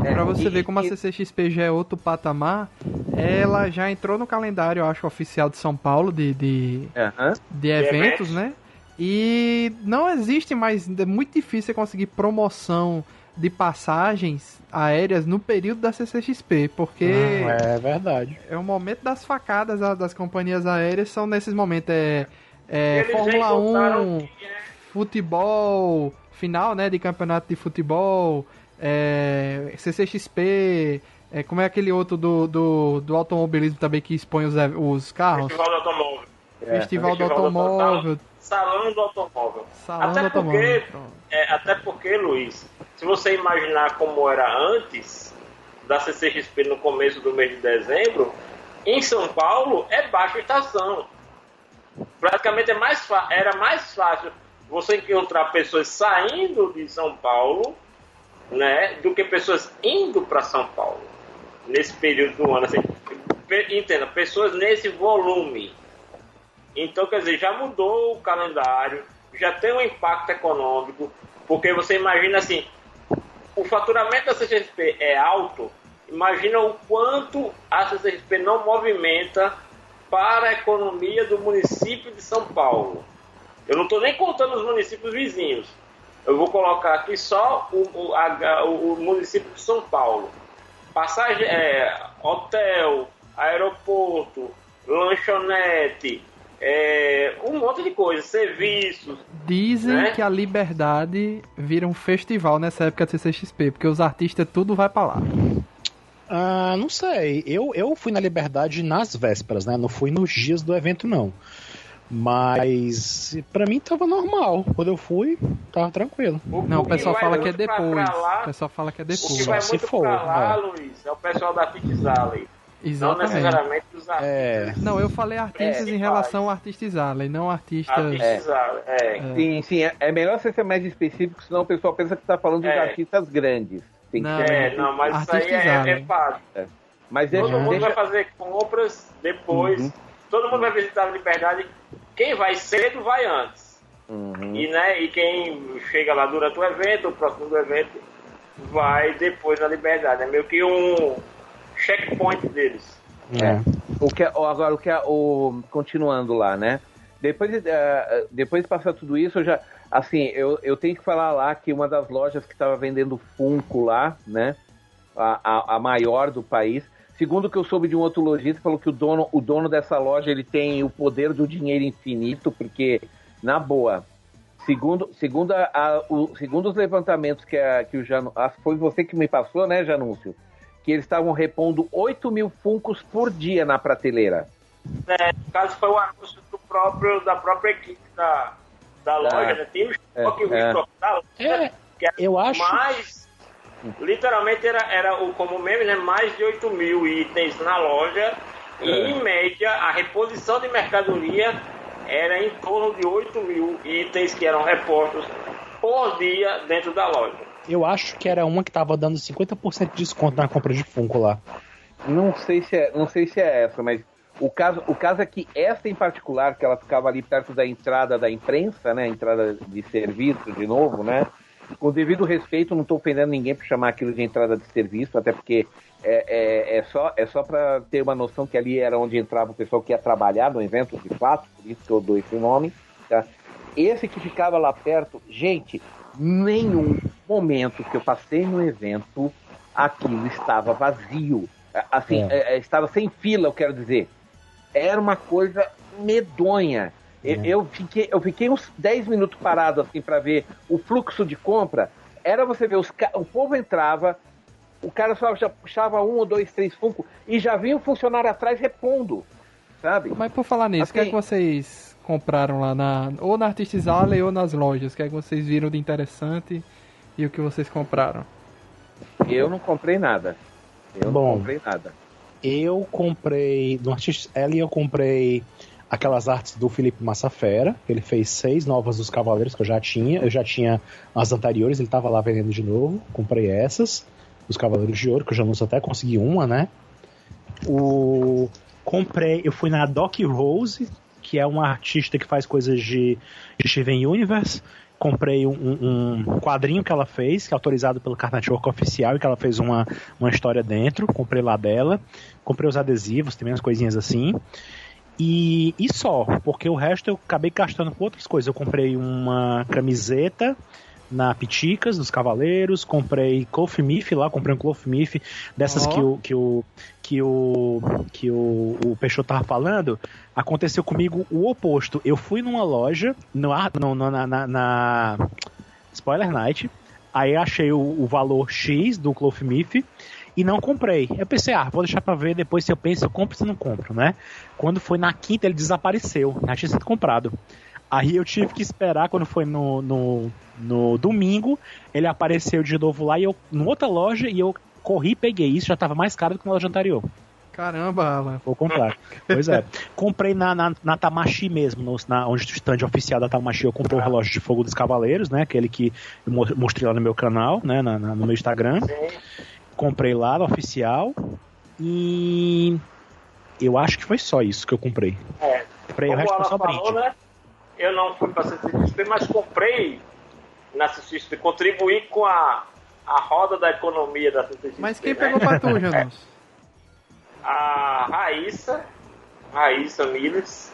é. Pra você E- ver como a e- CCXP já é outro patamar, ela já entrou no calendário, eu acho, oficial de São Paulo de, de, Aham. de eventos, né? E não existe mais, é muito difícil você conseguir promoção de passagens aéreas no período da CCXP, porque Não, é verdade. é o momento das facadas das, das companhias aéreas, são nesses momentos, é, é Fórmula encontraram 1, que é- futebol, final, né, de campeonato de futebol, é, CCXP, é, como é aquele outro do, do, do automobilismo também que expõe os, os carros? Festival do automóvel. É. Festival do automóvel, Salão do automóvel. salão até do porque, automóvel. é, até porque, Luiz, se você imaginar como era antes da CCXP no começo do mês de dezembro, em São Paulo é baixa estação. Praticamente é mais era mais fácil você encontrar pessoas saindo de São Paulo né, do que pessoas indo para São Paulo nesse período do ano. Assim, entenda, pessoas nesse volume. Então, quer dizer, já mudou o calendário, já tem um impacto econômico, porque você imagina assim, o faturamento da CCXP é alto, imagina o quanto a CCXP não movimenta para a economia do município de São Paulo. Eu não estou nem contando os municípios vizinhos. Eu vou colocar aqui só o, o, a- o- município de São Paulo. Passagem, é, hotel, aeroporto, lanchonete, é, um monte de coisa, serviços. Dizem né? que a Liberdade vira um festival nessa época de CCXP, porque os artistas tudo vai pra lá. Ah, não sei. Eu, eu fui na Liberdade nas vésperas, né? Não fui nos dias do evento, não. Mas pra mim tava normal. Quando eu fui, tava tranquilo. Não, o que pessoal fala que é depois. pra lá, O pessoal fala que é o que depois. vai se muito for, pra lá, é. Luiz, é o pessoal da Artistes Alley. Não Exatamente. necessariamente os artistas. É. Não, eu falei artistas É, em relação a artistas Alley, não artistas. Artistes Alley, é. É. Sim, sim. É, é melhor você ser mais específico, senão o pessoal pensa que tá falando dos É. artistas grandes. Tem que Não, ser É, não, mas isso aí é, é Alley. fácil. Mas deixa, Todo mundo deixa- vai fazer compras depois. Uhum. Todo mundo vai visitar a Liberdade. Quem vai cedo vai antes. Uhum. E, né, e quem chega lá durante o evento, o próximo do evento, vai depois na Liberdade. É meio que um checkpoint deles. É. O que, é- agora, o que é, o, continuando lá, né? Depois, de, eh, depois de passar tudo isso, eu já, assim, eu, eu tenho que falar lá que uma das lojas que estava vendendo Funko lá, né? A, a, a maior do país. Segundo o que eu soube de um outro lojista, falou que o dono, o dono dessa loja ele tem o poder do dinheiro infinito, porque, na boa, segundo, segundo, a, a- o, segundo os levantamentos que, a, que o Janu, ah, foi você que me passou, né, Janúncio? Que eles estavam repondo 8 mil Funcos por dia na prateleira. É, no caso foi o anúncio do próprio, da própria equipe da, da loja, né? Tem o estoque, o é. estoque da loja, É, que era eu acho- mais. Literalmente era, era o, como meme, né? Mais de 8 mil itens na loja. E É. em média, a reposição de mercadoria era em torno de 8 mil itens que eram repostos por dia dentro da loja. Eu acho que era uma que tava dando 50% de desconto na compra de Funko lá. Não sei se é, não sei se é essa, mas o caso, o caso é que essa em particular, que ela ficava ali perto da entrada da imprensa, né? Entrada de serviço, de novo, né? Com o devido respeito, não estou ofendendo ninguém por chamar aquilo de entrada de serviço, até porque é, é, é só, é só para ter uma noção que ali era onde entrava o pessoal que ia trabalhar no evento, de fato, por isso que eu dou esse nome. Tá? Esse que ficava lá perto, gente, nenhum momento que eu passei no evento aquilo estava vazio. Assim, É. é, é, estava sem fila, eu quero dizer. Era uma coisa medonha. Eu, eu fiquei, eu fiquei uns 10 minutos parado assim para ver o fluxo de compra. Era você ver, os, o povo entrava, o cara só já puxava um ou dois, três Funko e já vinha o funcionário atrás repondo, sabe? Mas por falar nisso, o que é Assim- que vocês compraram lá na ou na Artistes Alley ou nas lojas? O que é que vocês viram de interessante e o que vocês compraram? Eu não comprei nada. Eu Bom. não comprei nada. Eu comprei. No Artist Alley eu comprei aquelas artes do Felipe Massafera. Ele fez seis novas dos Cavaleiros que eu já tinha. Eu já tinha as anteriores, ele tava lá vendendo de novo. Comprei essas, dos Cavaleiros de Ouro, que eu já não sei até consegui uma, né? O. Comprei. Eu fui na Doc Rose, que é uma artista que faz coisas de, de Steven Universe. Comprei um, um- quadrinho que ela fez, que é autorizado pelo Cartoon Network oficial, e que ela fez uma, uma história dentro. Comprei lá dela. Comprei os adesivos, também umas coisinhas assim. E, e só, porque o resto eu acabei gastando com outras coisas. Eu comprei uma camiseta na Piticas dos Cavaleiros, comprei Cloth Miff lá, comprei um Cloth Miff dessas Ó. que o que o que o que o, o Peixoto tava falando. Aconteceu comigo o oposto. Eu fui numa loja no, no, na, na, na Spoiler Night, aí achei o, o valor X do Cloth Miff e não comprei. Eu pensei, ah, vou deixar pra ver depois se eu penso, eu compro se não compro, né? Quando foi na quinta, ele desapareceu, já tinha sido comprado. Aí eu tive que esperar, quando foi no, no, no domingo, ele apareceu de novo lá, e eu, em outra loja, e eu corri e peguei isso, já tava mais caro do que na loja anterior. Caramba, Alan. Vou comprar. pois é. [LAUGHS] Comprei na, na, na Tamashi mesmo, no, na, onde o stand oficial da Tamashi, eu comprei o relógio de fogo dos Cavaleiros, né? Aquele que eu mo- mostrei lá no meu canal, né? na- na- no meu Instagram. Sim. Comprei lá no oficial. E eu acho que foi só isso que eu comprei. É. Comprei o Como resto o foi só falou, brinde. né? Eu não fui para CCXP, mas comprei na CCXP, contribuí com a, a roda da economia da CCXP. Mas quem né? pegou pra tu, [LAUGHS] Janus? A Raíssa, Raíssa Miles,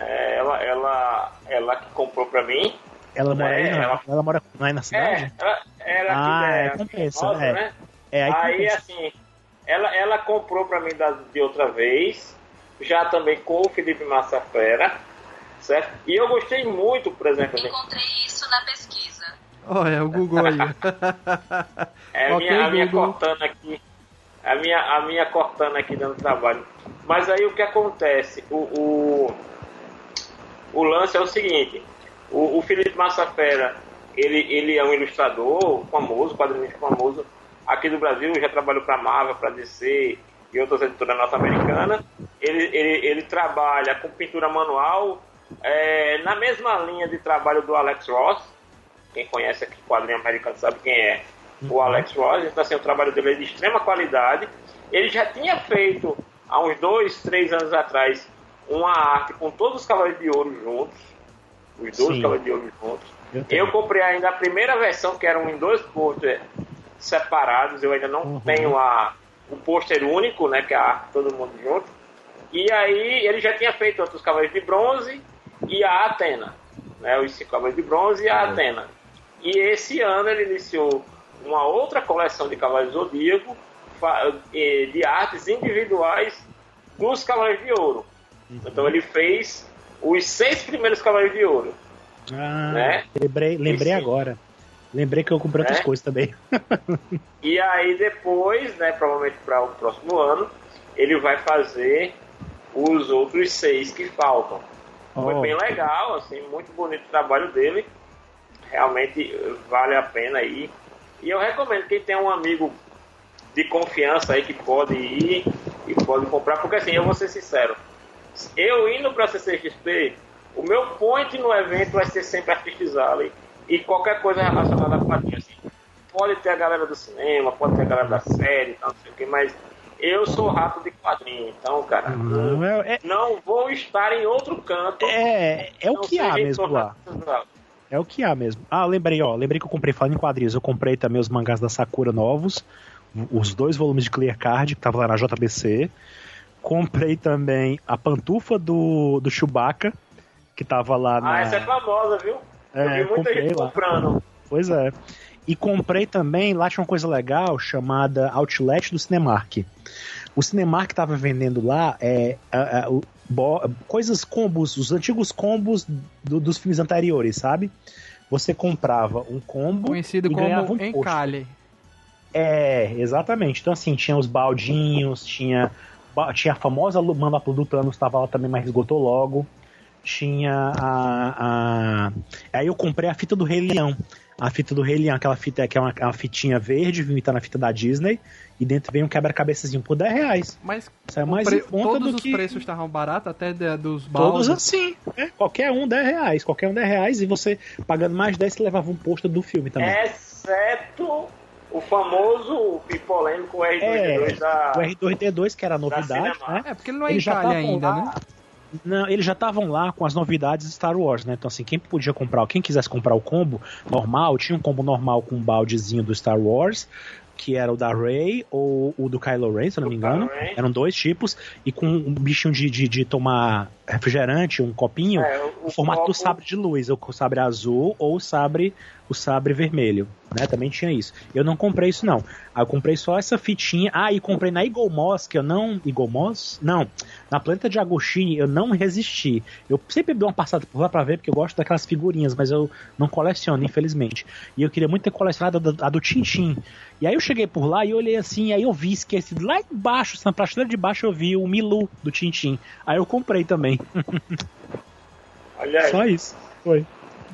é, ela, ela, ela que comprou pra mim. Ela mora aí, É, não? ela- Ela mora não é na cidade? É, ela, ela Ah, que é, é, compensa, famosa, é. né? É, aí, Aí, assim, ela, ela comprou pra mim da, de outra vez, já também com o Felipe Massafera, certo? E eu gostei muito, por exemplo, assim, Encontrei isso na pesquisa. Olha, o Google aí. [LAUGHS] É a Ok, minha, a minha cortana aqui. A minha, a minha cortana aqui dando trabalho. Mas aí o que acontece? O, o, o lance é o seguinte: o, o Felipe Massafera, ele, ele é um ilustrador famoso, quadrinista famoso aqui do Brasil, já trabalhou para Marvel, para DC e outras editoras norte-americanas. Ele, ele, ele trabalha com pintura manual, é, na mesma linha de trabalho do Alex Ross. Quem conhece aqui quadrinho americano sabe quem é o Alex Ross. Então, assim, o trabalho dele é de extrema qualidade. Ele já tinha feito, há uns dois, três anos atrás, uma arte com todos os Cavaleiros de Ouro juntos. Os dois. Cavaleiros de Ouro juntos. Eu. Eu comprei ainda a primeira versão, que eram em dois pôster separados. Eu ainda não Uhum. tenho a, o pôster único, né? Que é a arte todo mundo junto. E aí ele já tinha feito outros Cavaleiros de Bronze e a Atena. Né, os cinco Cavaleiros de Bronze e a Atena. E esse ano ele iniciou uma outra coleção de Cavaleiros do Zodíaco de artes individuais dos Cavaleiros de Ouro. Então ele fez os seis primeiros Cavaleiros de Ouro. Ah, né? lembrei, lembrei agora. Lembrei que eu comprei outras Né? coisas também. [LAUGHS] E aí depois, né, provavelmente para o próximo ano, ele vai fazer os outros seis que faltam. Foi Oh. bem legal, assim, muito bonito o trabalho dele. Realmente vale a pena aí. E eu recomendo quem tem um amigo de confiança aí que pode ir e pode comprar, porque assim, eu vou ser sincero, eu indo para a CCXP, o meu point no evento vai ser sempre Artistes Alley e qualquer coisa relacionada a quadrinhos. Assim. Pode ter a galera do cinema, pode ter a galera da série, não sei o que, mas eu sou rato de quadrinho, então, cara, Não, é, não vou estar em outro canto. é, é o que há mesmo lá. É o que há mesmo. Ah, lembrei, ó. Lembrei que eu comprei falando em quadrinhos. Eu comprei também os mangás da Sakura novos. Os dois volumes de Clear Card, que tava lá na JBC. Comprei também a pantufa do, do Chewbacca, que tava lá na. Ah, essa é famosa, viu? É, eu vi muita comprei gente lá. comprando. Pois é. E comprei também, lá tinha uma coisa legal chamada Outlet do Cinemark. O Cinemark tava vendendo lá é, a- a- o- bo- coisas combos, os antigos combos do- dos filmes anteriores, sabe? Você comprava um combo Conhecido e ganhava como um encalhe. É, exatamente. Então, assim, tinha os baldinhos, tinha, tinha a famosa manopla do Thanos, tava lá também, mas esgotou logo. Tinha a, a. Aí eu comprei a fita do Rei Leão. A fita do Rei Leão, aquela fita que é uma, uma fitinha verde, vim tá na fita da Disney, e dentro vem um quebra-cabeçazinho por 10 reais. Mas Isso é mais pre- todos do os que. preços estavam baratos, até de- dos Todos baldes. assim. É, qualquer um 10 reais. Qualquer um 10 reais e você pagando mais 10 você levava um pôster do filme também. Exceto o famoso e polêmico R22 É, da. O R2D2, que era a novidade, né? É, porque ele não é Eles já Itália estavam ainda, lá. né? Não, eles já estavam lá com as novidades de Star Wars, né? Então, assim, quem podia comprar, quem quisesse comprar o combo normal, tinha um combo normal com um baldezinho do Star Wars, que era o da Rey ou o do Kylo Ren, se eu não me Do engano. Eram dois tipos, e com um bichinho de, de, de tomar refrigerante, um copinho, É, o formato do copo- sabre de luz, ou o sabre azul ou o sabre, o sabre vermelho, né? Também tinha isso. Eu não comprei isso não. Aí eu comprei só essa fitinha. Ah, e comprei na Eagle Moss, que eu não, Eagle Moss? Não. Na Planeta de Agostini eu não resisti. Eu sempre dou uma passada por lá pra ver porque eu gosto daquelas figurinhas, mas eu não coleciono, infelizmente. E eu queria muito ter colecionado a do, a do Tintin. E aí eu cheguei por lá e olhei assim, aí eu vi esquecido lá embaixo, na prateleira de baixo eu vi o Milu do Tintin. Aí eu comprei também. [LAUGHS] Olha aí. Só isso. Foi.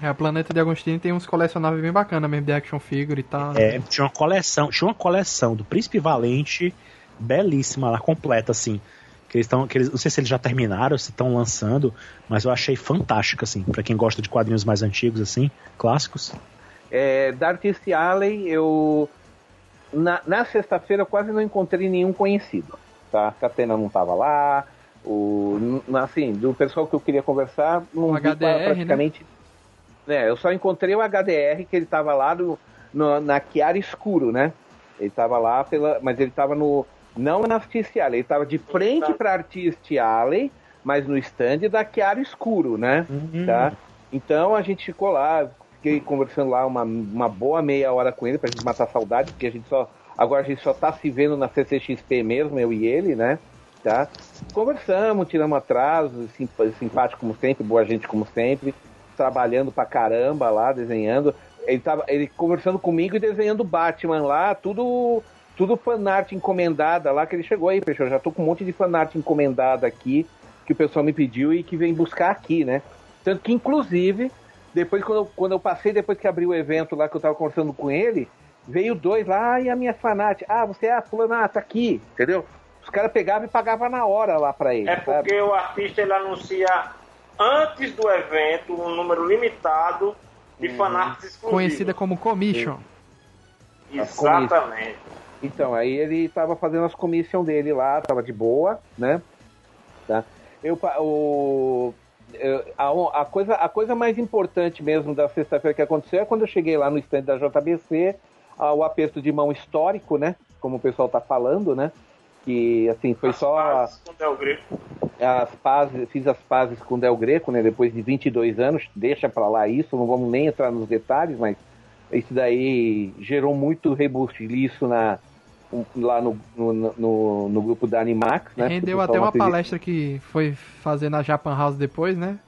É, a Planeta de Agostini tem uns colecionáveis bem bacanas mesmo, de action figure e tal. É, tinha uma coleção, tinha uma coleção do Príncipe Valente, belíssima lá, completa, assim. Que eles estão. Não sei se eles já terminaram, se estão lançando, mas eu achei fantástica, assim, pra quem gosta de quadrinhos mais antigos, assim, clássicos. É, da Artist Alley, eu. Na, na sexta-feira eu quase não encontrei nenhum conhecido. Tá? A Catena não estava lá. O, assim, do pessoal que eu queria conversar, não O vi HDR, praticamente. É, eu só encontrei o HDR, que ele estava lá no, no- na Chiara Escuro, né? Ele estava lá, pela, mas ele estava no. Não na Artist Alley, ele estava de frente para Artist Alley, mas no stand da Chiara Escuro, né? tá? Então a gente ficou lá, fiquei conversando lá uma, uma boa meia hora com ele pra gente matar a saudade, porque a gente só. Agora a gente só tá se vendo na CCXP mesmo, eu e ele, né? Tá? Conversamos, tiramos atraso, simp- simpático como sempre, boa gente como sempre, trabalhando pra caramba lá, desenhando. Ele tava ele conversando comigo e desenhando Batman lá, tudo tudo fanart encomendada lá que ele chegou aí, fechou. Já tô com um monte de fanart encomendada aqui que o pessoal me pediu e que vem buscar aqui, né? Tanto que, inclusive, depois quando eu, quando eu passei, depois que abriu o evento lá que eu tava conversando com ele, veio dois lá, ah, e a minha fanart? Ah, você é a fulana, ah, tá aqui, entendeu? Os caras pegavam e pagavam na hora lá pra ele, É sabe? porque o artista ele anuncia antes do evento um número limitado de Uhum. fanarts exclusivos. Conhecida como Commission. Exatamente. Então, aí ele tava fazendo as commission dele lá, tava de boa, né? Tá? Eu, o, eu- a, a coisa, a coisa mais importante mesmo da sexta-feira que aconteceu é quando eu cheguei lá no stand da JBC, ah, o aperto de mão histórico, né? Como o pessoal tá falando, né? Que, assim, foi As só pazes com Del Greco. as pazes, fiz as pazes com o Del Greco, né? Depois de 22 anos, deixa pra lá isso, não vamos nem entrar nos detalhes, mas isso daí gerou muito rebuliço na lá no, no, no, no grupo da Animax, né? Rendeu até uma acredita- palestra que foi fazer na Japan House depois, né?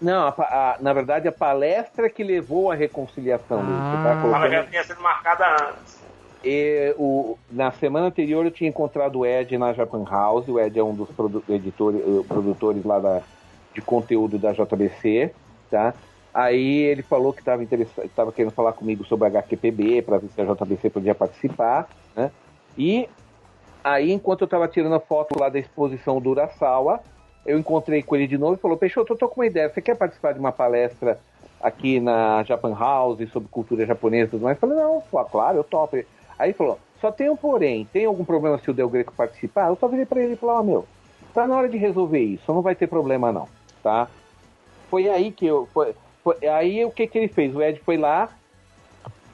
Não, a a- na verdade a palestra que levou à reconciliação. Ah. Tá? Ela Colocando- já tinha sido marcada antes. E, o, na semana anterior eu tinha encontrado o Ed na Japan House. O Ed é um dos produ editores, eh, produtores lá da, de conteúdo da JBC, tá? Aí ele falou que estava estava querendo falar comigo sobre a HQPB para ver se a JBC podia participar, né? E aí enquanto eu estava tirando a foto lá da exposição do Urasawa, eu encontrei com ele de novo e falou: Peixoto, eu tô com uma ideia. Você quer participar de uma palestra aqui na Japan House sobre cultura japonesa e tudo mais? Eu falei: Não, claro, eu topo. Aí falou: Só tem um porém. Tem algum problema se o Del Greco participar? Eu só virei pra ele e falei: Ó, meu, tá na hora de resolver isso. Não vai ter problema não, tá? Foi aí que eu. Foi, foi- aí o que que ele fez? O Ed foi lá,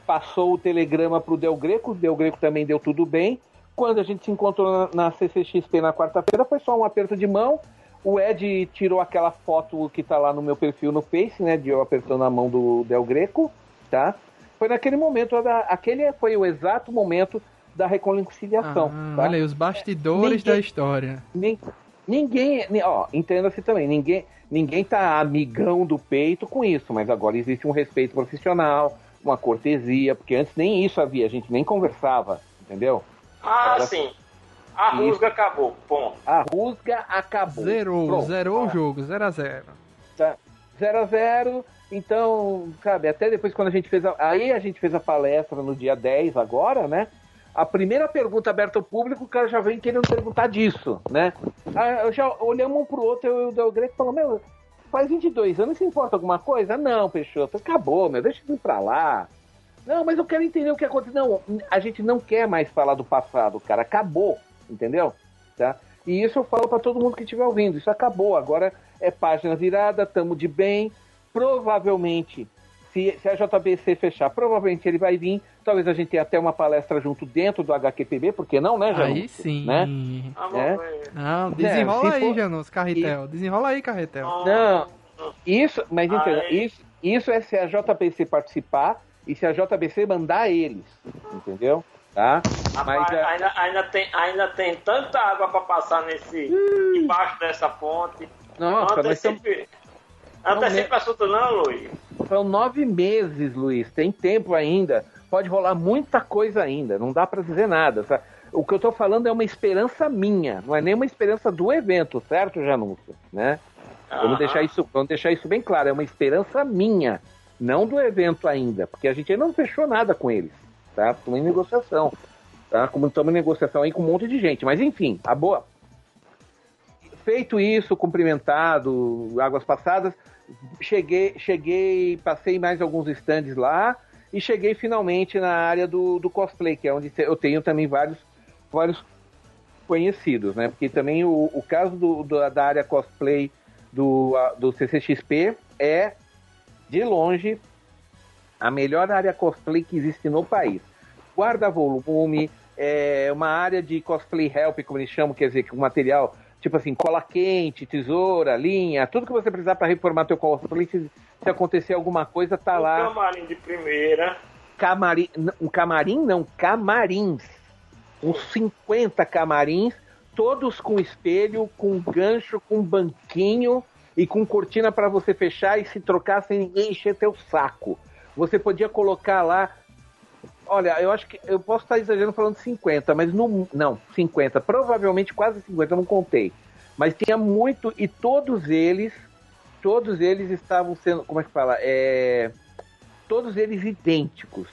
passou o telegrama pro Del Greco, o Del Greco também deu tudo bem. Quando a gente se encontrou na, na CCXP na quarta-feira, foi só um aperto de mão. O Ed tirou aquela foto que tá lá no meu perfil no Face, né? De eu apertando a mão do Del Greco, tá? Foi naquele momento, aquele foi o exato momento da reconciliação. Ah, tá? Olha aí, os bastidores Ninguém- da história. Nin- Ninguém, ni- ó, entenda-se também, ninguém, ninguém tá amigão do peito com isso, mas agora existe um respeito profissional, uma cortesia, porque antes nem isso havia, a gente nem conversava, entendeu? Ah, Era- sim. A Isso. rusga acabou. Ponto. A rusga acabou. Zerou, Pronto. zerou o jogo, 0 a 0 Tá. 0 a 0 então, sabe, até depois quando a gente fez a, aí a gente fez a palestra no dia 10 agora, né? A primeira pergunta aberta ao público, o cara já vem querendo perguntar disso, né? Aí, eu já olhamos um pro outro, eu e o Greco falou, meu, faz 22 anos, se importa alguma coisa? Não, Peixoto, acabou, meu, deixa eu ir pra lá. Não, mas eu quero entender o que aconteceu. Não, a gente não quer mais falar do passado, cara, acabou, entendeu? Tá? E isso eu falo para todo mundo que estiver ouvindo, isso acabou, agora é página virada, tamo de bem, provavelmente, se, se a JBC fechar, provavelmente ele vai vir. Talvez a gente tenha até uma palestra junto dentro do HQPB, por que não, né, Janus? Aí sim. Né? Ah, É. vamos ver. Não, desenrola se aí, for- Janus, Carretel. Desenrola aí, Carretel. Não, isso, mas entenda, isso, isso é se a JBC participar e se a JBC mandar eles, entendeu? Tá? Rapaz, Mas é- ainda, ainda, tem, ainda tem tanta água pra passar nesse debaixo dessa ponte. Nossa, não nós estamos, Não antecipe assunto não, Luiz. são nove meses, Luiz, tem tempo ainda, pode rolar muita coisa ainda, não dá pra dizer nada. sabe? O que eu tô falando é uma esperança minha, não é nem uma esperança do evento, certo, Janúncio? Né? Vamos Aham. deixar, isso, vamos deixar isso bem claro, é uma esperança minha, não do evento ainda, porque a gente ainda não fechou nada com eles, tá? Estamos em negociação, tá? Como estamos em negociação aí com um monte de gente, mas enfim, a boa. Feito isso, cumprimentado, águas passadas, cheguei, cheguei, passei mais alguns stands lá e cheguei finalmente na área do, do cosplay, que é onde eu tenho também vários, vários conhecidos, né? Porque também o, o caso do, do- da área cosplay do, do CCXP é, de longe, a melhor área cosplay que existe no país. Guarda-volume, é uma área de cosplay help, como eles chamam, quer dizer, com material, tipo assim, cola quente, tesoura, linha, tudo que você precisar para reformar teu cosplay, se, se acontecer alguma coisa, tá Um lá. camarim de primeira. Camarim, um camarim não, camarins. Uns 50 camarins, todos com espelho, com gancho, com banquinho e com cortina para você fechar e se trocar sem ninguém encher teu saco. Você podia colocar lá. Olha, eu acho que eu posso estar exagerando falando 50, mas não, não, 50, provavelmente quase 50, eu não contei. Mas tinha muito e todos eles, todos eles estavam sendo, como é que fala? É, todos eles idênticos.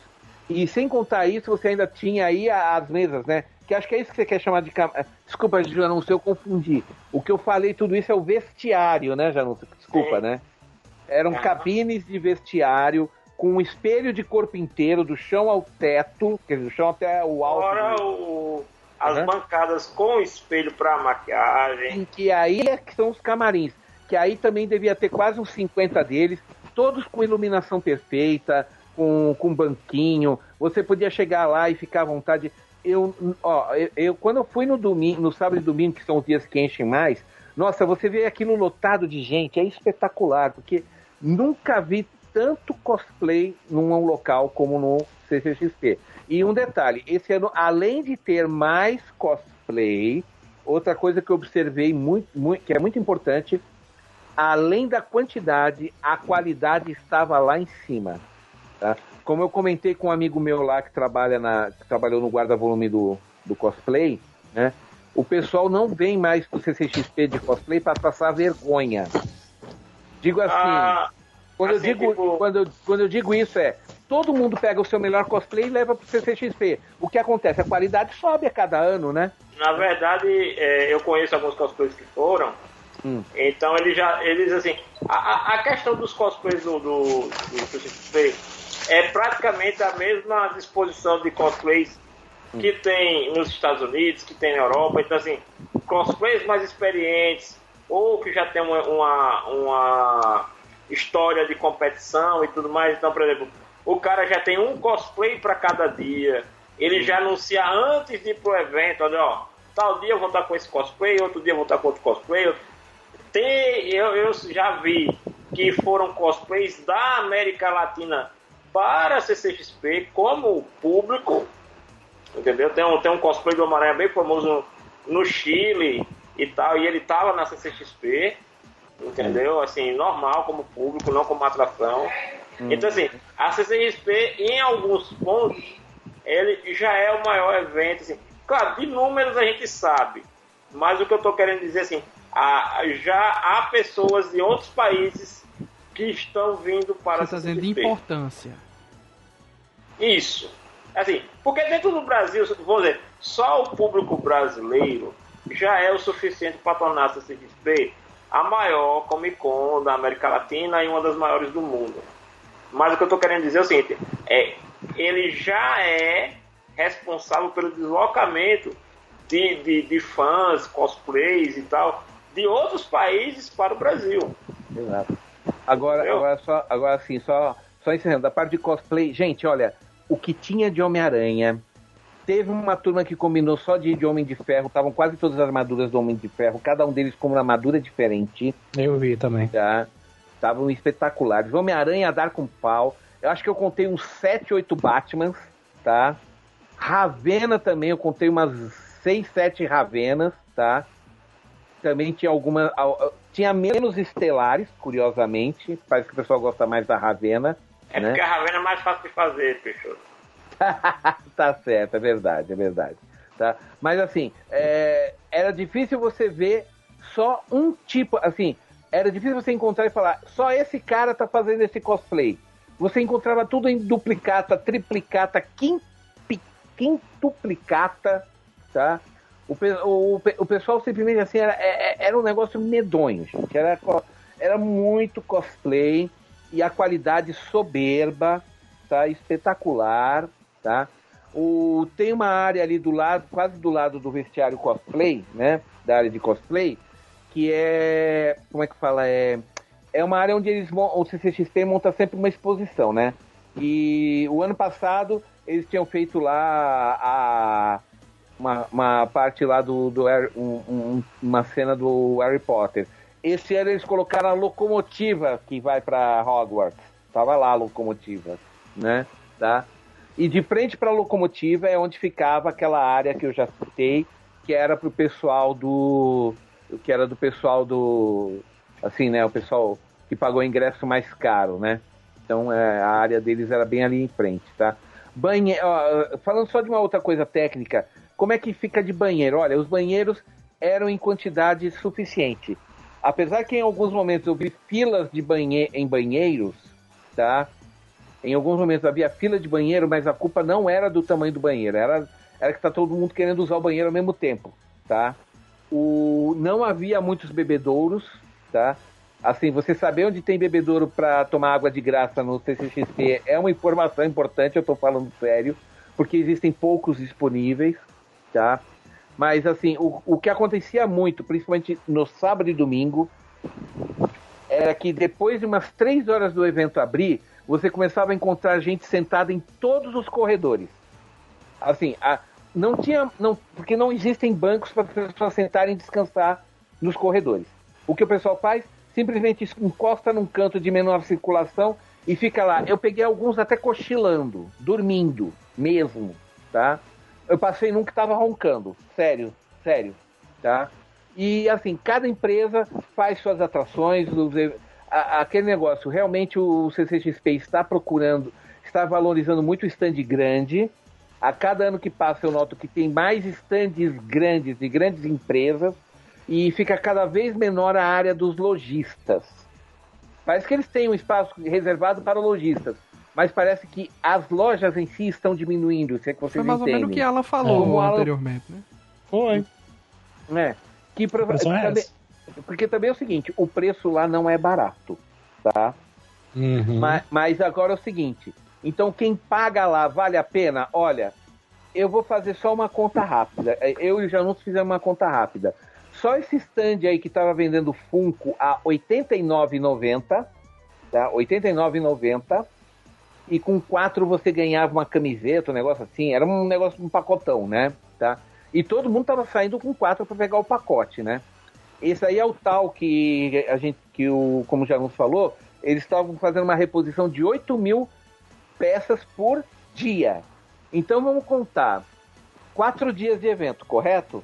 E sem contar isso, você ainda tinha aí as mesas, né? Que acho que é isso que você quer chamar de. cam- eh, Desculpa, Janúncio, eu confundi. O que eu falei, tudo isso é o vestiário, né, Janúncio? Desculpa, Sim. né? Eram cabines de vestiário com um espelho de corpo inteiro, do chão ao teto, quer dizer, do chão até o alto. Fora o, as Uhum. bancadas com espelho pra maquiagem. em que aí é que são os camarins, que aí também devia ter quase uns 50 deles, todos com iluminação perfeita, com, com banquinho. Você podia chegar lá e ficar à vontade. Eu, ó, eu, eu- quando eu fui no domingo, no sábado e domingo, que são os dias que enchem mais, nossa, você vê aquilo lotado de gente, é espetacular, porque nunca vi tanto cosplay num local como no CCXP. E um detalhe, esse ano, além de ter mais cosplay, outra coisa que eu observei muito, muito, que é muito importante, além da quantidade, a qualidade estava lá em cima. tá? Como eu comentei com um amigo meu lá que trabalha na, que trabalhou no guarda-volume do, do cosplay, né? O pessoal não vem mais pro CCXP de cosplay para passar vergonha. Digo assim, Ah, quando, eu assim, digo, tipo- quando, eu, quando eu digo isso é, todo mundo pega o seu melhor cosplay e leva pro CCXP. O que acontece? A qualidade sobe a cada ano, né? na verdade, é, eu conheço alguns cosplays que foram. Hum. Então eles já. Eles assim. A, a- questão dos cosplays do, do, do CCXP é praticamente a mesma disposição de cosplays que tem nos Estados Unidos, que tem na Europa. Então, assim, cosplays mais experientes, ou que já tem uma, uma, uma história de competição e tudo mais. Então, por exemplo, o cara já tem um cosplay para cada dia. Ele já anuncia antes de ir pro evento, olha, ó, tal dia eu vou estar com esse cosplay, outro dia eu vou estar com outro cosplay. Tem, eu, eu já vi que foram cosplays da América Latina para a CCXP como público, entendeu? Tem um, tem um cosplay do Homem-Aranha bem famoso no, no Chile e tal, e ele tava na CCXP, entendeu? Assim, normal como público, não como atração. Então, assim, a CCXP, em alguns pontos, ele já é o maior evento, assim. Claro, de números a gente sabe, mas o que eu tô querendo dizer, assim, a, já há pessoas de outros países que estão vindo para Você está dizendo de importância. Isso. Assim, porque dentro do Brasil, vamos dizer, só o público brasileiro já é o suficiente para tornar a CCXP a maior Comic Con da América Latina e uma das maiores do mundo. Mas o que eu estou querendo dizer é o seguinte, é, ele já é responsável pelo deslocamento de, de, de fãs, cosplays e tal, de outros países para o Brasil. Exato. Agora, Entendeu? agora, só, agora assim, só, só encerrando, da parte de cosplay, gente, olha, o que tinha de Homem-Aranha, teve uma turma que combinou só de, de Homem de Ferro, estavam quase todas as armaduras do Homem de Ferro, cada um deles com uma armadura diferente, Eu vi também. tá? Estavam espetaculares. Homem-Aranha a dar com pau. Eu acho que eu contei uns 7, 8 Batmans, tá? Ravena também, eu contei umas 6, 7 Ravenas, tá? Também tinha alguma. al- Tinha menos estelares, curiosamente. Parece que o pessoal gosta mais da Ravena. É né? porque a Ravena é mais fácil de fazer, Peixoto. [LAUGHS] tá certo, é verdade, é verdade. Tá? Mas assim, é, era difícil você ver só um tipo, assim, era difícil você encontrar e falar, só esse cara tá fazendo esse cosplay. Você encontrava tudo em duplicata, triplicata, quimpi, quintuplicata, tá? O, o, o pessoal simplesmente assim, era, é- é- era um negócio medonho, gente. Era, era muito cosplay e a qualidade soberba, tá? Espetacular, tá? O, tem uma área ali do lado, quase do lado do vestiário cosplay, né? Da área de cosplay, que é. Como é que fala? É, é uma área onde eles o CCXP monta sempre uma exposição, né? E o ano passado eles tinham feito lá a. Uma, uma parte lá do, do um- um- uma cena do Harry Potter. Esse ano eles colocaram a locomotiva que vai para Hogwarts. Tava lá a locomotiva, né? Tá? E de frente para a locomotiva é onde ficava aquela área que eu já citei, que era pro pessoal do que era do pessoal do assim, né, o pessoal que pagou ingresso mais caro, né? Então é, a área deles era bem ali em frente, tá? Banhe... ó, falando só de uma outra coisa técnica, como é que fica de banheiro? Olha, os banheiros eram em quantidade suficiente. Apesar que em alguns momentos eu vi filas de banhe... em banheiros, tá? Em alguns momentos havia fila de banheiro, mas a culpa não era do tamanho do banheiro, era, era que tá todo mundo querendo usar o banheiro ao mesmo tempo, tá? O, não havia muitos bebedouros, tá? Assim, você saber onde tem bebedouro para tomar água de graça no CCXP é uma informação importante, eu tô falando sério, porque existem poucos disponíveis, tá? Mas assim, o, o que acontecia muito, principalmente no sábado e domingo, era que depois de umas três horas do evento abrir, você começava a encontrar gente sentada em todos os corredores. Assim, a- não tinha. Não, porque não existem bancos para as pessoas sentarem e descansar nos corredores. O que o pessoal faz? Simplesmente encosta num canto de menor circulação e fica lá. Eu peguei alguns até cochilando, dormindo mesmo, tá? Eu passei num que estava roncando, sério, sério, tá? E assim, cada empresa faz suas atrações, os a- aquele negócio. Realmente o CCXP está procurando, está valorizando muito o stand grande. A cada ano que passa eu noto que tem mais stands grandes de grandes empresas e fica cada vez menor a área dos lojistas. Parece que eles têm um espaço reservado para lojistas, mas parece que as lojas em si estão diminuindo, se é que vocês Foi mais ou entendem. menos o que Alan falou Alan- anteriormente, né? Foi. É. Que é também- essa. Porque também é o seguinte, o preço lá não é barato, tá? Uhum. Ma- Mas, agora é o seguinte, então quem paga lá vale a pena? Olha, eu vou fazer só uma conta rápida. É, Eu e o Janus fizemos uma conta rápida. Só esse stand aí que estava vendendo Funko a R$ 89,90, tá? R$ 89,90. E com quatro você ganhava uma camiseta, um negócio assim. Era um negócio, um pacotão, né? Tá? E todo mundo tava saindo com quatro para pegar o pacote, né? Esse aí é o tal que a gente, que o, como o Janus falou, eles estavam fazendo uma reposição de 8 mil peças por dia. Então vamos contar quatro dias de evento, correto?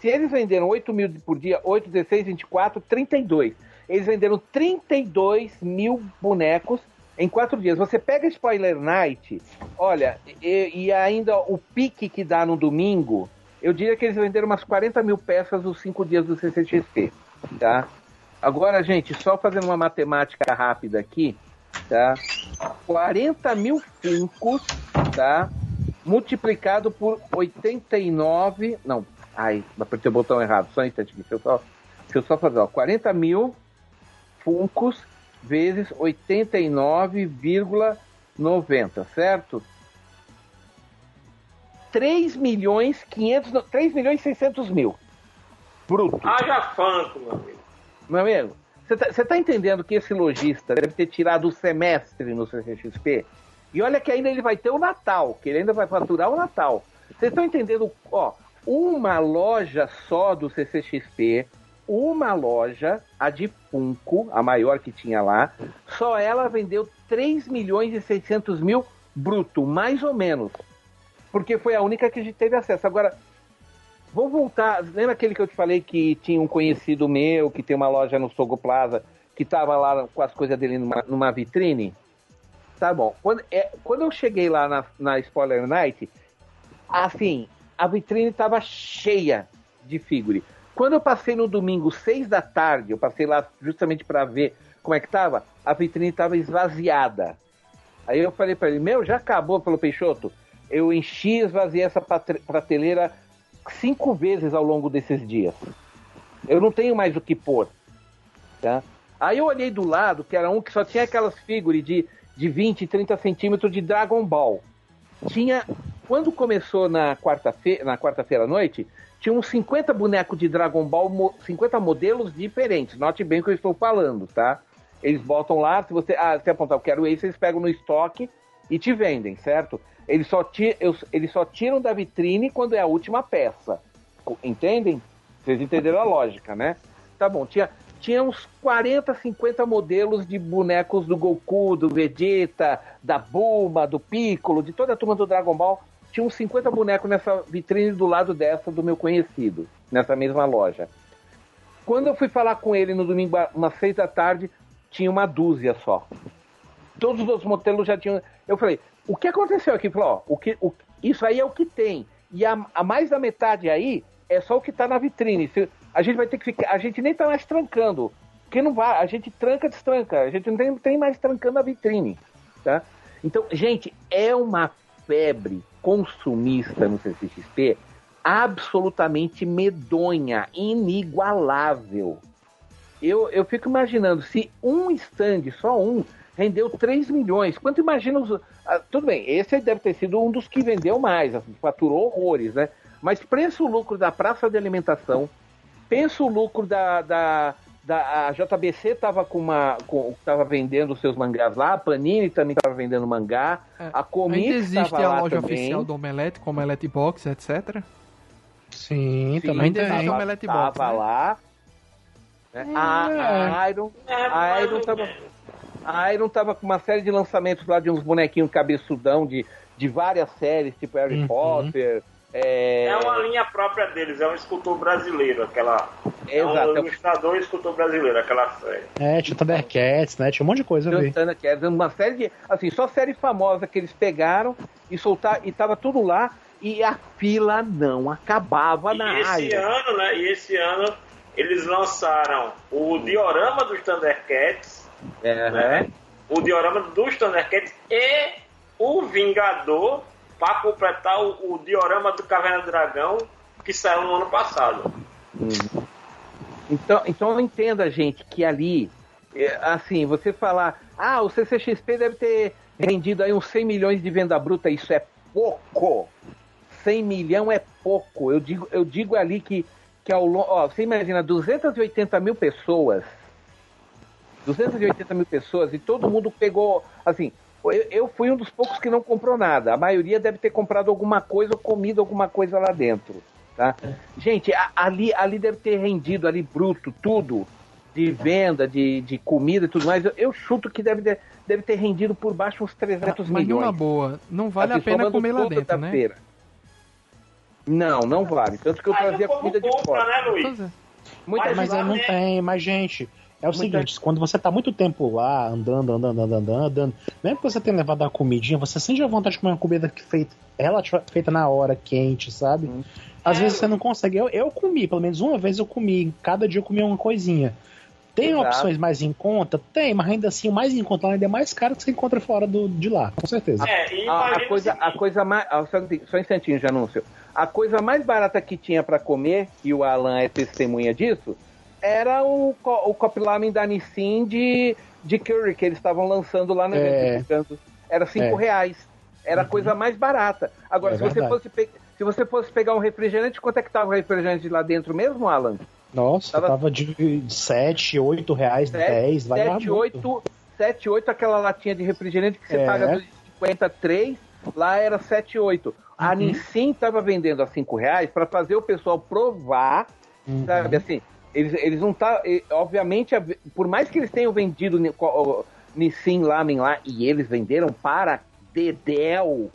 Se eles venderam 8 mil por dia, 8, 16, 24, 32. Eles venderam 32 mil bonecos em quatro dias. Você pega Spoiler Night, olha, e, e ainda o pique que dá no domingo, Eu diria que eles venderam umas 40 mil peças os cinco dias do CCXP, tá? Agora, gente, só fazendo uma matemática rápida aqui, tá? 40 mil funcos, tá? Multiplicado por 89. Não, ai, apertei o botão errado, só um instante aqui. Deixa eu só, deixa eu só fazer, ó. 40 mil funcos vezes 89,90, certo? 3 milhões 500, 3 milhões e 600 mil. Bruto. Haja fanco, meu amigo. Meu amigo, você tá, tá, entendendo que esse lojista deve ter tirado o semestre no CCXP? E olha que ainda ele vai ter o Natal, que ele ainda vai faturar o Natal. Vocês estão entendendo? Ó, uma loja só do CCXP, uma loja, a de Funko, a maior que tinha lá, só ela vendeu 3 milhões e 600 mil bruto, mais ou menos porque foi a única que a gente teve acesso. Agora, vou voltar. Lembra aquele que eu te falei que tinha um conhecido meu, que tem uma loja no Sogo Plaza, que tava lá com as coisas dele numa, numa vitrine? Tá bom. Quando, é, quando eu cheguei lá na, na Spoiler Night, assim, a vitrine tava cheia de figure. Quando eu passei no domingo, seis da tarde, eu passei lá justamente para ver como é que tava, a vitrine estava esvaziada. Aí eu falei para ele, meu, já acabou, pelo Peixoto eu enchi e esvaziei essa prateleira cinco vezes ao longo desses dias. Eu não tenho mais o que pôr. Tá? Aí eu olhei do lado, que era um que só tinha aquelas figuras de, de 20, 30 centímetros de Dragon Ball. Tinha. Quando começou na quarta-feira, na quarta-feira à noite, tinha uns 50 bonecos de Dragon Ball, 50 modelos diferentes. Note bem o que eu estou falando, tá? Eles botam lá, se você. Ah, se apontar, eu quero esse, eles pegam no estoque e te vendem, certo? Eles só, eles só tiram da vitrine quando é a última peça. Entendem? Vocês entenderam a lógica, né? Tá bom, tinha, tinha uns 40, 50 modelos de bonecos do Goku, do Vegeta, da Bulma, do Piccolo, de toda a turma do Dragon Ball. Tinha uns 50 bonecos nessa vitrine do lado dessa do meu conhecido, nessa mesma loja. Quando eu fui falar com ele no domingo, umas seis da tarde, tinha uma dúzia só. Todos os outros modelos já tinham. Eu falei, o que aconteceu aqui? Falou, ó, o que, o, isso aí é o que tem. E a, a mais da metade aí é só o que está na vitrine. Se, a gente vai ter que ficar. A gente nem está mais trancando. Porque não vai. A gente tranca, destranca. A gente não tem, tem mais trancando a vitrine. Tá? Então, gente, é uma febre consumista no CCXP absolutamente medonha, inigualável. Eu, eu fico imaginando se um stand, só um, rendeu 3 milhões. Quanto imagina os. Ah, tudo bem, esse deve ter sido um dos que vendeu mais, assim, faturou horrores, né? Mas pensa o lucro da praça de alimentação, pensa o lucro da. da, da a JBC estava com uma. Com, tava vendendo seus mangás lá, a Panini também estava vendendo mangá, é, a Comic Ainda existe a loja também. oficial do Omelete, com Omelete Box, etc. Sim, Sim também tem. o Omelete Box. Tava né? lá. Né? É. A, a Iron, a Iron tava, a Iron tava com uma série de lançamentos lá de uns bonequinhos cabeçudão de, de várias séries, tipo Harry uhum. Potter. É... é uma linha própria deles, é um escultor brasileiro, aquela. Exato. É um ilustrador e escultor brasileiro, aquela série. É, tinha Thundercats, né? Tinha um monte de coisa ali. Thundercats, uma série de. Assim, só série famosa que eles pegaram e soltaram, e tava tudo lá, e a fila não acabava e na esse área. ano, né? E esse ano eles lançaram o diorama dos Thundercats né? O diorama dos Thundercats e o Vingador para completar o, o, diorama do Caverna do Dragão que saiu no ano passado. Uhum. Então, então entenda, gente, que ali, é, assim, você falar, ah, o CCXP deve ter rendido aí uns 100 milhões de venda bruta, isso é pouco. 100 milhão é pouco. Eu digo, eu digo ali que, que ao longo. Você imagina, 280 mil pessoas 280 mil pessoas e todo mundo pegou. Assim, eu, eu, fui um dos poucos que não comprou nada. A maioria deve ter comprado alguma coisa ou comido alguma coisa lá dentro. Tá? Gente, a, ali, ali deve ter rendido ali bruto tudo de venda, de, de comida e tudo mais. Eu, eu chuto que deve, ter, deve ter rendido por baixo uns 300 Mas milhões. Mas boa, não vale assim, a pena comer lá dentro, né? Feira. Não, não vale. Tanto que eu fazia comida de fora. Né, Luiz? Muita mas, mas não tem, mas gente, É o seguinte, quando você tá muito tempo lá, andando, andando, andando, andando, mesmo que você tenha levado uma comidinha, você sente a vontade de comer uma comida que feita, relativa, feita na hora, quente, sabe? Hum. Às vezes você não consegue. Eu, eu comi, pelo menos uma vez eu comi. Cada dia eu comia uma coisinha. Tem Exato. opções mais em conta? Tem, mas ainda assim o mais em conta ainda é mais caro que você encontra fora do, de lá, com certeza. É, e A, a coisa, a coisa mais. ah, Só, um instantinho- só um instantinho de anúncio. A coisa mais barata que tinha pra comer, e o Alan é testemunha disso, era o, co- o Cop Lamen da Nissin de, de Curry, que eles estavam lançando lá no evento É. divulgando. Era 5 É. reais. Era a coisa mais barata. Agora, É se, você fosse se você fosse pegar um refrigerante, quanto é que tava o refrigerante lá dentro mesmo, Alan? Nossa, Tava- tava, de 7, 8 reais, 10, vai lá. 7, 8, 7, 8, aquela latinha de refrigerante que você É. paga 2,53, lá era 7, 8. A Uhum. Nissin estava vendendo a 5 reais para fazer o pessoal provar, Uhum. sabe, assim, eles, eles não tá, obviamente, por mais que eles tenham vendido Nissin Lamen lá, e eles venderam para Dedel,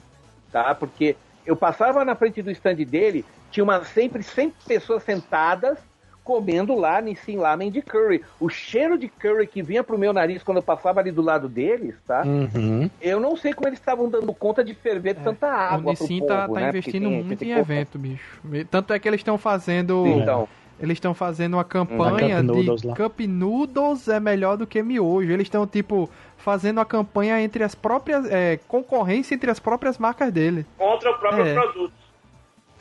tá, porque eu passava na frente do stand dele, tinha uma, sempre 100 pessoas sentadas, comendo lá Nissin Lamen de curry. O cheiro de curry que vinha pro meu nariz quando eu passava ali do lado deles, tá? Uhum. Eu não sei como eles estavam dando conta de ferver tanta o água pro Nissin povo, tá, tá né? Investindo tem- muito tem em evento, bicho. Tanto é que eles estão fazendo. Então, Eles estão fazendo uma campanha Cup de lá. Cup Noodles é melhor do que miojo. Eles estão, tipo, fazendo a campanha entre as próprias. É, concorrência entre as próprias marcas dele. contra o próprio É. produto.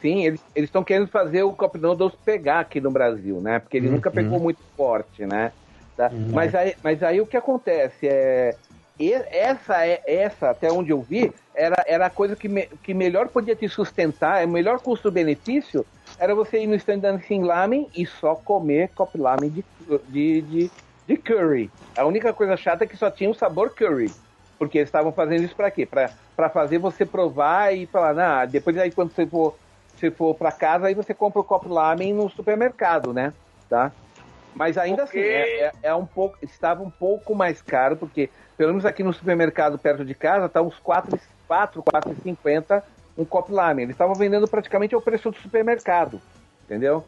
sim, eles estão querendo fazer o Cup Noodles pegar aqui no Brasil, né? Porque ele Uhum. nunca pegou muito forte, né? Tá? Uhum. Mas, aí, mas aí o que acontece é... e- Essa, é, essa até onde eu vi, era, era a coisa que, me- que melhor podia te sustentar, é o melhor custo-benefício, era você ir no stand da Nissin Lamen e só comer Cop Lamen de, de, de, de curry. A única coisa chata é que só tinha o sabor curry. Porque eles estavam fazendo isso pra quê? Pra fazer você provar e falar, nah, depois aí quando você for, você for pra casa, aí você compra o Cop Lamen no supermercado, né? Tá? Mas ainda Porque- assim, é, é- é um pouco, estava um pouco mais caro, porque pelo menos aqui no supermercado perto de casa tá uns 4, 4 4,50 um Cop Lamen. Eles estavam vendendo praticamente ao preço do supermercado, entendeu?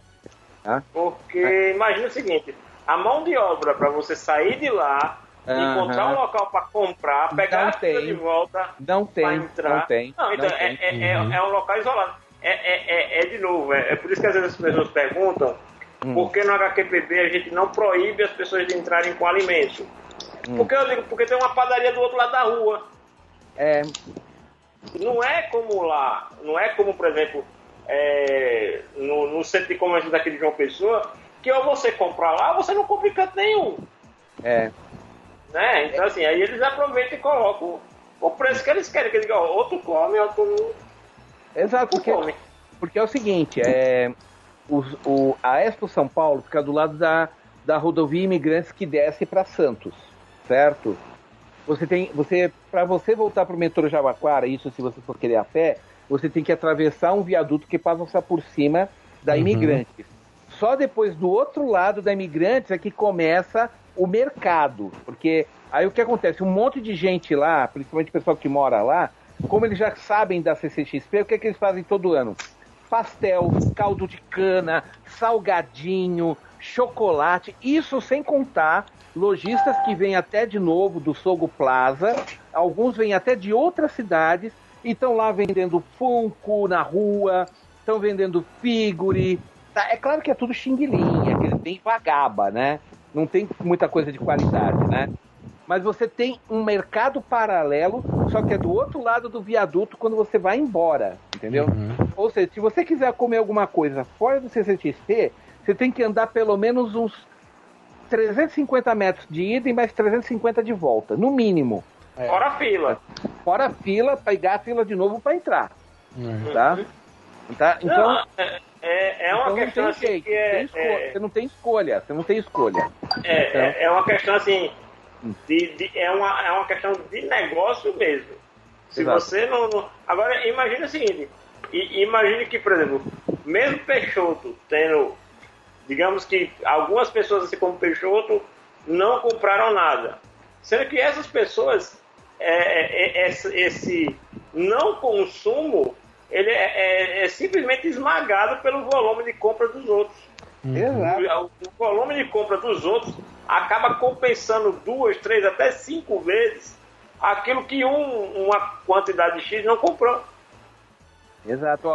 Porque É. imagina o seguinte, a mão de obra para você sair de lá, encontrar um local para comprar, pegar Não a tem. de volta Não tem, entrar. não tem. Não, então não é, tem. é, é- Uhum. é um local isolado. É, é, é, é de novo, é, é por isso que às vezes as pessoas perguntam Hum. por que no HQPB a gente não proíbe as pessoas de entrarem com alimento. Hum. Porque eu digo, porque tem uma padaria do outro lado da rua. É, Não é como lá, não é como, por exemplo, é, no, no centro de convenção daqui de João Pessoa, que ou você compra lá ou você não compra em canto nenhum. é. Né? Então, assim, aí eles aproveitam e colocam o preço que eles querem. Que eles digam, ó, ou tu come ou tu não Exato, porque, come. porque é o seguinte, é, os- o, a Expo São Paulo fica do lado da, da rodovia Imigrantes que desce para Santos, certo? Você tem, você, para você voltar para o metrô Jabaquara, isso se você for querer a pé, você tem que atravessar um viaduto que passa por cima da Uhum. Imigrantes. Só depois do outro lado da Imigrantes é que começa o mercado, porque aí o que acontece? Um monte de gente lá, principalmente o pessoal que mora lá, como eles já sabem da CCXP, o que, é que eles fazem todo ano? Pastel, caldo de cana, salgadinho, chocolate, isso sem contar lojistas que vêm até de novo do Sogo Plaza, alguns vêm até de outras cidades e estão lá vendendo Funko na rua, estão vendendo figure. Tá? É claro que é tudo xing-ling, é bem vagaba, né? Não tem muita coisa de qualidade, né? Mas você tem um mercado paralelo, só que é do outro lado do viaduto quando você vai embora, entendeu? Uhum. Ou seja, se você quiser comer alguma coisa fora do CCXP, você tem que andar pelo menos uns 350 metros de ida e mais 350 de volta, no mínimo. Fora a fila. Fora a fila, pegar a fila de novo para entrar, Uhum. tá? Tá? Então, não, é, é, é uma então questão assim jeito, que é, é, você não tem escolha, você não tem escolha. é, Então. é, é uma questão assim, de, de- é, uma, é uma questão de negócio mesmo. Se Exato. você não, não- Agora, imagine o seguinte, imagine que, por exemplo, mesmo Peixoto tendo, digamos que algumas pessoas assim como Peixoto não compraram nada. Sendo que essas pessoas, é, é, é, esse, não consumo, ele é, é- é simplesmente esmagado pelo volume de compra dos outros. Exato. O, o volume de compra dos outros acaba compensando duas, três, até cinco vezes aquilo que um, uma quantidade X não comprou. Exato.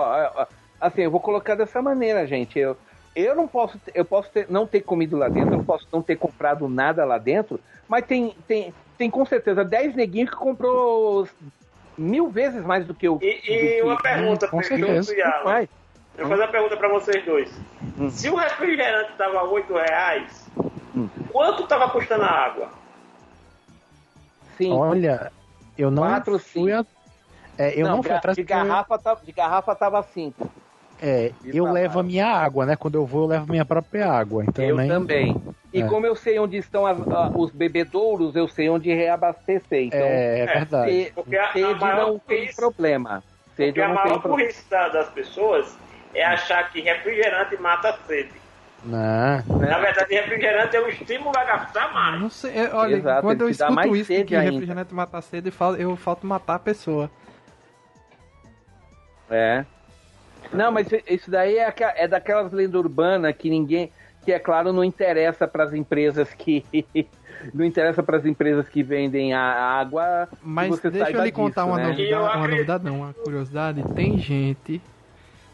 Assim, eu vou colocar dessa maneira, gente. Eu, eu não posso, eu posso ter, não ter comido lá dentro, eu não posso não ter comprado nada lá dentro, mas tem, tem, tem com certeza 10 neguinhos que comprou mil vezes mais do que eu. E, e uma pergunta com para certeza. Vai. Eu vou fazer uma pergunta para vocês dois. Hum. Se o refrigerante estava 8 reais, Hum. quanto estava custando a água? Sim. Olha, eu não Quatro, fui a... É, eu não, fui ga- atrás de porque eu- garrafa, tá- de garrafa tava 5. É, E eu levo a minha água, né? Quando eu vou, eu levo minha própria água. Então eu nem... também. E É. como eu sei onde estão as- a- os bebedouros, eu sei onde reabastecer. Então, É, é verdade. se- Porque a- a sede maior não tem burrice- problema. Sede Porque a maior burrice da- das pessoas é achar que refrigerante mata a sede. Não. Na verdade, refrigerante é um estímulo a gastar mais. Não sei, é, olha, Exato, quando eu escuto mais isso que ainda. refrigerante mata a sede, eu falo, eu falto matar a pessoa. É. Não, mas isso daí é, é daquelas lendas urbanas que ninguém, que é claro, não interessa para as empresas que [LAUGHS] não interessa para as empresas que vendem a água. Mas você deixa eu lhe contar disso, uma, né? novidade, uma acredito- novidade, não, uma curiosidade. Tem gente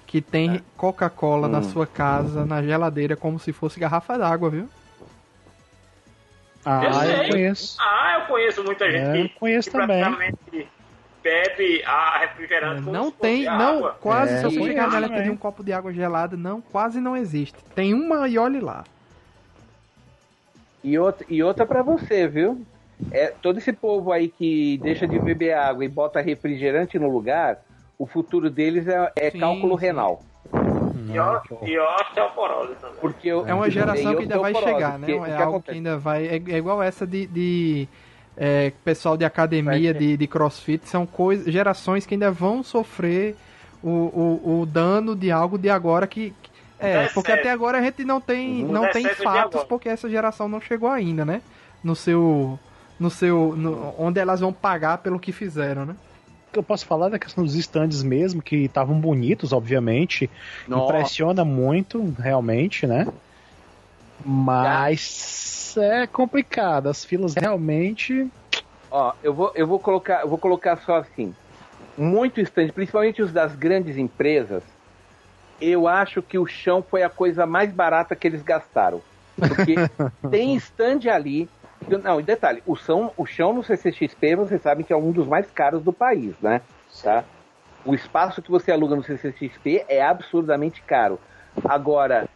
que tem Coca-Cola na Hum. sua casa, na geladeira, como se fosse garrafa d'água, viu? Ah, Eu eu, conheço. Ah, eu conheço muita gente É, eu conheço que também. praticamente bebe a refrigerante como Não se fosse tem, não, água. quase, É, se você eu chegar nela e pedir um copo de água gelada, não, quase não existe. Tem uma e olhe lá. E outra, e outra para você, viu? É, todo esse povo aí que deixa de beber água e bota refrigerante no lugar, o futuro deles é, é Sim, cálculo sim. renal. E, ó- e osteoporose também. Porque eu- É uma geração que ainda vai chegar, né? que É algo que ainda vai. É, é igual essa de. de, é, pessoal de academia, de, de crossfit, são coisas, gerações que ainda vão sofrer o, o, o dano de algo de agora que. que- é, Excesso. porque até agora a gente não tem, não O tem fatos, porque essa geração não chegou ainda, né? No seu. No seu. no- onde elas vão pagar pelo que fizeram, né? O que eu posso falar é da questão dos stands mesmo, que estavam bonitos, obviamente. Nossa. Impressiona muito, realmente, né? Mas é complicado. As filas realmente. Ó, eu vou, eu vou colocar, eu vou colocar só assim. Muito stand, principalmente os das grandes empresas, eu acho que o chão foi a coisa mais barata que eles gastaram. Porque [LAUGHS] tem stand ali. Não, e detalhe, o chão, o chão no CCXP, vocês sabem que é um dos mais caros do país, né? Tá? O espaço que você aluga no CCXP é absurdamente caro. Agora,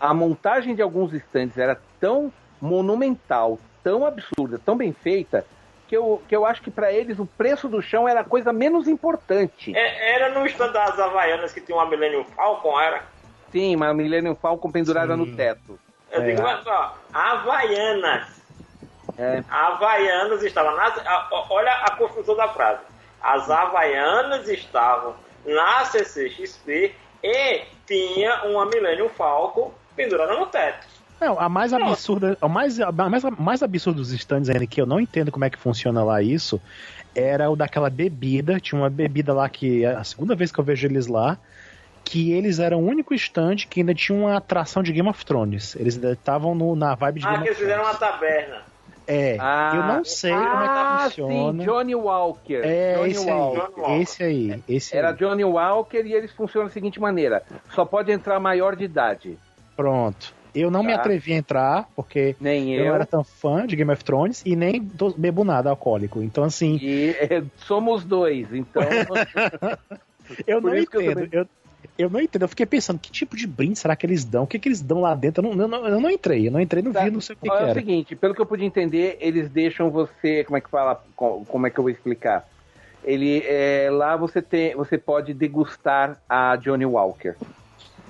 a montagem de alguns stands era tão monumental, tão absurda, tão bem feita, que eu, que eu acho que para eles o preço do chão era a coisa menos importante. É, era no stand das Havaianas que tinha uma Millennium Falcon, era? Sim, uma Millennium Falcon pendurada Sim. no teto. Eu É. digo, mas ó, Havaianas. É. Havaianas estavam nas. Olha a construção da frase. As Havaianas estavam na CCXP e tinha uma Millennium Falcon pendurada no teto. Não, a mais absurda, a mais, a mais, mais absurda dos stands ainda, que eu não entendo como é que funciona lá isso, era o daquela bebida. Tinha uma bebida lá que é a segunda vez que eu vejo eles lá. Que eles eram o único stand que ainda tinha uma atração de Game of Thrones. Eles ainda estavam no- na vibe de Ah, Game que of eles fizeram Thrones. uma taberna. É, Ah, eu não sei como é que ah, funciona. Sim, Johnny Walker. É, Johnny esse Walker. Johnny aí, Walker. esse aí, esse Era aí. Johnny Walker e eles funcionam da seguinte maneira: só pode entrar maior de idade. Pronto. Eu não me Tá. atrevi a entrar, porque Nem eu eu. não era tão fã de Game of Thrones e nem bebo nada alcoólico. Então, assim, E é, somos dois, então. [LAUGHS] eu Por não entendo. Eu, eu não entendo. Eu fiquei pensando, que tipo de brinde será que eles dão? O que, que eles dão lá dentro? Eu não, eu não, eu não entrei. Eu não entrei, não Tá. vi, não sei o que, Ó, que é o seguinte, pelo que eu pude entender, eles deixam você, como é que fala, co- como é que eu vou explicar? Ele é, lá você tem, você pode degustar a Johnny Walker.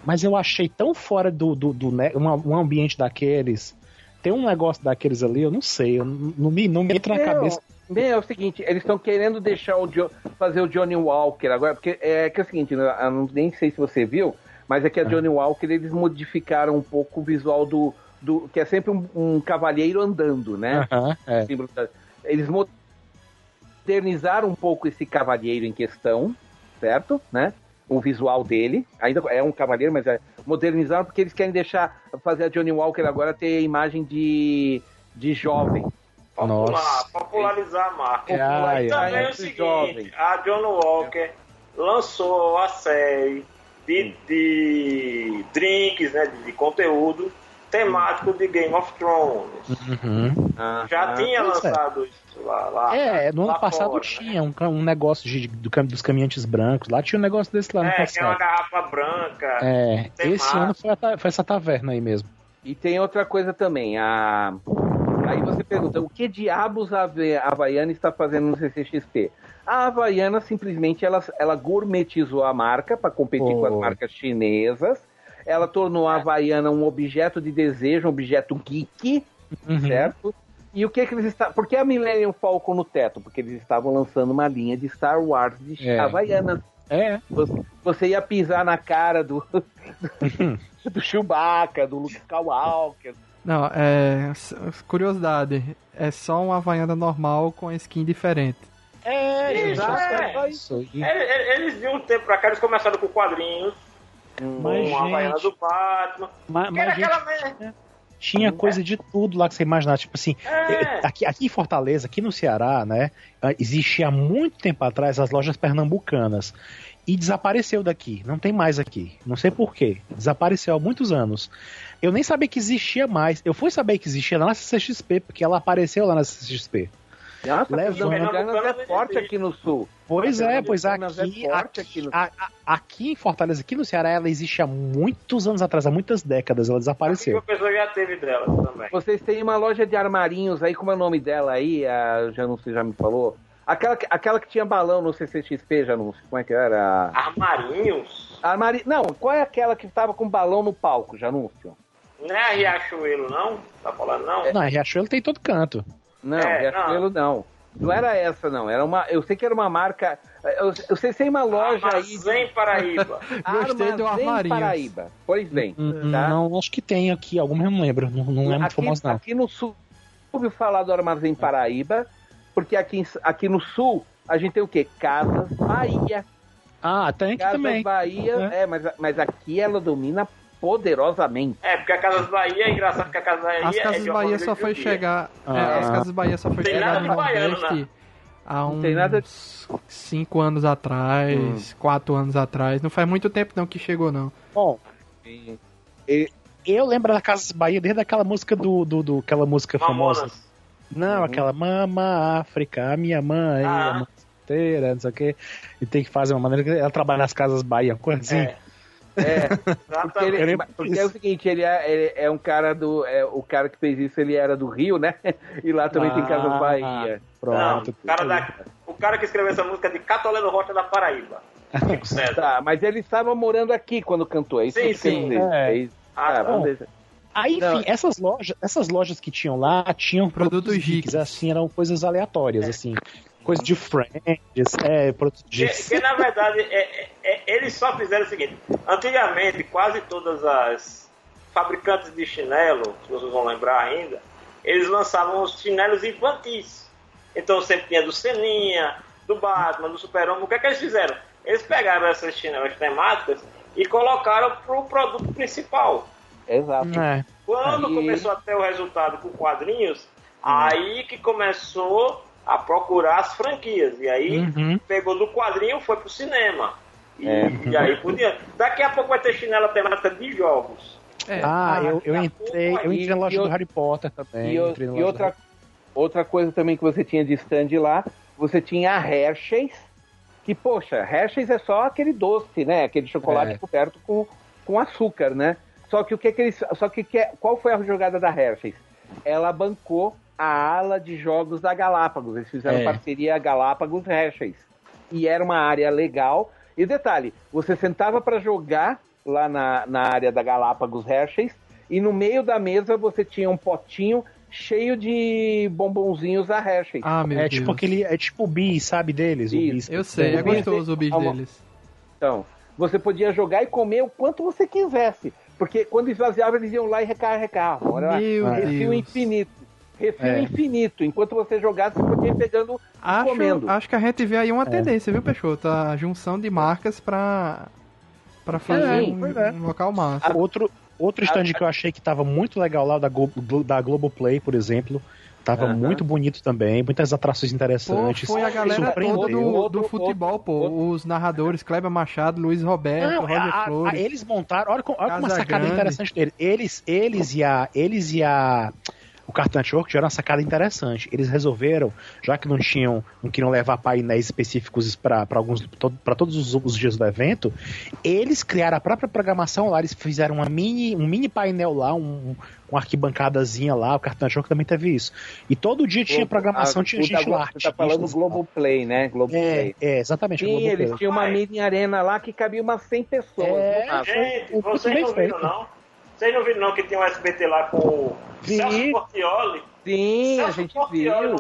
Mas eu achei tão fora do, do, do né, um, um ambiente daqueles. Tem um negócio daqueles ali, eu não sei. Eu, não, não me, não me entra na cabeça. Bem, é o seguinte, eles estão querendo deixar o fazer o Johnny Walker agora, porque é que é o seguinte, né, eu não, nem sei se você viu, mas é que a Johnny Walker eles modificaram um pouco o visual do, do que é sempre um, um cavalheiro andando, né? Aham, é. Eles modernizaram um pouco esse cavalheiro em questão, certo? Né? O visual dele. Ainda é um cavalheiro, mas é modernizaram porque eles querem deixar fazer a Johnny Walker agora ter a imagem de, de jovem. Popular, Nossa. popularizar a marca. E ai, também é o seguinte, jovens. a John Walker lançou a série de, de drinks, né, de, de conteúdo temático de Game of Thrones. Uhum. Já Ah, tinha pois é. lançado isso lá. lá É, no lá ano passado fora, tinha um, ca- um negócio de, do, dos caminhantes brancos. Lá tinha um negócio desse lá no Né? É, é uma passado. garrafa branca. É, esse ano foi, a foi essa taverna aí mesmo. E tem outra coisa também. A... Aí você pergunta, o que diabos a Havaiana está fazendo no CCXP? A Havaiana simplesmente ela, ela gourmetizou a marca para competir Oh. com as marcas chinesas. Ela tornou a Havaiana um objeto de desejo, um objeto geek, Uhum. certo? E o que que eles estavam... Por que a Millennium Falcon no teto? Porque eles estavam lançando uma linha de Star Wars de É. Havaianas. É, Você, você ia pisar na cara do, [LAUGHS] do Chewbacca, do Luke Skywalker. Não, é. Curiosidade, é só uma Havaiana normal com skin diferente. é, Isso, exato. é. Isso. E- Eles, eles de um tempo pra cá, eles começaram com quadrinhos, Mas, com a Havaiana do Batman. mas, era mas, gente, aquela merda. tinha coisa de tudo lá que você imaginar. Tipo assim, É. aqui, aqui em Fortaleza, aqui no Ceará, né? Existia há muito tempo atrás as lojas pernambucanas. E desapareceu daqui. Não tem mais aqui. Não sei porquê. Desapareceu há muitos anos. Eu nem sabia que existia mais. Eu fui saber que existia lá na CCXP, porque ela apareceu lá na CCXP. Nossa, Leva- Leva, Pernambucanas é forte aqui no sul. Pois é, pois aqui, é forte aqui, aqui no- a- a- aqui em Fortaleza, aqui no Ceará, ela existe há muitos anos atrás, há muitas décadas, ela Aqui desapareceu. a pessoa já teve dela também. Vocês têm uma loja de armarinhos aí, como é o nome dela aí? A Janúncio já me falou. Aquela, que- aquela que tinha balão no CCXP, Janúncio, como é que era? Armarinhos? Armari... Não, qual é aquela que tava com balão no palco, Janúncio? Não é a Riachuelo, não? Tá falando, não? Não, Riachuelo tem todo canto. Não, É, Riachuelo não. não. era essa, não. Era uma. Eu sei que era uma marca. Eu, eu sei se tem uma loja aí. de- Armazém Paraíba. [LAUGHS] Gostei do Armazém. Paraíba. Pois bem. Hum, tá? Não, acho que tem aqui, alguma eu não lembro. Não, não é muito aqui, famoso, não. aqui no sul, ouviu falar do Armazém Paraíba, porque aqui, aqui no sul a gente tem o quê? Casas Bahia. Ah, tem aqui Casas também. Bahia, é, mas, mas aqui ela domina poderosamente. É, porque a Casas Bahia é engraçado que a Casa Bahia As é Casas de uma Bahia só foi chegar. é, Ah. as Casas Bahia só foi Tem chegar nada no de baiano, Nordeste né? há uns tem nada- 5 anos atrás, 4 anos atrás. Não faz muito tempo não que chegou, não. Bom, eu lembro da Casas Bahia desde aquela música do, do, do- aquela música famosa. Mamonas. Não, aquela Mama África, minha mãe, Ah. a mãe inteira, não sei o quê. E tem que fazer uma maneira que ela trabalha nas Casas Bahia, coisa assim. É, É, [LAUGHS] porque, ele- porque é o seguinte, ele é, ele é um cara do. É, o cara que fez isso, ele era do Rio, né? [LAUGHS] E lá também tem Casas Ah, Bahia. Não, Pronto. o, cara da, o cara que escreveu essa música é de Catoleno Rocha da Paraíba. Chico [LAUGHS] César. Tá, mas ele estava morando aqui quando cantou, é isso Sim, que sim. dizer. É. É isso. Ah, deixar. Aí, enfim, Não. essas lojas, essas lojas que tinham lá tinham Produtos geeks. assim, eram coisas aleatórias, assim. Coisa de Friends, é, produtos de. Que, que, na verdade, é- é- é- eles só fizeram o seguinte: antigamente, quase todas as fabricantes de chinelo, se vocês vão lembrar ainda, eles lançavam os chinelos infantis. Então sempre tinha do Seninha, do Batman, do Super-Homem. O que é que eles fizeram? Eles pegaram essas chinelas temáticas e colocaram para o produto principal. Exato. É. Quando Aí- começou a ter o resultado com quadrinhos, aí que começou a procurar as franquias. E aí Uhum. pegou do quadrinho foi pro cinema. E, É. e aí por diante. Daqui a pouco vai ter chinela temática de jogos. É, Ah, eu, eu a entrei, eu entrei na loja e do Harry Potter também. E, na e outra, outra coisa também que você tinha de stand lá, você tinha a Hershey's, que, poxa, Hershey's é só aquele doce, né? Aquele chocolate É. coberto com, com açúcar, né? Só que o que, que eles. Só que, que é- qual foi a jogada da Hershey's? Ela bancou a ala de jogos da Galápagos. Eles fizeram É. parceria Galápagos Hershey's. E era uma área legal. E detalhe, você sentava para jogar lá na, na área da Galápagos Hershey's e no meio da mesa você tinha um potinho cheio de bombonzinhos da Hershey's. Ah, meu É Deus. tipo aquele. É tipo o bis, sabe deles? O bis. Eu sei, é Então, gostoso o bicho Calma. deles. Então, você podia jogar e comer o quanto você quisesse. Porque quando esvaziava, eles iam lá e recarregavam. Era Meu Deus. infinito. Refil É. infinito. Enquanto você jogasse, você podia ir pegando Acho, comendo. acho que a gente vê aí É. uma tendência, viu, Peixoto? A junção de marcas pra, Pra fazer Sim, um, é. um local massa. Outro, outro stand que eu achei que tava muito legal lá, da, Glo- da Globoplay, por exemplo. Tava muito bonito também, muitas atrações Pô, interessantes. foi a galera toda do, do futebol, pô. outro- Os narradores, Kleber Machado, Luiz Roberto, Não, Roger a- a- Flores. eles montaram, olha, olha como uma sacada Grande. interessante deles. Eles, eles e a. Eles e a. O Cartoon Network tiveram uma sacada interessante. Eles resolveram, já que não tinham, não queriam levar painéis específicos para alguns, para todos os, os dias do evento, eles criaram a própria programação lá. Eles fizeram uma mini, um mini painel lá, um, uma arquibancadazinha lá. O Cartoon Network também teve isso. E todo dia tinha programação, Ah, tinha o gente da- lá. Você tá falando artistas e Globoplay, né? tal. É, Globoplay. é, exatamente. Sim, Globoplay. eles tinham uma mini arena lá que cabia umas 100 pessoas. É. Gente, vocês não viram não? Vocês não viram não que tinha um SBT lá com o. Celso Portioli? Sim, a Celso gente Portioli, viu.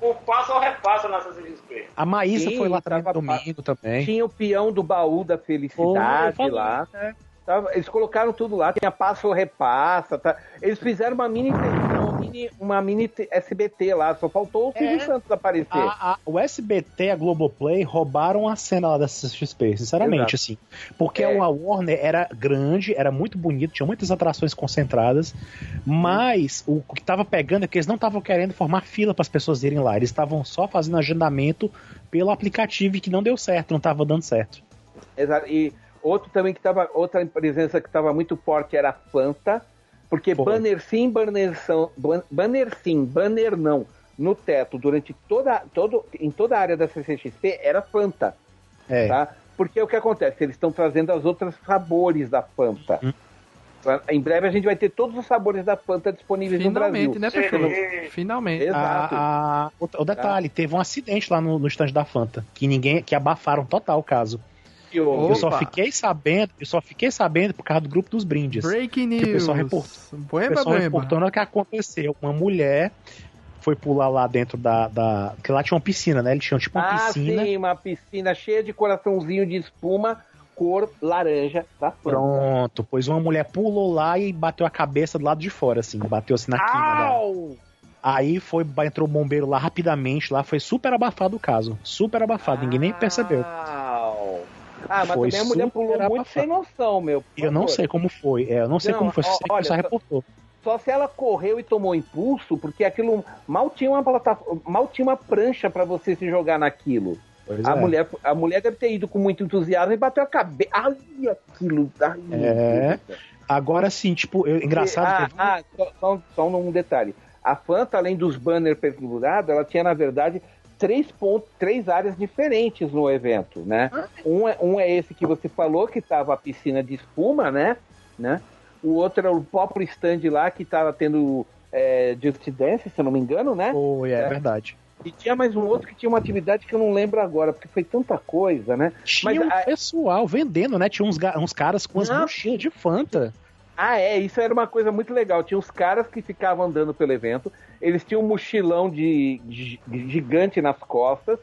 O passo ou repassa na CCXP. A Maísa Sim, foi lá tava- domingo também. Tinha o peão do baú da felicidade lá. é. Tava- Eles colocaram tudo lá, tinha passa ou repassa. Tá? Eles fizeram uma mini, uma mini, uma mini SBT lá, só faltou o Silvio É. Santos aparecer. A- a- o SBT, a Globoplay roubaram a cena lá da CXP, sinceramente, Exato. assim. Porque É. a Warner era grande, era muito bonito, tinha muitas atrações concentradas, mas o que tava pegando é que eles não estavam querendo formar fila para as pessoas irem lá, eles estavam só fazendo agendamento pelo aplicativo e que não deu certo, não tava dando certo. Exato. E outro também que tava, outra presença que estava muito forte era a Fanta, porque Foi. banner sim, banner, são, ban- banner sim, banner não, no teto, durante toda, todo, em toda a área da CCXP era Fanta, É. tá? Porque o que acontece? Eles estão trazendo as outras sabores da Fanta. Hum. Tá? Em breve a gente vai ter todos os sabores da Fanta disponíveis no Finalmente, Brasil. né, Sim. Peixoto? Finalmente. Exato. A- a- o, o detalhe, teve um acidente lá no, no stand da Fanta, que ninguém, que abafaram total o caso. E o- Opa. Eu só fiquei sabendo, eu só fiquei sabendo por causa do grupo dos brindes. Breaking o news. pessoal reportou. O Boemba, pessoal boemba. reportou na hora que aconteceu. Uma mulher foi pular lá dentro da. da porque lá tinha uma piscina, né? Eles tinham tipo uma Ah, piscina. sim, uma piscina cheia de coraçãozinho de espuma, cor laranja da Fanta. Pronto, pois uma mulher pulou lá e bateu a cabeça do lado de fora, assim, bateu assim na quina! Aí foi, entrou o bombeiro lá rapidamente, lá foi super abafado o caso. Super abafado, ninguém nem percebeu. Ah, mas Foi também a mulher pulou muito sem noção, meu. Eu não sei como foi, é, eu não sei Não, como foi, ó, olha, só- reportou. Só se ela correu e tomou impulso, porque aquilo mal tinha uma plataforma, mal tinha uma prancha pra você se jogar naquilo. Pois A é. mulher, a mulher deve ter ido com muito entusiasmo e bateu a cabeça. Ai, aquilo. Ai, É. Agora sim, tipo, eu- engraçado. Ah, ah, só, só, só um detalhe. A Fanta, além dos banners pendurados, ela tinha, na verdade, três, pontos, três áreas diferentes no evento, né? Um, é, um é esse que você falou, que tava a piscina de espuma, né? né? O outro é o próprio stand lá, que tava tendo é, Just Dance, se eu não me engano, né? Foi, é, É. verdade. E tinha mais um outro que tinha uma atividade que eu não lembro agora, porque foi tanta coisa, né? Tinha Mas um a- pessoal vendendo, né? Tinha uns, uns caras com as Não. mochilas de Fanta. Ah, é, isso era uma coisa muito legal. Tinha os caras que ficavam andando pelo evento, eles tinham um mochilão de, de- de gigante nas costas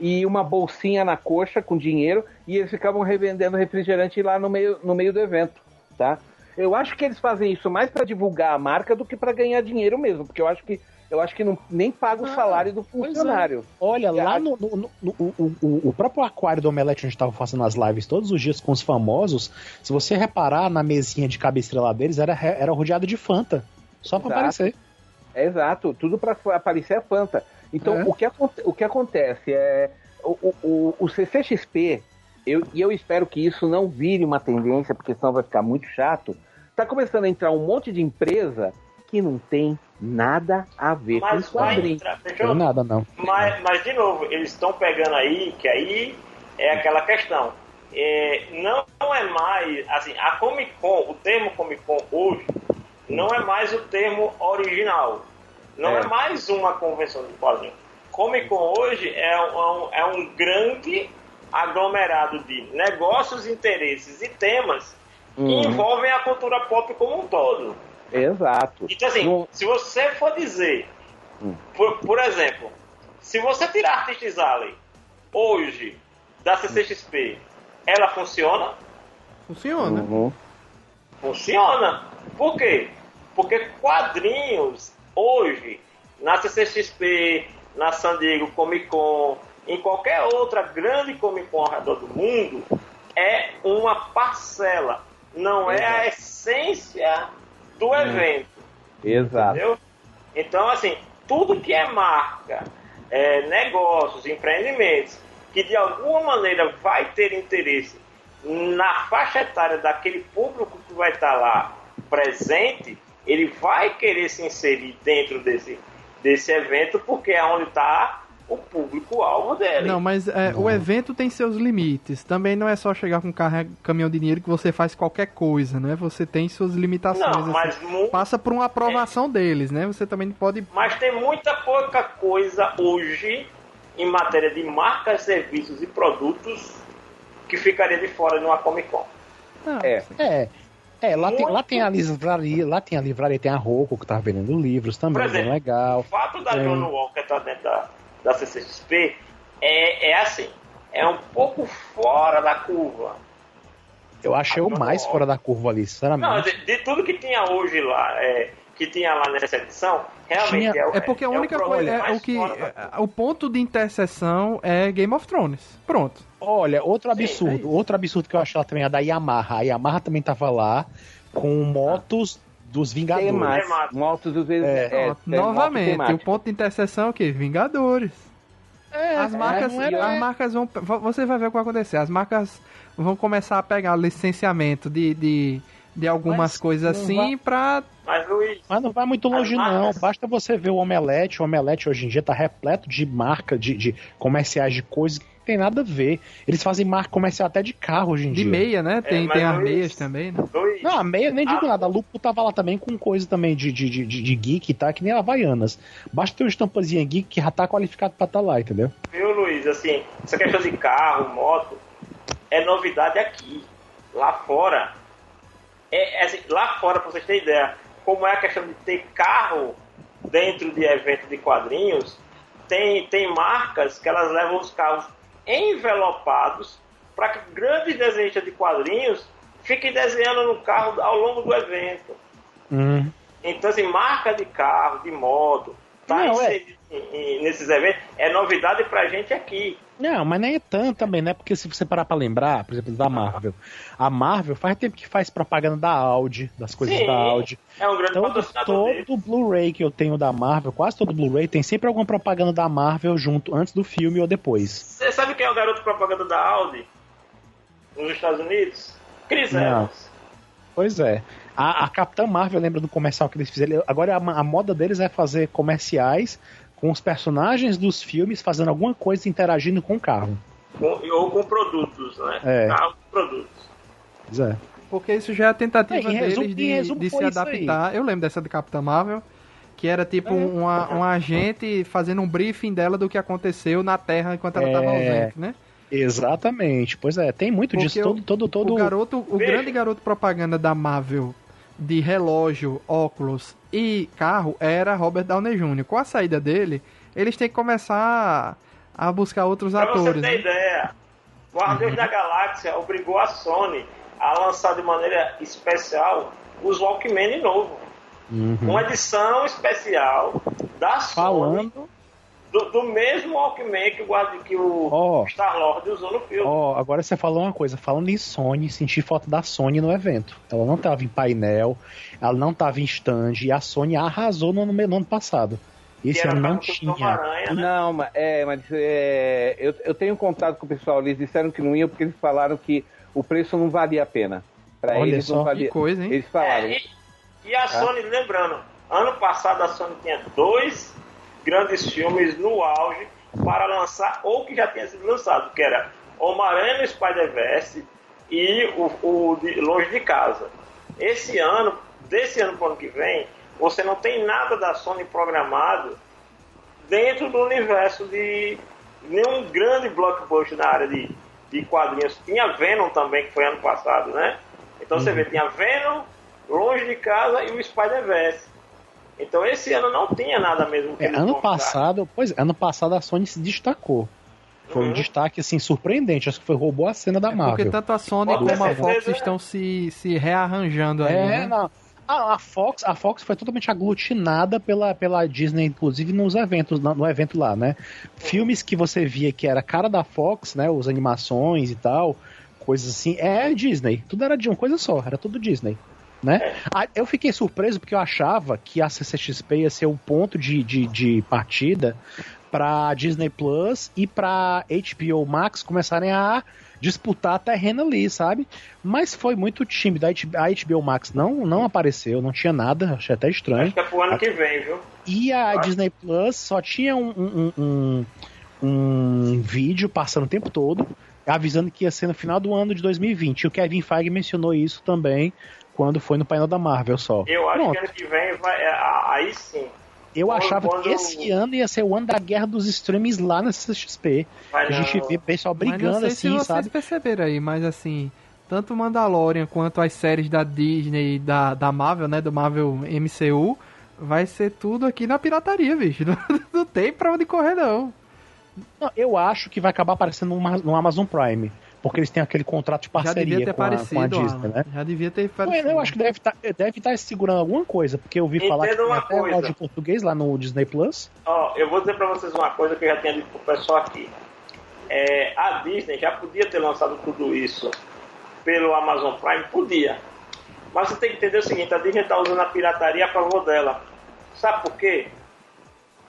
e uma bolsinha na coxa com dinheiro e eles ficavam revendendo refrigerante lá no meio, no meio do evento, tá? Eu acho que eles fazem isso mais para divulgar a marca do que para ganhar dinheiro mesmo, porque eu acho que eu acho que não, nem paga o Ah, salário do é. funcionário. Olha, E lá a- no, no- no- no- o, próprio aquário do Omelete, onde tava fazendo as lives todos os dias com os famosos, se você reparar na mesinha de cabeceira lá deles, era, era rodeado de Fanta. Só pra Exato. aparecer. É exato, tudo para aparecer a Fanta. Então, É. o, que, o que acontece é. O, o, o- o CCXP, eu, e eu espero que isso não vire uma tendência, porque senão vai ficar muito chato. Tá começando a entrar um monte de empresa que não tem nada a ver Mas com quadrinhos. Não nada, não. Mas, mas, de novo, eles estão pegando aí, que aí é aquela questão. É, não, não é mais, assim, a Comic Con, o termo Comic Con hoje, não é mais o termo original. Não é, É. mais uma convenção de quadrinhos. Comic Con hoje é um, é um grande aglomerado de negócios, interesses e temas que Uhum. envolvem a cultura pop como um todo. Exato. Então, assim, Não- se você for dizer, Hum. por, por exemplo, se você tirar Artistes Alley hoje da CCXP, ela funciona? Funciona. Uhum. Funciona. Por quê? Porque quadrinhos hoje, na CCXP, na San Diego Comic Con, em qualquer outra grande Comic Con ao redor do mundo, é uma parcela, não é a essência do evento. Exato. Entendeu? Então, assim, tudo que é marca, é, negócios, empreendimentos, que de alguma maneira vai ter interesse na faixa etária daquele público que vai estar lá presente, ele vai querer se inserir dentro desse, desse evento, porque é onde está o público-alvo dele. Não, mas é, o evento tem seus limites. Também não é só chegar com um carro, caminhão de dinheiro que você faz qualquer coisa, né? Você tem suas limitações. Não, assim. mas mu- Passa por uma aprovação deles, né? Você também pode. Mas tem muita pouca coisa hoje em matéria de marcas, serviços e produtos que ficaria de fora de uma Comic Con. Não, É. É. É, lá tem, Muito. lá tem a livraria, lá tem a livraria, tem a Rocco que tá vendendo livros também, exemplo, bem legal. O fato da É. John Walker estar dentro da, da CCXP é, é assim, é um pouco fora da curva. Eu achei o Não, mais não. fora da curva ali, Não, sinceramente. de, de tudo que tinha hoje lá, é, que tinha lá nessa edição, realmente Tinha- é, o- É porque a o única problema coisa. É, o que. é, o ponto de interseção é Game of Thrones. Pronto. Olha, outro Sim, absurdo, é isso. outro absurdo que eu achei lá também é da Yamaha. A Yamaha também tava lá com motos dos Vingadores. Temático. Motos dos vezes. É. Pronto. Novamente, o ponto de interseção é o quê? Vingadores. É, As marcas, era- as marcas vão. Você vai ver o que vai acontecer. As marcas vão começar a pegar licenciamento de, de, de algumas Mas coisas assim vai- pra. Mas, Luiz, Mas não vai muito longe, não. Basta você ver o Omelete. O Omelete hoje em dia tá repleto de marca, de, de comerciais de coisas tem nada a ver. Eles fazem marca comercial até de carro hoje em De dia. meia, né? Tem, mas tem as meias também, né? Luiz, Não, a meia nem digo Ah. nada. A Lupo tava lá também com coisa também de, de, de, de geek, tá? Que nem a Havaianas. Basta ter uma estampazinha geek que já tá qualificado pra estar lá, entendeu? viu, Luiz, assim, essa questão de carro, moto, é novidade aqui. Lá fora, é, é assim, lá fora, pra vocês terem ideia, como é a questão de ter carro dentro de evento de quadrinhos, tem, tem marcas que elas levam os carros envelopados para que grandes desenhistas de quadrinhos fiquem desenhando no carro ao longo do evento. Hum. Então, assim, marca de carro, de moto, tá Não, é. inserido em- em- nesses eventos, é novidade pra gente aqui. Não, mas nem é tanto também, né? Porque se você parar pra lembrar, por exemplo, da Marvel. A Marvel faz tempo que faz propaganda da Audi, das coisas Sim, da Audi. É um grande patrocinador dele. todo Blu-ray que eu tenho da Marvel, quase todo Blu-ray, tem sempre alguma propaganda da Marvel junto, antes do filme ou depois. Você sabe quem é o garoto propaganda da Audi nos Estados Unidos? Chris. Evans. Pois é. A, a Capitã Marvel, lembra do comercial que eles fizeram? Agora a, a moda deles é fazer comerciais com os personagens dos filmes fazendo alguma coisa interagindo com o carro. Com- ou com produtos, né? É. Carros e produtos. Pois é. Porque isso já é a tentativa É, resumo- deles em de, resumo de se adaptar. Eu lembro dessa do Capitã Marvel, que era tipo É. uma, um agente fazendo um briefing dela do que aconteceu na Terra enquanto ela estava É. ausente, né? Exatamente. Pois é, tem muito Porque disso. o- Todo, todo, todo. O garoto, o Veja. grande garoto propaganda da Marvel de relógio, óculos e carro era Robert Downey Jr. Com a saída dele, eles têm que começar a buscar outros Pra você atores. ter né? ideia, Guardiões Uhum. da Galáxia obrigou a Sony a lançar de maneira especial os Walkman de novo. Uhum. Uma edição especial da Sony Falando. Do, do mesmo Walkman que o, que o Ó. Star-Lord usou no filme. Ó, agora você falou uma coisa. Falando em Sony, senti foto da Sony no evento. Ela não tava em painel, ela não tava em stand, e a Sony arrasou no, no ano passado. Esse que era ano não tinha. Homem-Aranha, né? Não, mas, é, mas é, eu, eu tenho contato com o pessoal, eles disseram que não iam porque eles falaram que o preço não valia a pena. Pra Olha eles só, não Que valia. coisa, hein? Eles falaram. É, e, e a Sony, lembrando, ano passado a Sony tinha dois grandes filmes no auge para lançar, ou que já tinha sido lançado, que era Homem-Aranha no Spider-Verse e o, o de Longe de Casa. Esse ano, desse ano para o ano que vem, você não tem nada da Sony programado dentro do universo de nenhum grande blockbuster na área de, de quadrinhos. Tinha Venom também, que foi ano passado, né? Então você vê, tinha Venom, Longe de Casa e o Spider-Verse. Então esse ano não tinha nada mesmo que É, ano passado, pois é, ano passado a Sony se destacou. Foi um Uhum. destaque assim surpreendente, acho que foi roubou a cena da Porque Marvel. tanto a Sony Pode como a Fox né? estão se, se rearranjando aí, É, né? não. A, a Fox, a Fox foi totalmente aglutinada pela, pela Disney, inclusive nos eventos, no, no evento lá, né? Filmes que você via que era cara da Fox, né? Os animações e tal, coisas assim. É Disney. Tudo era de uma coisa só, era tudo Disney. Né? Ah, Eu fiquei surpreso porque eu achava que a CCXP ia ser o ponto de, de, de partida para Disney Plus e para HBO Max começarem a disputar terreno ali, sabe? Mas foi muito tímido. A HBO Max não, não apareceu, não tinha nada, achei até estranho. Acho que é pro ano que vem, viu? E a Acho- Disney Plus só tinha um, um, um, um vídeo passando o tempo todo, avisando que ia ser no final do ano de 2020. E o Kevin Feige mencionou isso também quando foi no painel da Marvel só. Eu acho Pronto. que ano que vem vai. é, aí sim. Eu quando- achava quando- que esse ano ia ser o ano da guerra dos streams lá na CXP. Vai A gente não. vê pessoal Mas não brigando sei se assim, vocês sabe? perceberam aí, mas assim, tanto Mandalorian quanto as séries da Disney e da, da Marvel, né, do Marvel MCU, vai ser tudo aqui na pirataria, bicho. [LAUGHS] Não, não tem pra onde correr, não. Não, eu acho que vai acabar aparecendo no Amazon Prime. Porque eles têm aquele contrato de Já parceria devia ter com, a, com a Disney, né? Já devia ter parecido. Eu acho que deve estar deve tá segurando alguma coisa, porque eu ouvi falar que tem uma até coisa. em português lá no Disney Plus. Ó, eu vou dizer pra vocês uma coisa que eu já tinha dito pro pessoal aqui. É, a Disney já podia ter lançado tudo isso pelo Amazon Prime? Podia. Mas você tem que entender o seguinte, a Disney está usando a pirataria a favor dela. Sabe por quê?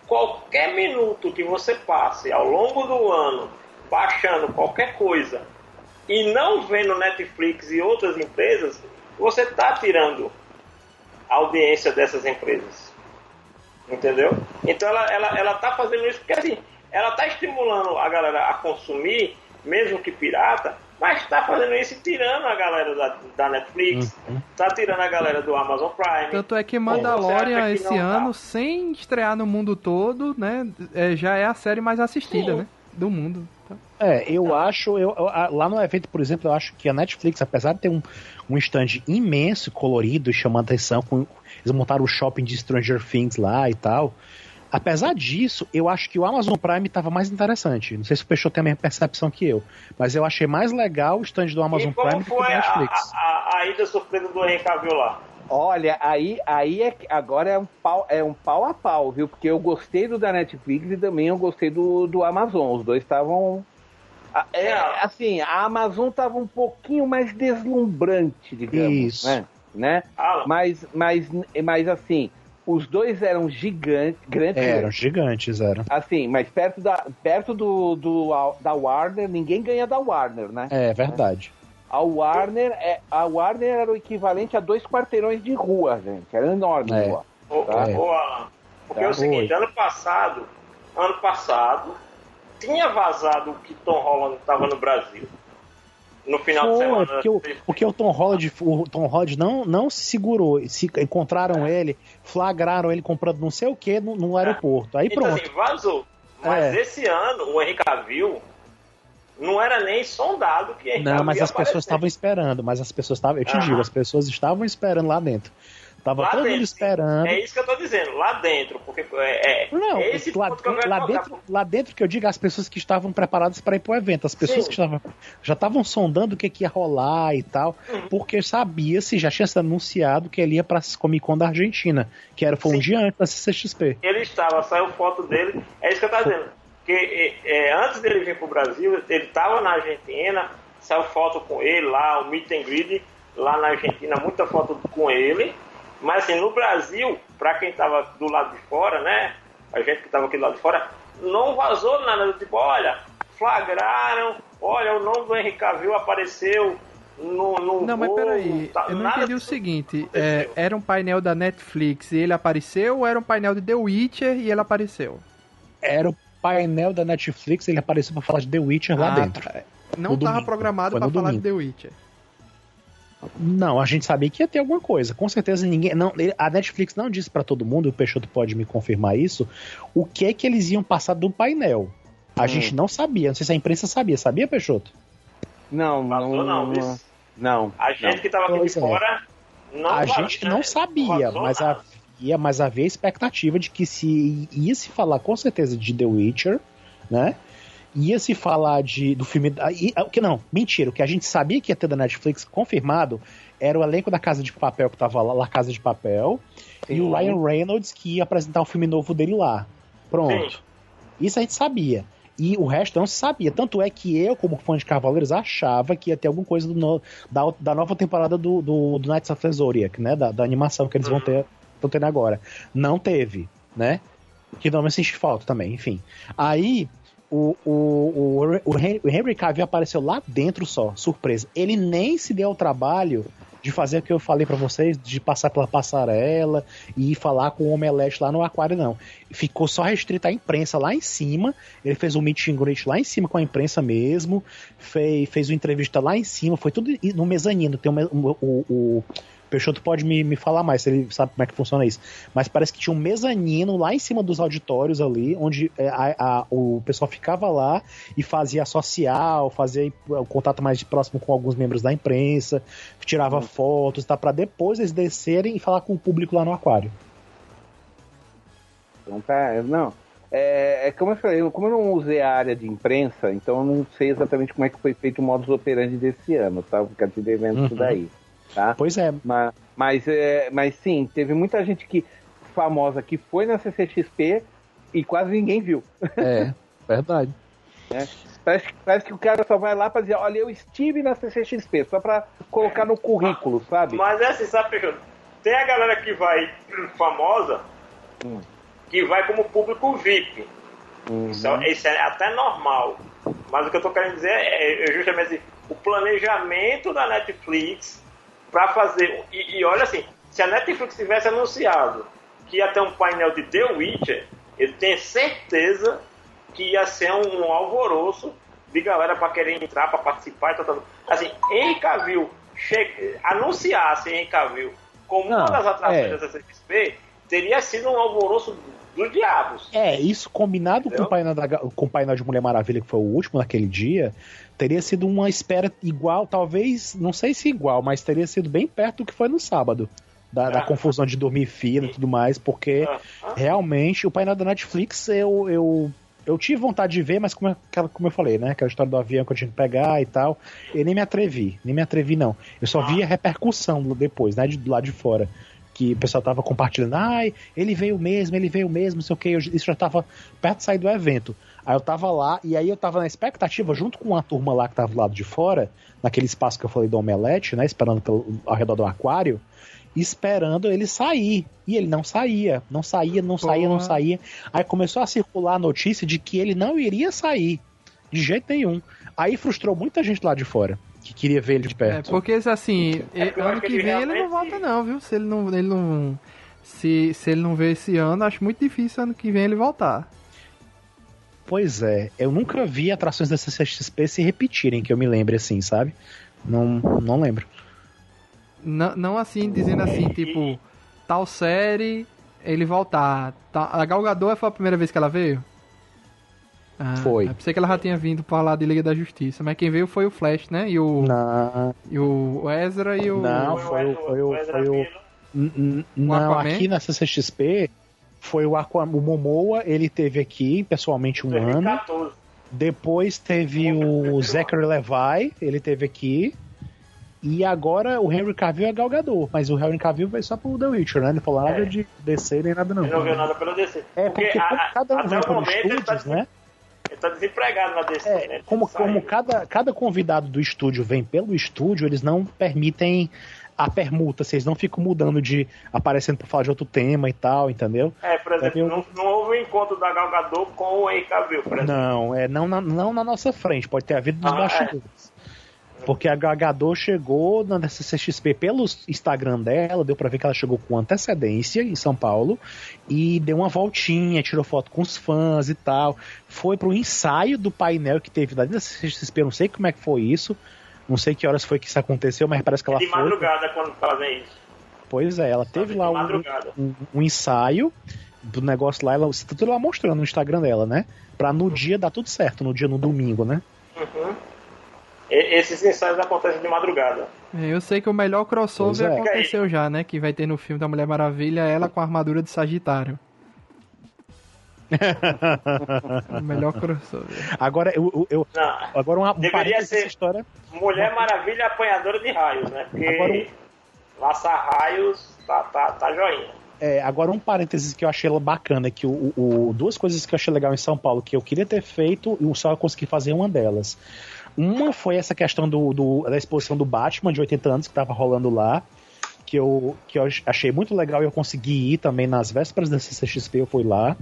Qualquer minuto que você passe ao longo do ano baixando qualquer coisa e não vendo Netflix e outras empresas, você está tirando a audiência dessas empresas. Entendeu? Então ela, ela, ela tá fazendo isso porque assim, ela tá estimulando a galera a consumir, mesmo que pirata, mas tá fazendo isso e tirando a galera da, da Netflix, tá tirando a galera do Amazon Prime. Tanto é que Mandalorian que esse ano, sem estrear no mundo todo, né, é, já é a série mais assistida, Sim. né, do mundo. Então, É, eu acho, eu, lá no evento, por exemplo, eu acho que a Netflix, apesar de ter um, um stand imenso, colorido, e chamando atenção, com, eles montaram o shopping de Stranger Things lá e tal. Apesar disso, eu acho que o Amazon Prime estava mais interessante. Não sei se o Peixoto tem a mesma percepção que eu, mas eu achei mais legal o stand do Amazon e como Prime do que a, Netflix. a, a, a ida surpresa do Henrique lá? Olha, aí, aí é que- agora é um, pau, é um pau a pau, viu? Porque eu gostei do da Netflix e também eu gostei do, do Amazon. Os dois estavam. A- É, assim, a Amazon estava um pouquinho mais deslumbrante, digamos, Isso. né? né? Mas, mas, mas assim, os dois eram gigantes, grandes, Eram gigantes, eram. assim, mas perto da, perto do, do da Warner, ninguém ganha da Warner, né? É verdade. A Warner, é, a Warner era o equivalente a dois quarteirões de rua, gente. Era enorme. É. Ô, Tá. porque Tá. é o seguinte, ano passado, ano passado, tinha vazado que Tom Holland estava no Brasil. No final de Foi, semana. porque, o, porque o Tom Holland, o Tom Holland não, não se segurou. Se encontraram ele, flagraram ele comprando não sei o que no, no aeroporto. Aí então, pronto. assim, vazou. Mas É. esse ano, o Henrique Cavill não era nem sondado que Henrique Não, mas as pessoas aparecer. estavam esperando, mas as pessoas estavam, eu te Aham. digo, as pessoas estavam esperando lá dentro. Tava Lá todo mundo dentro. esperando. É isso que eu tô dizendo, lá dentro. Porque é, é, Não, é esse lá, que eu lá colocar. dentro, lá dentro que eu digo as pessoas que estavam preparadas para ir pro evento, as pessoas Sim. que estavam, já estavam sondando o que, que ia rolar e tal, Uhum. porque sabia-se, já tinha sido anunciado que ele ia pra Comic Con da Argentina, que era, foi um dia antes da CCXP. ele estava, saiu foto dele, é isso que eu tô dizendo. Que é, é, antes dele vir pro Brasil, ele estava na Argentina, saiu foto com ele lá, o meet and greet lá na Argentina, muita foto com ele. Mas assim, no Brasil, para quem estava do lado de fora, né? A gente que estava aqui do lado de fora, não vazou nada. Tipo, olha, flagraram, olha, o nome do Henrique Cavill apareceu no, no Não, mas peraí, tá- eu não entendi o seguinte, é, era um painel da Netflix e ele apareceu ou era um painel de The Witcher e ele apareceu? Era o painel da Netflix, ele apareceu pra falar de The Witcher lá Ah, dentro. tá. Não estava programado no falar de. The Witcher. Não, a gente sabia que ia ter alguma coisa. Com certeza ninguém. Não, ele- a Netflix não disse pra todo mundo, o Peixoto pode me confirmar isso, o que é que eles iam passar do painel. A Hum. gente não sabia. Não sei se a imprensa sabia. Sabia, Peixoto? Não, Vazou não, não, não. Não. A gente que estava aqui Pois é. fora não a gente né? não sabia, vazou mas havia, mas havia a expectativa de que se ia se falar com certeza de The Witcher, né? Ia se falar de, do filme. e- ah, O que não, mentira. O que a gente sabia que ia ter da Netflix confirmado era o elenco da Casa de Papel que tava lá, La Casa de Papel, e o Sim. Ryan Reynolds que ia apresentar o filme novo dele lá. Pronto. Isso a gente sabia. E o resto não se sabia. Tanto é que eu, como fã de Cavaleiros, achava que ia ter alguma coisa do no, da, da nova temporada do, do, do Knights of the Zodiac, né? Da, da animação que eles vão ter estão tendo agora. Não teve, né? Que não me senti falta também, enfim. Aí o, o, o, Henry, o Henry Cavill apareceu lá dentro só, surpresa. Ele nem se deu o trabalho de fazer o que eu falei para vocês, de passar pela passarela e falar com o Omelete lá no aquário, não. Ficou só restrito à imprensa lá em cima. Ele fez um meet and greet lá em cima com a imprensa mesmo. Fez, fez uma entrevista lá em cima. Foi tudo no mezanino. Tem o, o, o Peixoto pode me, me falar mais, se ele sabe como é que funciona isso. Mas parece que tinha um mezanino lá em cima dos auditórios ali, onde é, a, a, o pessoal ficava lá e fazia social, fazia o contato mais próximo com alguns membros da imprensa, tirava uhum. fotos, tá, para depois eles descerem e falar com o público lá no aquário. Então tá, não. É, é, como eu falei, como eu não usei a área de imprensa, então eu não sei exatamente como é que foi feito o modus operandi desse ano, tá? Porque eu devendo uhum. isso daí. Tá? Pois é. Mas, mas, é, mas sim, teve muita gente que famosa que foi na CCXP e quase ninguém viu. É, verdade. [LAUGHS] É. Parece, parece que o cara só vai lá pra dizer, olha, eu estive na CCXP, só pra colocar no currículo, sabe? Mas é assim, sabe, Tem a galera que vai [CLEARS THROAT] famosa, hum. que vai como público VIP. Uhum. Isso, é, isso, é até normal. Mas o que eu tô querendo dizer é, é justamente o planejamento da Netflix para fazer. E, e, olha assim, se a Netflix tivesse anunciado que ia ter um painel de The Witcher, eu tenho certeza que ia ser um, um alvoroço de galera para querer entrar, para participar e tal, Assim, Henry Cavill che... anunciasse Henry Cavill como Não, uma das atrações é. da CCXP, teria sido um alvoroço dos diabos. É, isso combinado com o, painel da, com o painel de Mulher Maravilha, que foi o último naquele dia, teria sido uma espera igual, talvez, não sei se igual, mas teria sido bem perto do que foi no sábado. Da, da ah. confusão de dormir fila e tudo mais, porque ah. realmente o painel da Netflix eu, eu, eu tive vontade de ver, mas como, como eu falei, né? Aquela história do avião que eu tinha que pegar e tal, eu nem me atrevi, nem me atrevi não. Eu só vi a repercussão depois, né? De, do lado de fora que o pessoal tava compartilhando, ai, ele veio mesmo, ele veio mesmo, não sei o que, isso já tava perto de sair do evento. Aí eu tava lá, e aí eu tava na expectativa, junto com a turma lá que tava do lado de fora, naquele espaço que eu falei do Omelete, né? Esperando pelo, ao redor do aquário, esperando ele sair. E ele não saía, não saía, não Porra. saía, não saía. Aí começou a circular a notícia de que ele não iria sair. De jeito nenhum. Aí frustrou muita gente lá de fora que queria ver ele de perto. É, porque assim, é, ano que, que vem ele, não volta não, viu? Se ele não, ele não se, se ele não ver esse ano, acho muito difícil ano que vem ele voltar. Pois é, eu nunca vi atrações da CCXP se repetirem, que eu me lembre assim, sabe? Não, não lembro. Não, não assim, dizendo assim, tipo, tal série, ele voltar. Tá, a Galgador foi a primeira vez que ela veio? Ah, foi. Eu pensei que ela já tinha vindo pra lá de Liga da Justiça, mas quem veio foi o Flash, né? E o. Não. E o Ezra e o. Não, foi, o. Foi o, foi o, não, aqui na CCXP foi o, o Momoa, ele teve aqui pessoalmente um 2014. ano. Depois teve o Zachary Levi, ele teve aqui. E agora o Henry Cavill é galgador, mas o Henry Cavill vai só pro The Witcher, né? Ele falou nada é. de DC nem nada não. Ele não viu nada pelo DC. É, porque, porque a, cada um vem pelos estúdios, tá, né? Ele tá desempregado na DC, é, né? Como, como cada, cada convidado do estúdio vem pelo estúdio, eles não permitem a permuta, vocês não ficam mudando de aparecendo para falar de outro tema e tal, entendeu? É, por exemplo, não, não, houve um encontro da Galgador com o Cavill, por exemplo. Não, é, não, na, não na nossa frente, pode ter havido nos ah, é. bastidores. É. Porque a Gagador chegou na CCXP pelo Instagram dela, deu pra ver que ela chegou com antecedência em São Paulo e deu uma voltinha, tirou foto com os fãs e tal. Foi pro ensaio do painel que teve da CCXP, não sei como é que foi isso, não sei que horas foi que isso aconteceu, mas parece que ela de foi. De madrugada quando fazem isso. Pois é, ela teve lá um, um, um, ensaio do negócio lá, ela tá tudo lá mostrando no Instagram dela, né? Pra no dia dar tudo certo, no dia no domingo, né? Uhum. E, esses ensaios acontecem de madrugada. É, eu sei que o melhor crossover é. aconteceu já, né? Que vai ter no filme da Mulher Maravilha ela com a armadura de Sagitário. [LAUGHS] melhor crossover. Agora, eu, eu, Não, agora uma, um deveria ser história. Mulher Maravilha apanhadora de raios, né? Porque agora, laçar raios tá, tá, tá joinha. É, agora um parênteses que eu achei bacana, que o, o, duas coisas que eu achei legal em São Paulo, que eu queria ter feito e só consegui fazer uma delas. Uma foi essa questão do, do, da exposição do Batman de 80 anos que estava rolando lá, que eu, que eu achei muito legal e eu consegui ir também nas vésperas da CCXP, eu fui lá.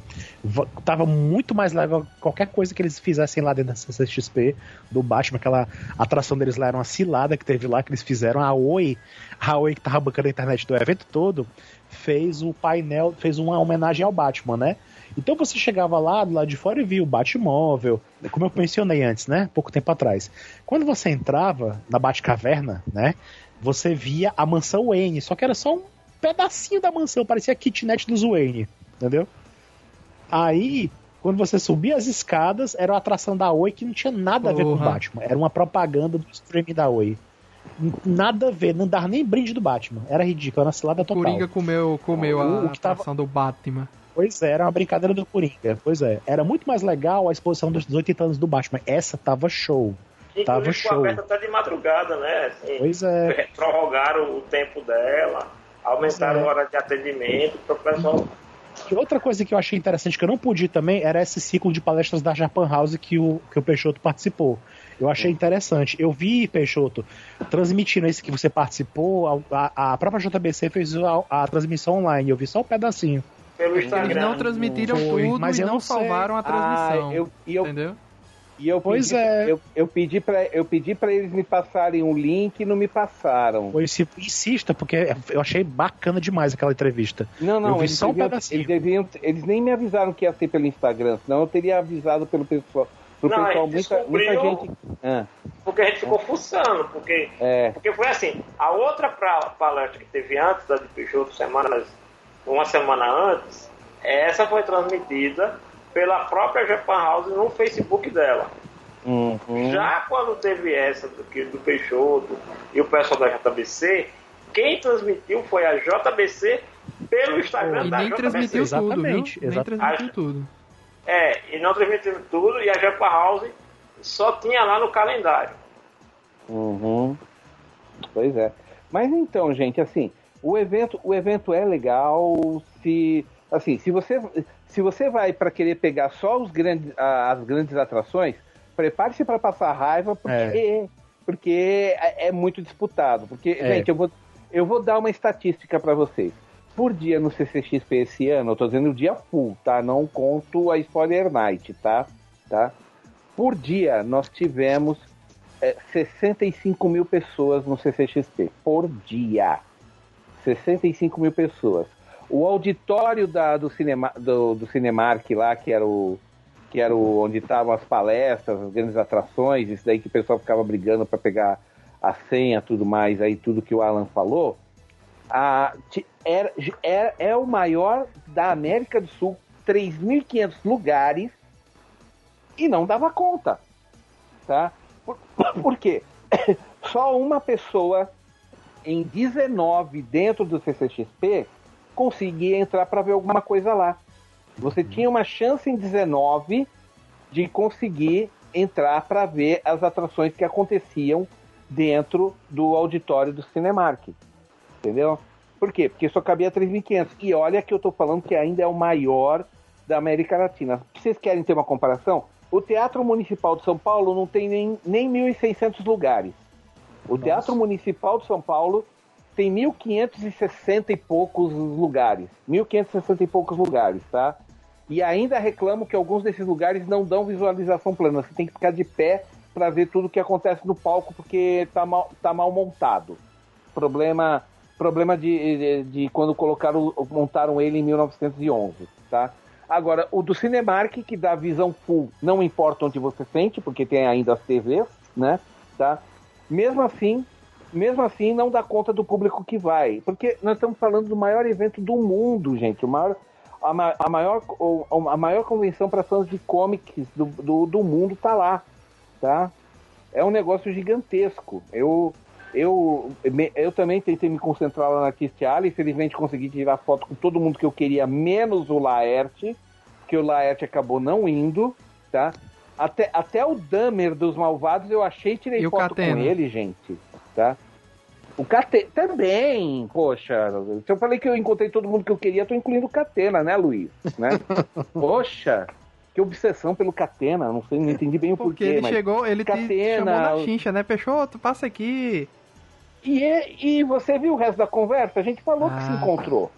Tava muito mais legal qualquer coisa que eles fizessem lá dentro da CCXP do Batman, aquela atração deles lá era uma cilada que teve lá, que eles fizeram. A Oi, a Oi que tava bancando a internet do evento todo, fez o painel, fez uma homenagem ao Batman, né? Então você chegava lá do lado de fora e via o Batmóvel, como eu mencionei antes, né? Pouco tempo atrás. Quando você entrava na Batcaverna, né? Você via a mansão Wayne, só que era só um pedacinho da mansão, parecia a kitnet dos Wayne, entendeu? Aí, quando você subia as escadas, era uma atração da Oi que não tinha nada a ver com o Batman. Era uma propaganda do streaming da Oi. Nada a ver, não dava nem brinde do Batman. Era ridículo, era uma cilada total. Coringa comeu, comeu a o que atração tava... do Batman. Pois é, era uma brincadeira do Coringa. Pois é. Era muito mais legal a exposição dos 80 anos do Batman. Essa tava show. Inclusive, tava show. aberta até de madrugada, né? Assim, pois é. Prorrogaram o tempo dela, aumentaram é. a hora de atendimento para o pessoal. E outra coisa que eu achei interessante que eu não pude também era esse ciclo de palestras da Japan House que o, que o Peixoto participou. Eu achei interessante. Eu vi, Peixoto, transmitindo esse que você participou, a, a própria JBC fez a, a transmissão online, eu vi só um pedacinho pelo Instagram. Eles não transmitiram Foi, tudo mas e não, não salvaram a transmissão. Ah, eu, eu, entendeu? E eu pois pedi, é. Eu, eu pedi para eu pedi para eles me passarem um link e não me passaram. Pois insista, porque eu achei bacana demais aquela entrevista. Não, não, eles, só um deviam, eles, deviam, eles nem me avisaram que ia ser pelo Instagram, senão eu teria avisado pelo pessoal. Pro não, pessoal, muita, muita gente. Ah. Porque a gente ficou fuçando, porque, é. porque foi assim, a outra palestra que teve antes da de Peixoto, semanas uma semana antes, essa foi transmitida pela própria Japan House no Facebook dela. Uhum. Já quando teve essa do, do Peixoto e o pessoal da JBC, quem transmitiu foi a JBC pelo Instagram e da nem JBC. transmitiu Exatamente, tudo, Nem transmitiu a, tudo. É, e não transmitiu tudo e a Japan House só tinha lá no calendário. Uhum. Pois é. Mas então, gente, assim, o evento, o evento é legal. Se assim, se você se você vai para querer pegar só os grandes, as grandes atrações, prepare-se para passar raiva porque é. porque é, é muito disputado. Porque é. gente, eu vou eu vou dar uma estatística para vocês. Por dia no CCXP esse ano, eu tô dizendo o dia full, tá? Não conto a Spoiler Night, tá? Tá? Por dia nós tivemos é, 65 mil pessoas no CCXP. Por dia. 65 mil pessoas. O auditório da, do, cinema, do, do Cinemark lá, que era o que era o, onde estavam as palestras, as grandes atrações, isso daí que o pessoal ficava brigando para pegar a senha, tudo mais, aí tudo que o Alan falou, a, era, é, é o maior da América do Sul, 3.500 lugares, e não dava conta, tá? Por, [COUGHS] por quê? [COUGHS] Só uma pessoa em 19 dentro do CCXP conseguia entrar para ver alguma coisa lá. Você uhum. tinha uma chance em 19 de conseguir entrar para ver as atrações que aconteciam dentro do auditório do Cinemark. Entendeu? Por quê? Porque só cabia 3.500. E olha que eu estou falando que ainda é o maior da América Latina. Vocês querem ter uma comparação? O Teatro Municipal de São Paulo não tem nem, nem 1.600 lugares. O Nossa. Teatro Municipal de São Paulo tem 1.560 e poucos lugares. 1.560 e poucos lugares, tá? E ainda reclamo que alguns desses lugares não dão visualização plana. Você tem que ficar de pé para ver tudo que acontece no palco porque tá mal, tá mal montado. Problema problema de, de, de quando colocaram montaram ele em 1911, tá? Agora, o do Cinemark, que dá visão full, não importa onde você sente, porque tem ainda as TVs, né? Tá? Mesmo assim, mesmo assim não dá conta do público que vai, porque nós estamos falando do maior evento do mundo, gente, o maior, a, ma a maior, a maior convenção para fãs de comics do, do, do mundo tá lá, tá? É um negócio gigantesco. Eu eu, eu também tentei me concentrar lá na Kistiala, infelizmente consegui tirar foto com todo mundo que eu queria, menos o Laerte, que o Laerte acabou não indo, tá? Até, até o Damer dos Malvados eu achei tirei e foto com ele, gente. Tá? O Catena também, poxa. Se eu falei que eu encontrei todo mundo que eu queria, tô incluindo o Catena, né, Luiz? Né? [LAUGHS] poxa, que obsessão pelo Catena, não sei, não entendi bem o Porque porquê. ele mas chegou, ele te Catena, chamou na chincha, né? Peixoto, passa aqui. E, é- e você viu o resto da conversa? A gente falou que se Ah. encontrou.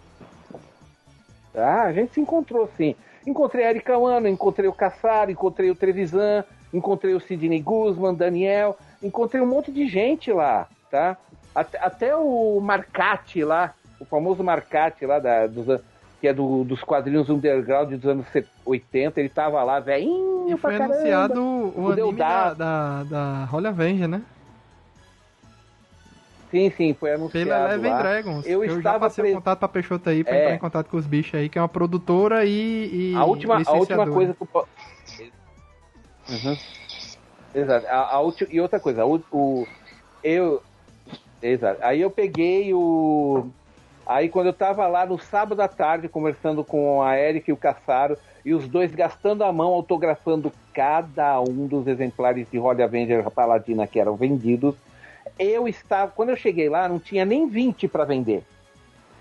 Tá? A gente se encontrou sim. Encontrei a Erika Wano, encontrei o Cassaro, encontrei o Trevisan, encontrei o Sidney Guzman, Daniel, encontrei um monte de gente lá, tá? Até, até o Marcati lá, o famoso Marcati lá, da, dos, que é do- dos quadrinhos underground dos anos 80, ele tava lá, velhinho E foi anunciado o, O anime da, da, da Holy Avenger, né? Sim, sim, foi anunciado Pela Eleven lá. Dragons. Eu Eu, já estava passei pre- o contato pra Peixoto aí, pra É. entrar em contato com os bichos aí, que é uma produtora e, e A última, a última coisa que eu. Uhum. Exato. A, a ulti- E outra coisa, o, o- eu. Exato. Aí eu peguei o. Aí quando eu tava lá no sábado à tarde conversando com a Erika e o Caçaro, e os dois gastando a mão autografando cada um dos exemplares de Holy Avenger Paladina que eram vendidos, eu estava. Quando eu cheguei lá, não tinha nem 20 para vender.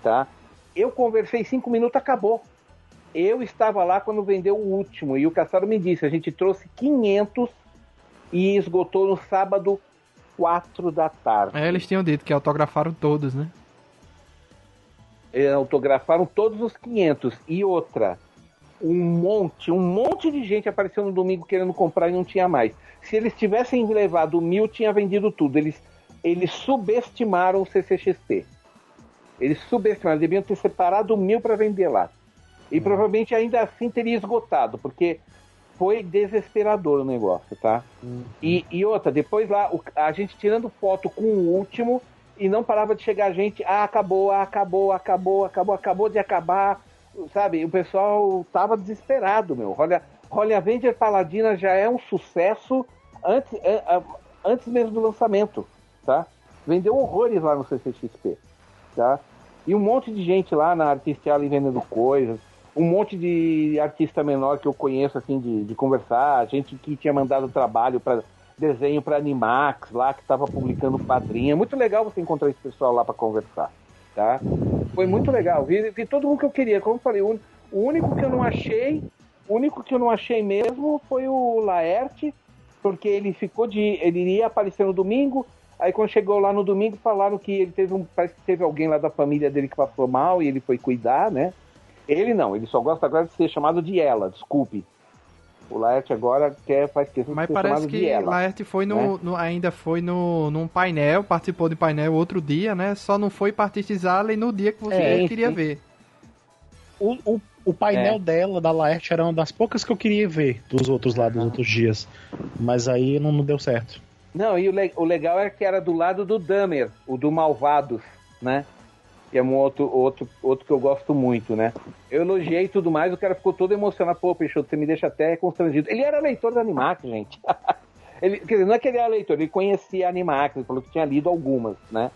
Tá? Eu conversei cinco minutos, acabou. Eu estava lá quando vendeu o último e o Caçaro me disse: a gente trouxe 500 e esgotou no sábado, 4 da tarde. É, eles tinham dito que autografaram todos, né? É, autografaram todos os 500 e outra. Um monte, um monte de gente apareceu no domingo querendo comprar e não tinha mais. Se eles tivessem levado mil, tinha vendido tudo. Eles, eles subestimaram o CCXP. Eles subestimaram, deviam ter separado mil para vender lá. E provavelmente ainda assim teria esgotado, porque foi desesperador o negócio, tá? E, e outra, depois lá, o- a gente tirando foto com o último e não parava de chegar gente, ah, acabou, ah, acabou, acabou, acabou, acabou de acabar, sabe? O pessoal tava desesperado, meu. Olha, Holy Avenger Paladina já é um sucesso antes, antes mesmo do lançamento, tá? Vendeu horrores lá no CCXP, tá? E um monte de gente lá na Artistiale vendendo coisas, um monte de artista menor que eu conheço, assim, de, de conversar, gente que tinha mandado trabalho para desenho para Animax lá, que estava publicando quadrinho. É muito legal você encontrar esse pessoal lá para conversar, tá? Foi muito legal. Vi, vi todo mundo que eu queria. Como eu falei, o único que eu não achei, o único que eu não achei mesmo foi o Laerte, porque ele ficou de. Ele iria aparecer no domingo. Aí quando chegou lá no domingo, falaram que ele teve um. Parece que teve alguém lá da família dele que passou mal e ele foi cuidar, né? Ele não, ele só gosta agora de ser chamado de ela, desculpe. O Laerte agora quer, faz questão Mas de ser parece chamado de que ela. Laerte foi no, né? no- ainda foi no, num painel, participou de painel outro dia, né? Só não foi partitizar no dia que você É, queria sim. ver. O, o, o painel É. dela, da Laerte, era uma das poucas que eu queria ver dos outros lá, dos outros dias. Mas aí não, não deu certo. Não, e o, le- o legal é que era do lado do Dahmer, o do Malvados, né? Que é um outro, outro, outro que eu gosto muito, né? Eu elogiei e tudo mais, o cara ficou todo emocionado. Pô, Peixoto, você me deixa até constrangido. Ele era leitor da Animax, gente. [LAUGHS] ele, quer dizer, não é que ele era leitor, ele conhecia a Animax, ele falou que tinha lido algumas, né?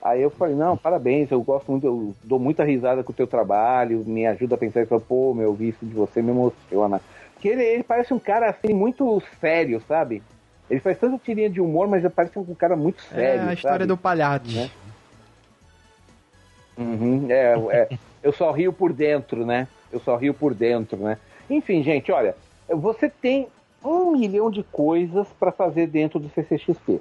Aí eu falei, não, parabéns, eu gosto muito, eu dou muita risada com o teu trabalho, me ajuda a pensar, falo, pô, meu, isso de você me emociona. Porque ele, ele parece um cara, assim, muito sério, sabe? Ele faz tanta tirinha de humor, mas parece um cara muito É sério, a história sabe? do palhate. Né? Uhum, é, é, eu só rio por dentro, né? Eu só rio por dentro, né? Enfim, gente, olha, você tem um milhão de coisas para fazer dentro do CCXP.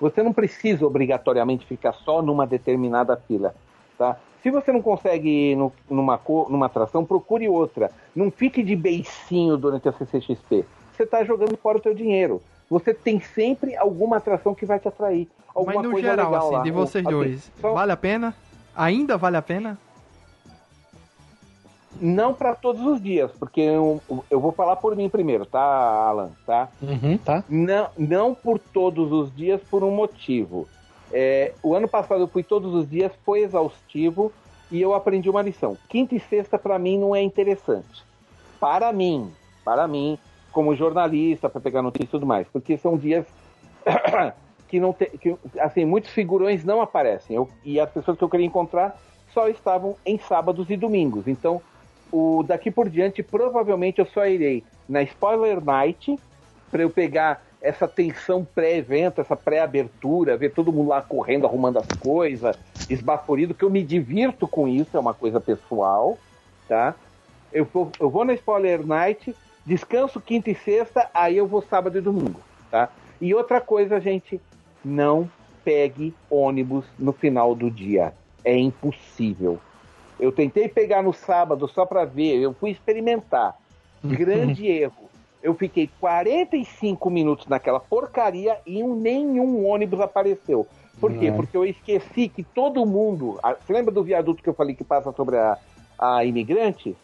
Você não precisa obrigatoriamente ficar só numa determinada fila, tá? Se você não consegue ir no- numa, numa atração, procure outra. Não fique de beicinho durante a CCXP. Você está jogando fora o teu dinheiro. Você tem sempre alguma atração que vai te atrair. Alguma Mas no geral, assim, lá. de vocês Assim, dois, só- vale a pena? Ainda vale a pena? Não para todos os dias, porque eu, eu vou falar por mim primeiro, tá, Alan? Tá? Uhum, tá? Não, não por todos os dias, por um motivo. É, o ano passado eu fui todos os dias, foi exaustivo e eu aprendi uma lição. Quinta e sexta para mim não é interessante. Para mim, para mim, como jornalista, para pegar notícia e tudo mais, porque são dias que não tem, que, assim, muitos figurões não aparecem. Eu, e as pessoas que eu queria encontrar só estavam em sábados e domingos. Então, o daqui por diante, provavelmente eu só irei na Spoiler Night para eu pegar essa tensão pré-evento, essa pré-abertura, ver todo mundo lá correndo, arrumando as coisas, esbaforido, que eu me divirto com isso, é uma coisa pessoal, tá? Eu vou, eu vou na Spoiler Night, descanso quinta e sexta, aí eu vou sábado e domingo, tá? E outra coisa, gente, não pegue ônibus no final do dia. É impossível. Eu tentei pegar no sábado só para ver, eu fui experimentar. [LAUGHS] Grande erro. Eu fiquei 45 minutos naquela porcaria e um, nenhum ônibus apareceu. Por quê? Não. Porque eu esqueci que todo mundo. Você lembra do viaduto que eu falei que passa sobre a, a imigrante?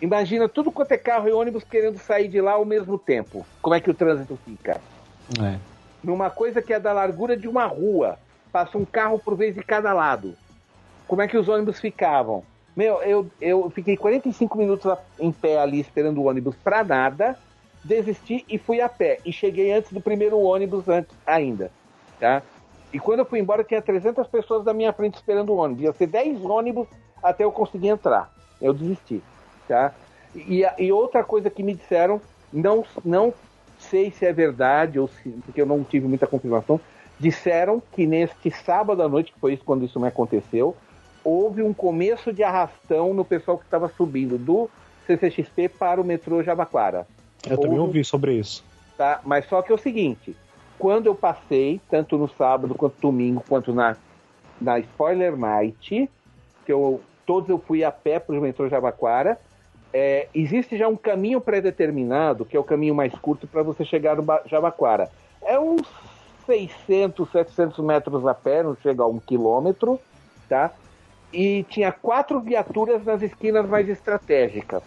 Imagina tudo quanto é carro e ônibus querendo sair de lá ao mesmo tempo. Como é que o trânsito fica? É. numa coisa que é da largura de uma rua. Passa um carro por vez de cada lado. Como é que os ônibus ficavam? Meu, eu, eu fiquei 45 minutos em pé ali esperando o ônibus pra nada, desisti e fui a pé. E cheguei antes do primeiro ônibus antes ainda, tá? E quando eu fui embora tinha 300 pessoas da minha frente esperando o ônibus. Ia ser 10 ônibus até eu conseguir entrar. Eu desisti, tá? E, e outra coisa que me disseram, não, não sei se é verdade ou se, porque eu não tive muita confirmação, disseram que neste sábado à noite, que foi isso quando isso me aconteceu, houve um começo de arrastão no pessoal que estava subindo do CCXP para o metrô Jabaquara. Eu também Houve- ouvi sobre isso. tá? Mas só que é o seguinte, quando eu passei, tanto no sábado quanto domingo, quanto na, na Spoiler Night, que eu todos eu fui a pé para o metrô Jabaquara, é, existe já um caminho pré-determinado, que é o caminho mais curto para você chegar no Ba- Jabaquara. É uns 600, 700 metros a pé, não chega a um quilômetro, tá? E tinha quatro viaturas nas esquinas mais estratégicas.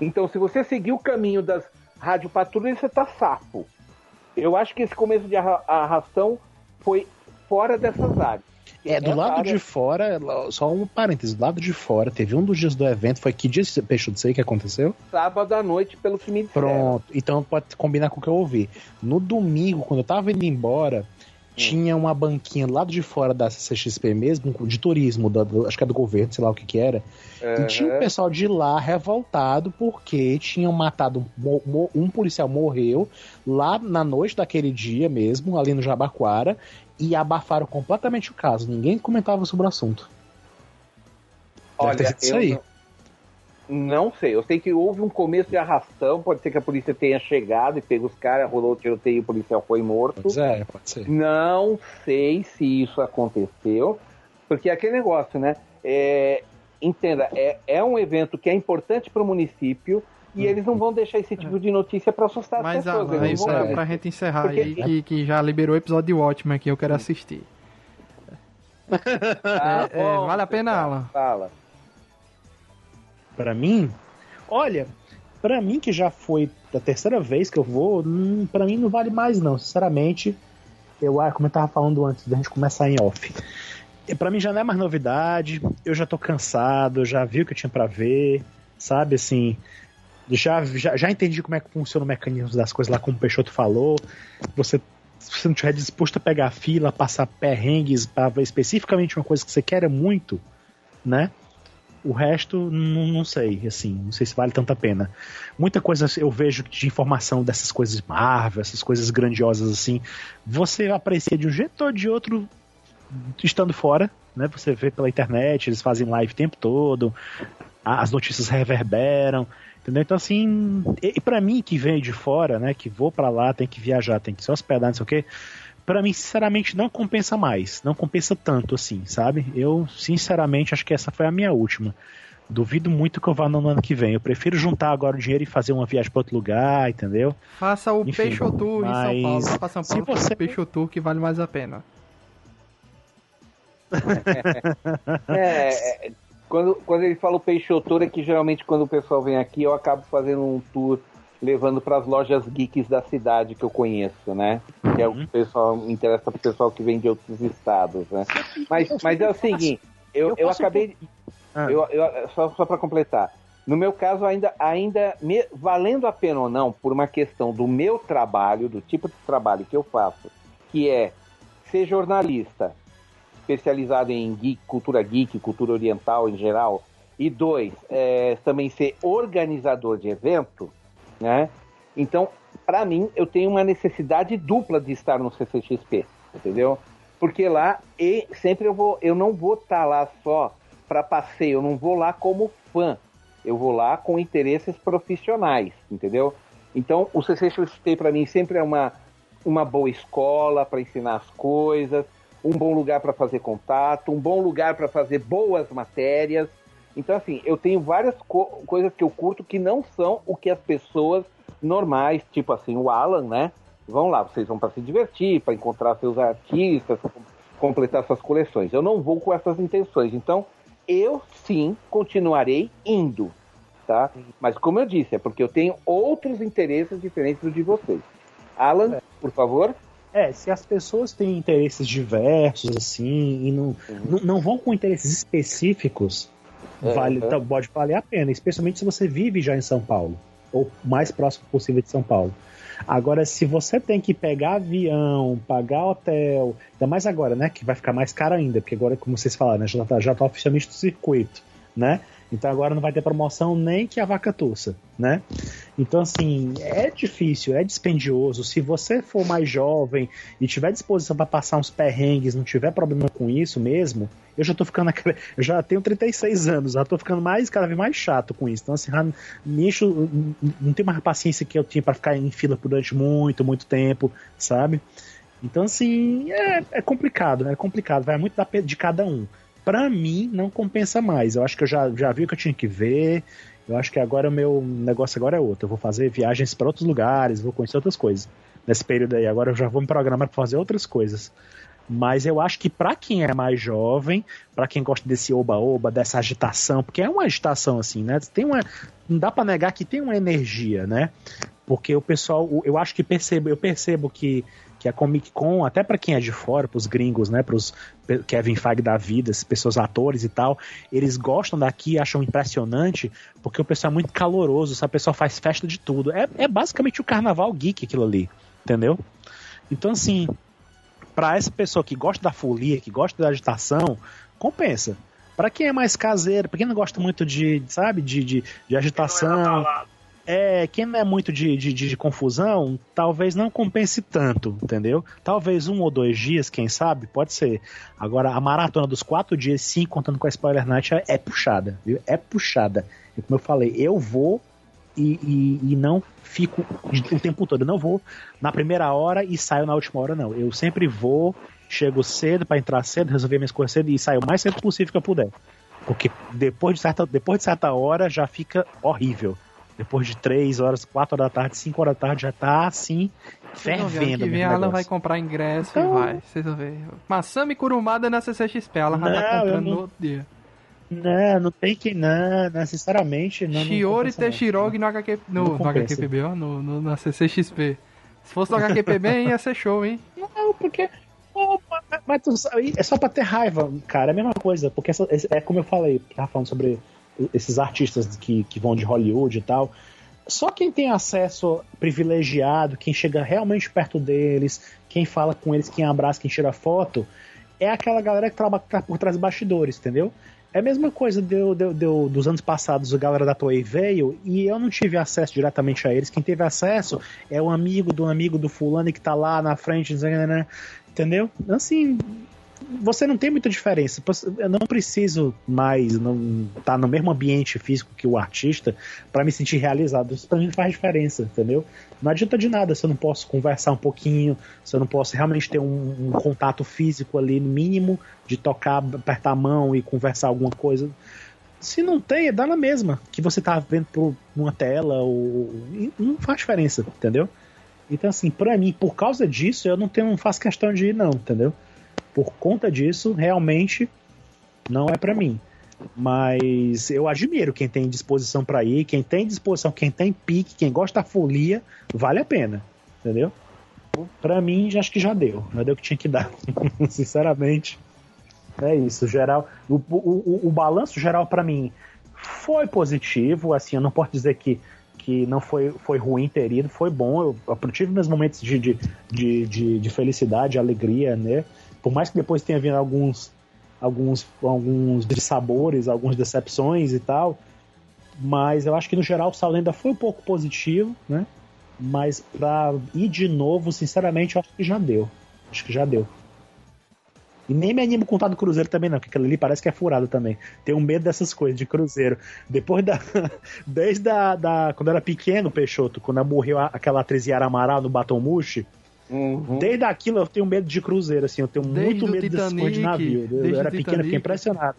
Então, se você seguir o caminho das radiopatrulhas, você tá safo. Eu acho que esse começo de arra- arrastão foi fora dessas áreas. É, do lado área- de fora, só um parênteses, do lado de fora, teve um dos dias do evento, foi que dia peixe de sei que aconteceu? Sábado à noite, pelo que me disseram. Pronto, então pode combinar com o que eu ouvi. No domingo, quando eu tava indo embora, tinha uma banquinha lado de fora da CCXP mesmo, de turismo, da- do- acho que é do governo, sei lá o que que era. E tinha um pessoal de lá revoltado porque tinham matado um, policial morreu lá na noite daquele dia mesmo, ali no Jabaquara, e abafaram completamente o caso. Ninguém comentava sobre o assunto. Deve Olha, isso eu não, não sei. Eu sei que houve um começo de arrastão. Pode ser que a polícia tenha chegado e pegou os caras, rolou o tiroteio e o policial foi morto. Pois é, pode ser. Não sei se isso aconteceu, porque é aquele negócio, né? É, entenda, é, é um evento que é importante para o município e eles não vão deixar esse tipo de notícia para assustar as Mas pessoas. Alan, eles aí não vão pra, gente encerrar Porque- aí, que, que já liberou o episódio de Watchmen que eu quero assistir. Ah, [LAUGHS] É, é, vale a pena, Alan? Fala. Pra mim, olha, pra mim que já foi a terceira vez que eu vou, hum, pra mim não vale mais não, sinceramente. Eu, ah, como eu tava falando antes da gente começar em off. Pra mim já não é mais novidade, eu já tô cansado, já vi o que eu tinha pra ver, sabe, assim, já, já, já entendi como é que funciona o mecanismo das coisas lá, como o Peixoto falou. Você, se você não estiver disposto a pegar fila, passar perrengues ver especificamente uma coisa que você quer muito, né? O resto, não, não sei, assim, não sei se vale tanta pena. Muita coisa eu vejo de informação dessas coisas Marvel, essas coisas grandiosas assim, você aprecia de um jeito ou de outro estando fora, né? Você vê pela internet, eles fazem live o tempo todo, as notícias reverberam, entendeu? Então assim, e, para mim que veio de fora, né, que vou pra lá, tem que viajar, tem que se hospedar, não sei o quê, Pra mim, sinceramente, não compensa mais. Não compensa tanto assim, sabe? Eu, sinceramente, acho que essa foi a minha última. Duvido muito que eu vá no ano que vem. Eu prefiro juntar agora o dinheiro e fazer uma viagem pra outro lugar, entendeu? Faça o Enfim, Peixotour em São Paulo. Vá pra São se Paulo, faça você- o Peixotour que vale mais a pena. [LAUGHS] É, é, quando, quando ele fala o Peixotor, é que geralmente quando o pessoal vem aqui, eu acabo fazendo um tour levando para as lojas geeks da cidade que eu conheço, né? Que é o que o pessoal interessa pro pessoal que vem de outros estados, né? Mas, mas é o seguinte, eu, Eu acabei. de- Ah. Eu, eu- só só para completar. No meu caso, ainda, ainda me- valendo a pena ou não, por uma questão do meu trabalho, do tipo de trabalho que eu faço, que é ser jornalista, especializado em geek, cultura geek, cultura oriental em geral, e dois, é, também ser organizador de evento, né? Então, para mim, eu tenho uma necessidade dupla de estar no CCXP, entendeu? Porque lá e sempre eu vou, eu não vou estar tá lá só para passeio, eu não vou lá como fã. Eu vou lá com interesses profissionais, entendeu? Então, o CCXP para mim sempre é uma uma boa escola para ensinar as coisas, um bom lugar para fazer contato, um bom lugar para fazer boas matérias. Então, assim, eu tenho várias co coisas que eu curto que não são o que as pessoas normais, tipo assim, o Alan, né? Vão lá, vocês vão para se divertir, para encontrar seus artistas, completar suas coleções. Eu não vou com essas intenções. Então, eu sim continuarei indo, tá? Mas como eu disse, é porque eu tenho outros interesses diferentes do de vocês. Alan, é. por favor. É, se as pessoas têm interesses diversos, assim, e não, uhum. não, não, vão com interesses específicos. Vale, tá, pode valer a pena, especialmente se você vive já em São Paulo ou mais próximo possível de São Paulo. Agora, se você tem que pegar avião, pagar hotel, ainda mais agora, né? Que vai ficar mais caro ainda, porque agora, como vocês falaram, né, já está já tá oficialmente no circuito, né? Então agora não vai ter promoção nem que a vaca tussa, né? Então, assim, é difícil, é dispendioso. Se você for mais jovem e tiver disposição para passar uns perrengues, não tiver problema com isso mesmo, eu já tô ficando. Eu já tenho 36 anos, já tô ficando mais, cada vez mais chato com isso. Então, assim, nicho, não tenho mais paciência que eu tinha para ficar em fila durante muito, muito tempo, sabe? Então, assim, é, é complicado, né? É complicado, vai muito de cada um para mim não compensa mais. Eu acho que eu já, já vi o que eu tinha que ver. Eu acho que agora o meu negócio agora é outro. Eu vou fazer viagens para outros lugares, vou conhecer outras coisas. Nesse período aí, agora eu já vou me programar para fazer outras coisas. Mas eu acho que para quem é mais jovem, para quem gosta desse oba-oba, dessa agitação, porque é uma agitação assim, né? Tem uma, não dá para negar que tem uma energia, né? Porque o pessoal, eu acho que percebo, eu percebo que que a Comic Con, até para quem é de fora, pros gringos, né, pros Kevin Feige da vida, pessoas atores e tal, eles gostam daqui, acham impressionante, porque o pessoal é muito caloroso, sabe? O pessoal faz festa de tudo. É, é basicamente o carnaval geek aquilo ali, entendeu? Então, assim, para essa pessoa que gosta da folia, que gosta da agitação, compensa. Para quem é mais caseiro, para quem não gosta muito de, sabe, de, de, de agitação é, quem não é muito de, de, de, confusão, talvez não compense tanto, entendeu? Talvez um ou dois dias, quem sabe, pode ser. Agora, a maratona dos quatro dias, sim, contando com a Spoiler Night, é, é puxada, viu? É puxada. E como eu falei, eu vou e, e, e, não fico o tempo todo. Eu não vou na primeira hora e saio na última hora, não. Eu sempre vou, chego cedo para entrar cedo, resolver minhas coisas cedo e saio o mais cedo possível que eu puder. Porque depois de certa, depois de certa hora já fica horrível. Depois de 3 horas, 4 horas da tarde, 5 horas da tarde, já tá assim, fervendo. Que vem, a Alan vai comprar ingresso então... e vai. Vocês vão ver. Masami Kurumada na CCXP, ela vai estar comprando não... no outro dia. Não, não tem que não, necessariamente. Não, Shiori Teshirogi no, HQ, no, no HQPB, ó, no, no, na CCXP. Se fosse no HQPB, [LAUGHS] ia ser show, hein? Não, porque. Oh, mas tu, é só pra ter raiva, cara, é a mesma coisa. Porque essa, é como eu falei, tava falando sobre esses artistas que, que vão de Hollywood e tal. Só quem tem acesso privilegiado, quem chega realmente perto deles, quem fala com eles, quem abraça, quem tira foto, é aquela galera que trabalha por trás dos bastidores, entendeu? É a mesma coisa deu, deu, dos anos passados, a galera da Toei veio e eu não tive acesso diretamente a eles. Quem teve acesso é o amigo do amigo do fulano que tá lá na frente, entendeu? Assim, você não tem muita diferença. Eu não preciso mais estar tá no mesmo ambiente físico que o artista para me sentir realizado. Isso para mim faz diferença, entendeu? Não adianta de nada se eu não posso conversar um pouquinho, se eu não posso realmente ter um, um contato físico ali, mínimo, de tocar, apertar a mão e conversar alguma coisa. Se não tem, dá na mesma que você tá vendo por uma tela ou não faz diferença, entendeu? Então assim, para mim, por causa disso, eu não tenho, não faço questão de ir não, entendeu? Por conta disso, realmente não é para mim. Mas eu admiro quem tem disposição para ir, quem tem disposição, quem tem pique, quem gosta da folia, vale a pena, entendeu? Para mim, acho que já deu, já deu o que tinha que dar, [LAUGHS] sinceramente. É isso, geral. O, o, o, o balanço geral para mim foi positivo, assim, eu não posso dizer que, que não foi, foi ruim ter ido, foi bom. Eu, eu tive meus momentos de, de, de, de, de felicidade, alegria, né? Por mais que depois tenha vindo alguns alguns alguns dissabores, algumas decepções e tal, mas eu acho que no geral o saldo ainda foi um pouco positivo, né? Mas pra ir de novo, sinceramente, eu acho que já deu. Acho que já deu. E nem me animo contar do Cruzeiro também, não, porque aquilo ali parece que é furado também. Tenho medo dessas coisas de Cruzeiro. Depois da. [LAUGHS] Desde a, da. Quando era pequeno, Peixoto, quando morreu aquela atriz Yara Amaral no Batom Mushi, Uhum. desde aquilo eu tenho medo de Cruzeiro, assim. Eu tenho Desde muito medo dessas coisas de Titanic, navio. Eu, desde era pequeno, eu fiquei Titanic. impressionado.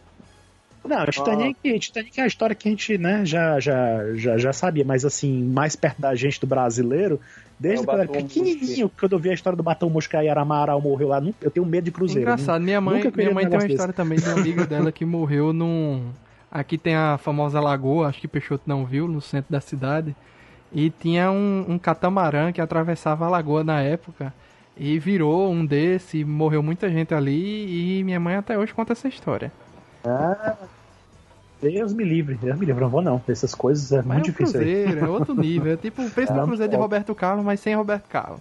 Não, Titanic, Titanic é a história que a gente, né, já, já, já, já sabia, mas assim, mais perto da gente do brasileiro, desde É quando eu era pequenininho, quando eu vi a história do Batom Mosca e Yara Amaral morreu lá, eu tenho medo de Cruzeiro. Engraçado, minha mãe, Nunca minha mãe um tem uma negócio história também de uma amiga dela que morreu num. Aqui tem a famosa lagoa, acho que Peixoto não viu, no centro da cidade. E tinha um, um catamarã que atravessava a lagoa na época. E virou um desse, morreu muita gente ali. E minha mãe até hoje conta essa história. Deus me livre, Deus me livre, não vou não. Essas coisas é Mas muito é um difícil aí. cruzeiro, é outro nível. É [LAUGHS] tipo o preço do É, cruzeiro de é. Roberto Carlos, mas sem Roberto Carlos.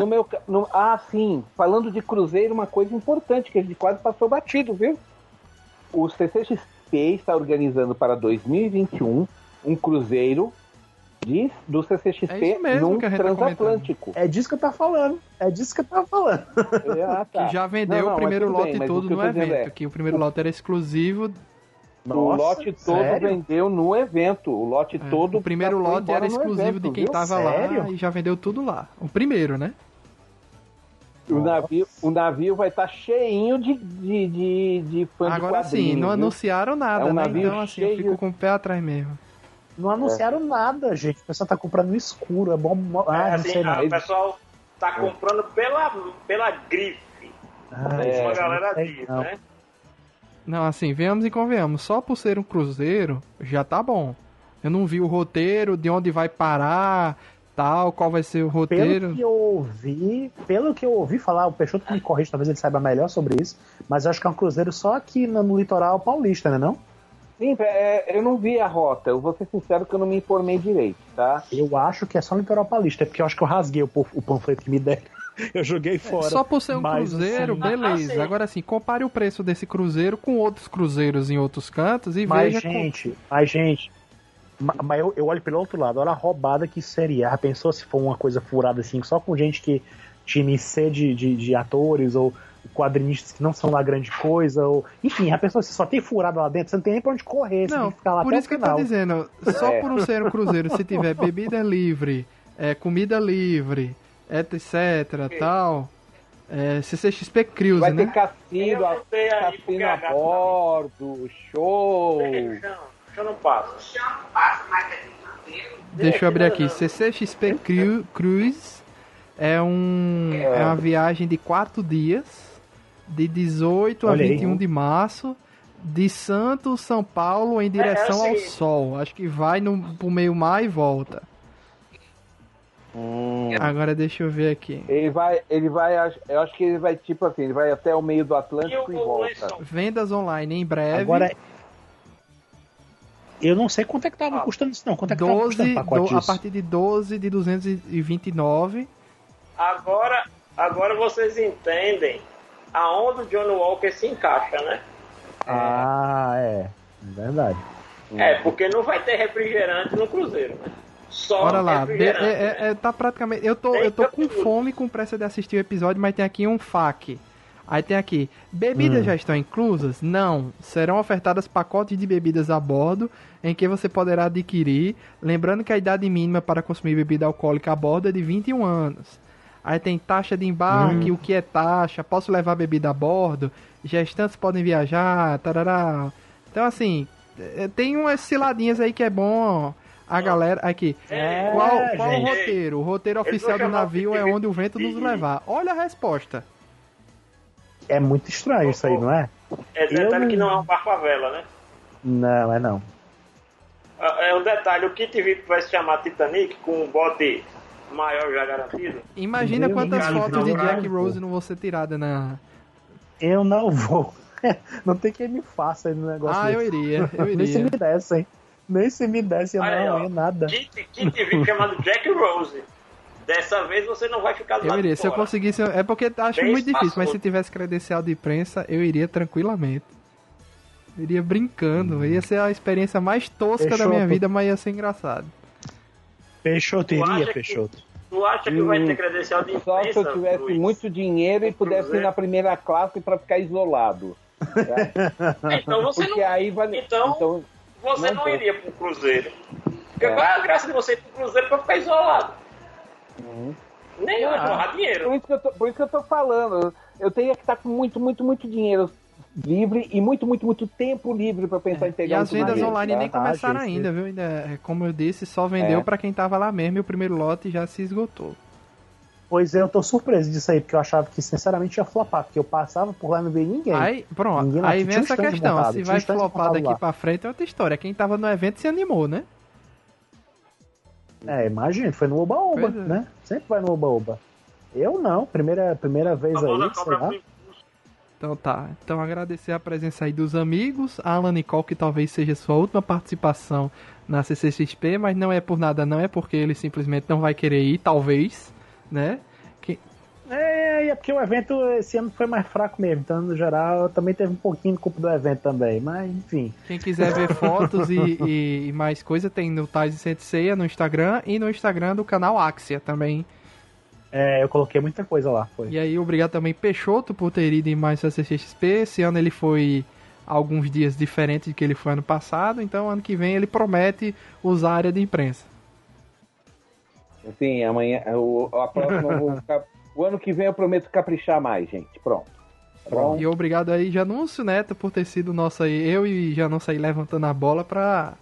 No meu, no- ah, sim. Falando de Cruzeiro, uma coisa importante que a gente quase passou batido, viu? O CCXP está organizando para 2021 um cruzeiro de, do É CCXP isso mesmo num tá transatlântico. É disso que eu tava falando. É disso que eu tava falando. É, ah, [LAUGHS] tá. Que já vendeu Não, não, o primeiro lote bem, todo no evento. é- Que o primeiro lote era exclusivo. o lote todo Sério? vendeu no evento. O lote é, todo. o primeiro lote era exclusivo evento, de quem viu? tava Sério? lá e já vendeu tudo lá. O primeiro, né? O navio, o navio vai estar cheinho de, de, de, de fã de Agora sim, não viu? anunciaram nada, É um né? navio Então assim, eu cheio- fico com o pé atrás mesmo. Não anunciaram nada, gente. O pessoal tá comprando no escuro. É bom. Ah, É, não assim, sei o pessoal tá comprando pela, pela grife. Ah, É, a galera diz, não. né? Não, assim, venhamos e convenhamos. Só por ser um cruzeiro, já tá bom. Eu não vi o roteiro, de onde vai parar, tal, qual vai ser o Pelo roteiro. que eu ouvi, pelo que eu ouvi falar, o Peixoto me corrige, talvez ele saiba melhor sobre isso, mas eu acho que é um cruzeiro só aqui no, no litoral paulista, né não? Sim, é, eu não vi a rota. Eu vou ser sincero que eu não me informei direito, tá? Eu acho que é só no litoral paulista, é porque eu acho que eu rasguei o, o panfleto que me deram. [LAUGHS] Eu joguei fora. Só por ser um Mas, cruzeiro, assim, beleza. Ah, sim. Agora assim, compare o preço desse cruzeiro com outros cruzeiros em outros cantos e Mas, veja. com- gente, mas, gente. Ma- Mas eu, eu olho pelo outro lado, olha a roubada que seria. Já pensou se for uma coisa furada assim, só com gente que time C de, de, de atores ou quadrinistas que não são lá grande coisa, ou. Enfim, já pensou se só tem furada lá dentro, você não tem nem pra onde correr, você tem Não, que ficar lá por até isso o que eu tô dizendo, só É. por um ser um cruzeiro, se tiver [LAUGHS] bebida livre, é, comida livre, etc, tal, é, CCXP Cruise, Vai né? ter cassino, não cassino a a bordo, show. Deixa eu não passo. Deixa eu abrir aqui, CCXP Cru- Cruise é, um, é uma viagem de quatro dias, de 18 a Olha aí. 21 de março, de Santos, São Paulo, em direção ao assim. sol. Acho que vai no, pro meio mar e volta. Hum. Agora deixa eu ver aqui. Ele vai, ele vai, eu acho que ele vai tipo assim, ele vai até o meio do E Atlântico e, o volta. Vendas online em breve. Agora. Eu não sei quanto é que tava Ah, custando isso, não. Quanto é que tava 12, custando o pacote do- a partir de 12 de 229. Agora, agora vocês entendem aonde o John Walker se encaixa, né? Ah, é. Verdade. É, porque não vai ter refrigerante no cruzeiro, né? Só Bora lá. Be- refrigerante. é, é- é- tá praticamente. Eu tô, Tem eu tô com tudo. fome com pressa de assistir o episódio, mas tem aqui um FAQ. Aí tem aqui, bebidas Hum. já estão inclusas? Não. Serão ofertadas pacotes de bebidas a bordo, em que você poderá adquirir. Lembrando que a idade mínima para consumir bebida alcoólica a bordo é de 21 anos. Aí tem taxa de embarque, o que é taxa, posso levar bebida a bordo, gestantes podem viajar, tarará. Então assim, é, tem umas ciladinhas aí que é bom a galera. Aqui. É, Qual, qual o roteiro? O roteiro oficial do navio é onde o vento nos levar. Olha a resposta. É muito estranho isso aí, não é? É detalhe Eu- que não é um barco à vela, né? Não, é não. É um detalhe, o Kit VIP vai se chamar Titanic com um bote maior já garantido. Imagina Deus quantas fotos de Jack não. Rose não vão ser tiradas na. Eu não vou. [LAUGHS] não tem quem me faça aí no negócio Ah, eu desse. iria, eu Nem se iria. me dessem. Nem se me dessem, eu aí, não ia nada. Kit, Kit VIP chamado Jack Rose. Dessa vez você não vai ficar do Eu lado iria. de Se eu fora. conseguisse. É porque acho Bem muito difícil, mas se tivesse credencial de imprensa, eu iria tranquilamente. Iria brincando. Ia ser a experiência mais tosca da Peixoto. minha vida, mas ia ser engraçado. Peixoto iria, que- Peixoto. Tu acha que vai ter credencial de Só se imprensa? eu tivesse Luiz? muito dinheiro e pudesse ir na primeira classe para ficar isolado. [LAUGHS] Então você Porque não, aí vale. Então- então você não não iria pro Cruzeiro. Porque É. qual é a graça de você ir pro Cruzeiro pra ficar isolado? Uhum. Nem torrar dinheiro. Por isso, que eu tô, por isso que eu tô falando. Eu teria que estar com muito, muito, muito dinheiro livre e muito, muito, muito tempo livre para pensar em E pegar as um vendas online tá? nem começaram Ah, ainda, viu? Ainda, é, como eu disse, só vendeu É. pra quem tava lá mesmo e o primeiro lote já se esgotou. Pois é, eu tô surpreso disso aí, porque eu achava que sinceramente ia flopar, porque eu passava por lá e não vi ninguém. Aí, pronto, Ninguém lá aí vem essa questão. montado, se vai flopar daqui lá. pra frente é outra história. Quem tava no evento se animou, né? É, imagina, foi no Oba-Oba, é. né? Sempre vai no Oba-Oba. Eu não, primeira, primeira vez aí, sei cobra lá. pro Então tá. Então agradecer a presença aí dos amigos. A Alan Nicole, que talvez seja sua última participação na CCXP, mas não é por nada, não. É porque ele simplesmente não vai querer ir, talvez, né? É, e é porque o evento esse ano foi mais fraco mesmo, então no geral também teve um pouquinho de culpa do evento também, mas enfim. Quem quiser ver fotos e, e- e mais coisa, tem no Tais e Senseia no Instagram e no Instagram do canal Axia também. É, eu coloquei muita coisa lá, foi. E aí, obrigado também Peixoto por ter ido em mais CCXP. Esse ano ele foi alguns dias diferentes do que ele foi ano passado, então ano que vem ele promete usar a área de imprensa. Assim, amanhã, o, a próxima eu vou [LAUGHS] ficar. O ano que vem eu prometo caprichar mais, gente. Pronto. Bom? E obrigado aí, Janúncio Neto, por ter sido nosso aí, eu e Janúncio aí levantando a bola pra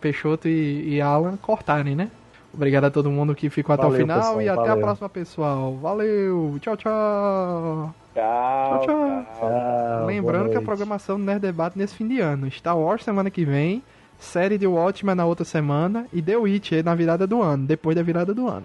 Peixoto e, e Alan cortarem, né? Obrigado a todo mundo que ficou até o Valeu, final pessoal, e até a valeu. próxima, pessoal. Valeu, tchau, tchau. Tchau, Tchau, tchau. tchau. Lembrando que a programação do Nerd Debate nesse fim de ano. Star Wars semana que vem, série de Watchmen na outra semana e The Witch aí na virada do ano, depois da virada do ano.